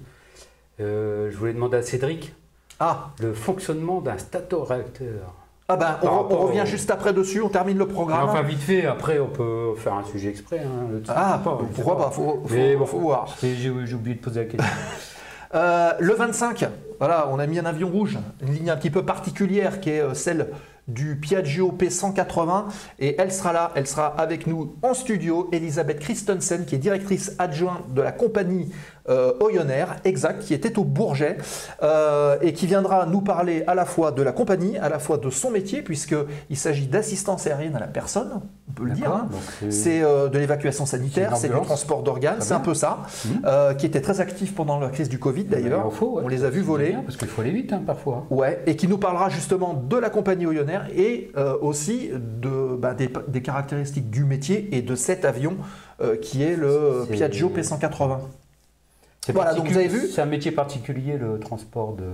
euh, je voulais demander à Cédric ah. le fonctionnement d'un stato-réacteur. Ah ben, on, revient juste après dessus, on termine le programme. Enfin, vite fait, après, on peut faire un sujet exprès. Hein, ah, pourquoi pas, faut, faut, faut, voir. J'ai oublié de poser la question. le 25, voilà, on a mis un avion rouge, une ligne un petit peu particulière qui est celle du Piaggio P180 et elle sera là, elle sera avec nous en studio, Elisabeth Christensen qui est directrice adjointe de la compagnie euh, exact, qui était au Bourget euh, et qui viendra nous parler à la fois de la compagnie, à la fois de son métier, puisqu'il s'agit d'assistance aérienne à la personne, on peut le dire. Hein. C'est euh, de l'évacuation sanitaire, c'est du transport d'organes, c'est un peu ça, mmh. euh, qui était très actif pendant la crise du Covid d'ailleurs. On les a vus voler. parce qu'il faut aller vite hein, parfois. Ouais, et qui nous parlera justement de la compagnie Oyonnax et aussi de, bah, des, des, caractéristiques du métier et de cet avion qui est le Piaggio P180. Voilà, donc vous avez vu C'est un métier particulier, le transport de,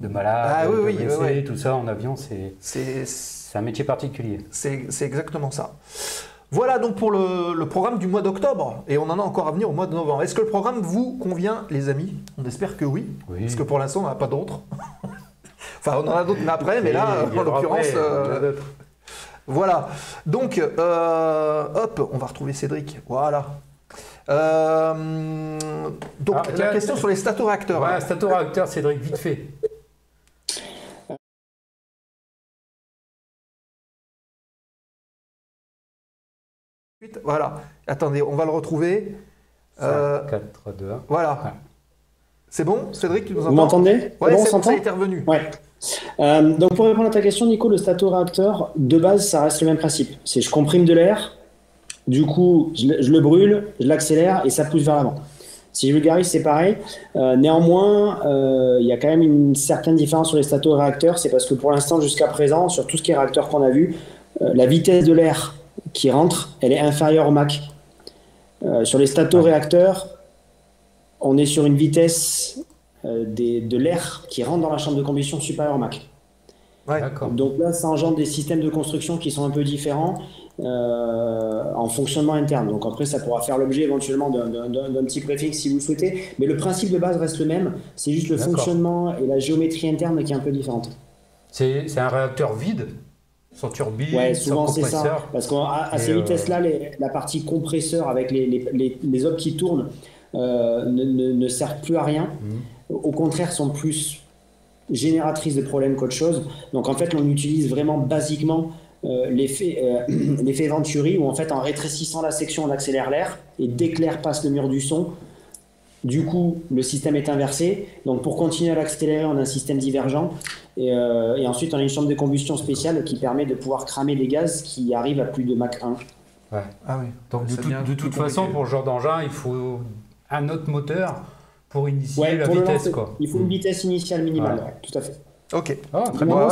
de malades, ah, oui, de oui, tout ça en avion, c'est un métier particulier. C'est exactement ça. Voilà donc pour le, programme du mois d'octobre, et on en a encore à venir au mois de novembre. Est-ce que le programme vous convient, les amis? On espère que oui, oui. parce que pour l'instant, on n'en a pas d'autres. enfin, on en a d'autres mais après, mais là, en l'occurrence... Euh, voilà, donc, euh, hop, on va retrouver Cédric, voilà. Euh, donc ah, la question sur les statoréacteurs. Ouais, statoréacteurs, Cédric, vite fait. Voilà. Attendez, on va le retrouver. 4, 2, 1. Voilà. C'est bon, Cédric, tu nous entends Vous m'entendez? Oui, bon, ça est revenu. Ouais. Euh, donc pour répondre à ta question, Nico, le statoréacteur, de base, ça reste le même principe. C'est je comprime de l'air, du coup, je, le brûle, je l'accélère et ça pousse vers l'avant. Si je vulgarise, c'est pareil. Euh, néanmoins, euh, il y a quand même une certaine différence sur les stato-réacteurs. C'est parce que pour l'instant, jusqu'à présent, sur tout ce qui est réacteur qu'on a vu, euh, la vitesse de l'air qui rentre, elle est inférieure au Mach. sur les stato-réacteurs, on est sur une vitesse de l'air qui rentre dans la chambre de combustion supérieure au Mach. Donc là, ça engendre des systèmes de construction qui sont un peu différents euh, en fonctionnement interne. Donc après, ça pourra faire l'objet éventuellement d'un petit préfixe si vous le souhaitez. Mais le principe de base reste le même. C'est juste le fonctionnement et la géométrie interne qui est un peu différente. C'est un réacteur vide sans turbine, ouais, souvent c'est ça. Parce qu'à ces euh, vitesses-là, la partie compresseur avec les, les, qui tournent euh, ne, ne, servent plus à rien. Mhm. Au contraire, sont plus génératrices de problèmes qu'autre chose. Donc en fait, on utilise vraiment basiquement euh, l'effet euh, Venturi, où en fait en rétrécissant la section on accélère l'air et dès que l'air passe le mur du son, du coup le système est inversé. Donc pour continuer à l'accélérer on a un système divergent et, euh, et, ensuite on a une chambre de combustion spéciale qui permet de pouvoir cramer des gaz qui arrivent à plus de Mach 1. Ouais. Ah oui. Donc de, toute façon pour ce genre d'engin il faut un autre moteur pour initier la vitesse. Quoi. Il faut une vitesse initiale minimale, tout à fait. Ok. Ah, très bien.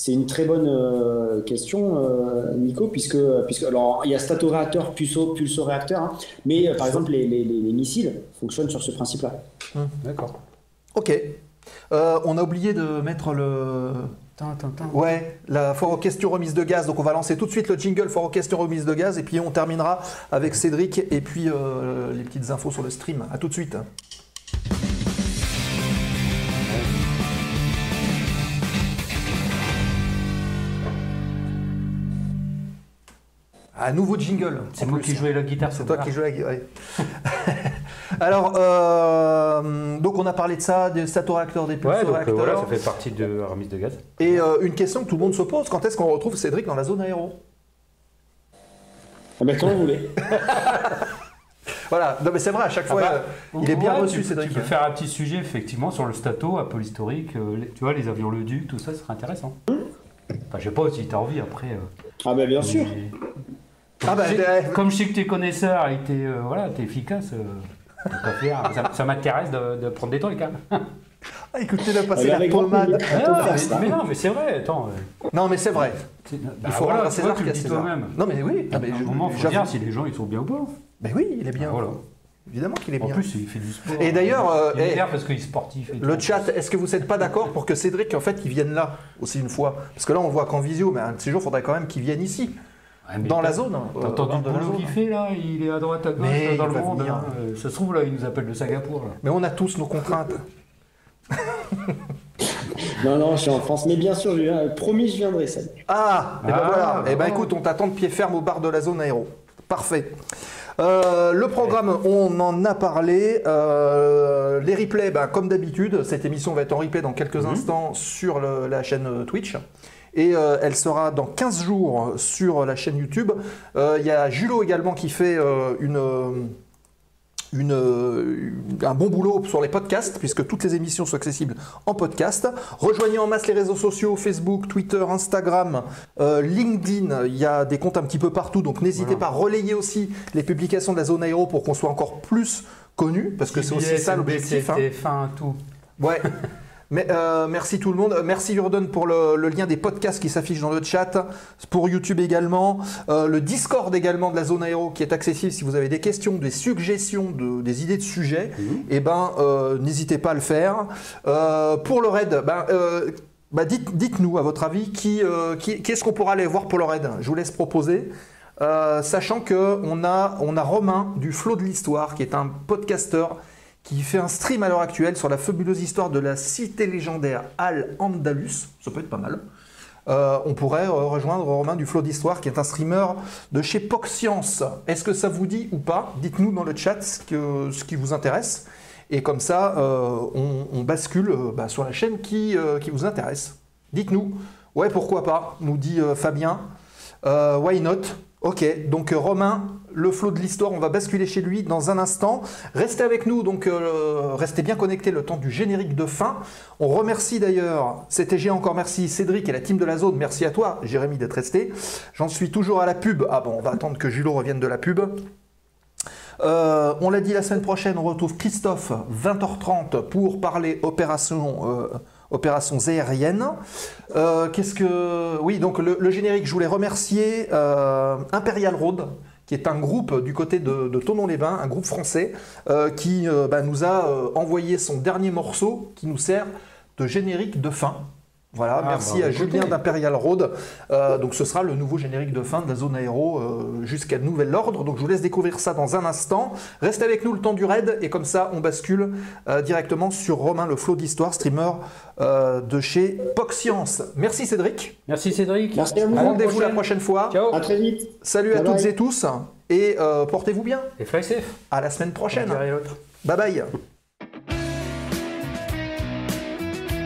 C'est une très bonne euh, question, euh, Nico, puisque, puisque alors il y a statoréacteur, pulso, pulso-réacteur, hein, mais euh, par exemple les, les, les, missiles fonctionnent sur ce principe-là. Hum, d'accord. Ok. on a oublié de mettre le. Ouais, la foire aux questions remise de gaz. Donc on va lancer tout de suite le jingle foire aux questions remise de gaz et puis on terminera avec Cédric et puis les petites infos sur le stream. À tout de suite. Un nouveau jingle. C'est moi qui jouais la guitare. C'est toi qui jouais la guitare. Alors, euh, donc on a parlé de ça, des statoréacteurs, des pulsoréacteurs. Ouais, voilà, ça fait partie de la remise de gaz. Et euh, une question que tout le monde se pose quand est-ce qu'on retrouve Cédric dans la zone aéro? Ah ben, Quand vous voulez. voilà, non mais c'est vrai, à chaque ah fois, bah, il est bien reçu, Cédric. Tu peux faire un petit sujet, effectivement, sur le stato, un peu historique, euh, tu vois, les avions Le Duc, tout ça, ce serait intéressant. Hum. Enfin, je sais pas si tu as envie après. ah ben bien sûr. Ah bah, comme je sais que tu es connaisseur et que tu es, euh, voilà, es efficace, euh, ça, m'intéresse de, prendre des trucs. Hein. Ah, écoutez-le passer la pommade. Ah, mais, non, mais c'est vrai, attends. Euh. Non, mais c'est vrai. Il bah, faut voilà, rendre à César ce qu'il toi-même. Non, mais oui. Ah, mais à un moment, faut dire si les gens ils sont bien ou pas. Ben oui, il est bien. Bah, voilà. Évidemment qu'il est bien. En plus, il fait du sport. Et d'ailleurs, il est eh, parce qu'il est sportif. le chat, est-ce que vous n'êtes pas d'accord pour que Cédric, en fait, il vienne là aussi une fois? Parce que là, on voit qu'en visio, mais un de ces jours, il faudrait quand même qu'il vienne ici dans la zone. T'as entendu le boulot qu'il fait là Il est à droite, à gauche, dans le monde. Hein. Euh, ça se trouve là, il nous appelle de Singapour. Là. Mais on a tous nos contraintes. non, non, je suis en France. Mais bien sûr, je promis, je viendrai. Ah, et eh ben ah, voilà. et eh ben bah écoute, on t'attend de pied ferme au bar de la zone aéro. Parfait. le programme, on en a parlé. les replays, ben, comme d'habitude, cette émission va être en replay dans quelques mhm. instants sur la chaîne Twitch et elle sera dans 15 jours sur la chaîne YouTube. Il y a Julo également qui fait une une, un bon boulot sur les podcasts, puisque toutes les émissions sont accessibles en podcast. Rejoignez en masse les réseaux sociaux, Facebook, Twitter, Instagram, euh, LinkedIn. Il y a des comptes un petit peu partout, donc n'hésitez pas à relayer aussi les publications de la zone aéro pour qu'on soit encore plus connu, parce que c'est aussi ça l'objectif. Hein. tout. Ouais. Mais, euh, merci tout le monde. Merci Jordan pour le, lien des podcasts qui s'affichent dans le chat. Pour YouTube également. Euh, le Discord également de la zone aéro qui est accessible si vous avez des questions, des suggestions, des idées de sujets. Mhm. Et eh ben, euh, n'hésitez pas à le faire. pour le raid, ben, bah, dites, nous à votre avis qui, qui, est-ce qu'on pourra aller voir pour le raid Je vous laisse proposer. sachant qu'on a, on a Romain du Flot de l'Histoire qui est un podcasteur qui fait un stream à l'heure actuelle sur la fabuleuse histoire de la cité légendaire Al-Andalus. Ça peut être pas mal. Euh, on pourrait euh, rejoindre Romain du Flot d'Histoire, qui est un streamer de chez POC Science. Est-ce que ça vous dit ou pas? Dites-nous dans le chat ce, qui vous intéresse. Et comme ça, euh, on, bascule bah, sur la chaîne qui, qui vous intéresse. Dites-nous. Ouais, pourquoi pas nous dit Fabien. why not? Ok, donc Romain, le flot de l'histoire, on va basculer chez lui dans un instant. Restez avec nous, donc euh, restez bien connectés le temps du générique de fin. On remercie d'ailleurs, c'était encore merci Cédric et la team de la zone, merci à toi Jérémy d'être resté. J'en suis toujours à la pub. Ah bon, on va attendre que Julot revienne de la pub. Euh, on l'a dit la semaine prochaine, on retrouve Christophe 20h30 pour parler opération opérations aériennes. Euh, qu'est-ce que. Oui, donc le, générique, je voulais remercier euh, Imperial Road, qui est un groupe du côté de, Tonon-les-Bains, un groupe français, euh, qui bah, nous a envoyé son dernier morceau qui nous sert de générique de fin. Voilà, ah, merci bah, à Julien d'Imperial Road. Euh, donc ce sera le nouveau générique de fin de la zone aéro euh, jusqu'à nouvel ordre. Donc je vous laisse découvrir ça dans un instant. Restez avec nous le temps du raid et comme ça on bascule euh, directement sur Romain le flot d'histoire, streamer de chez Science. Merci Cédric. Merci Cédric. Merci à vous. Rendez-vous la prochaine fois. Ciao. À très vite. Salut à toutes et tous et portez-vous bien. Et fly safe. À la semaine prochaine. Bye bye.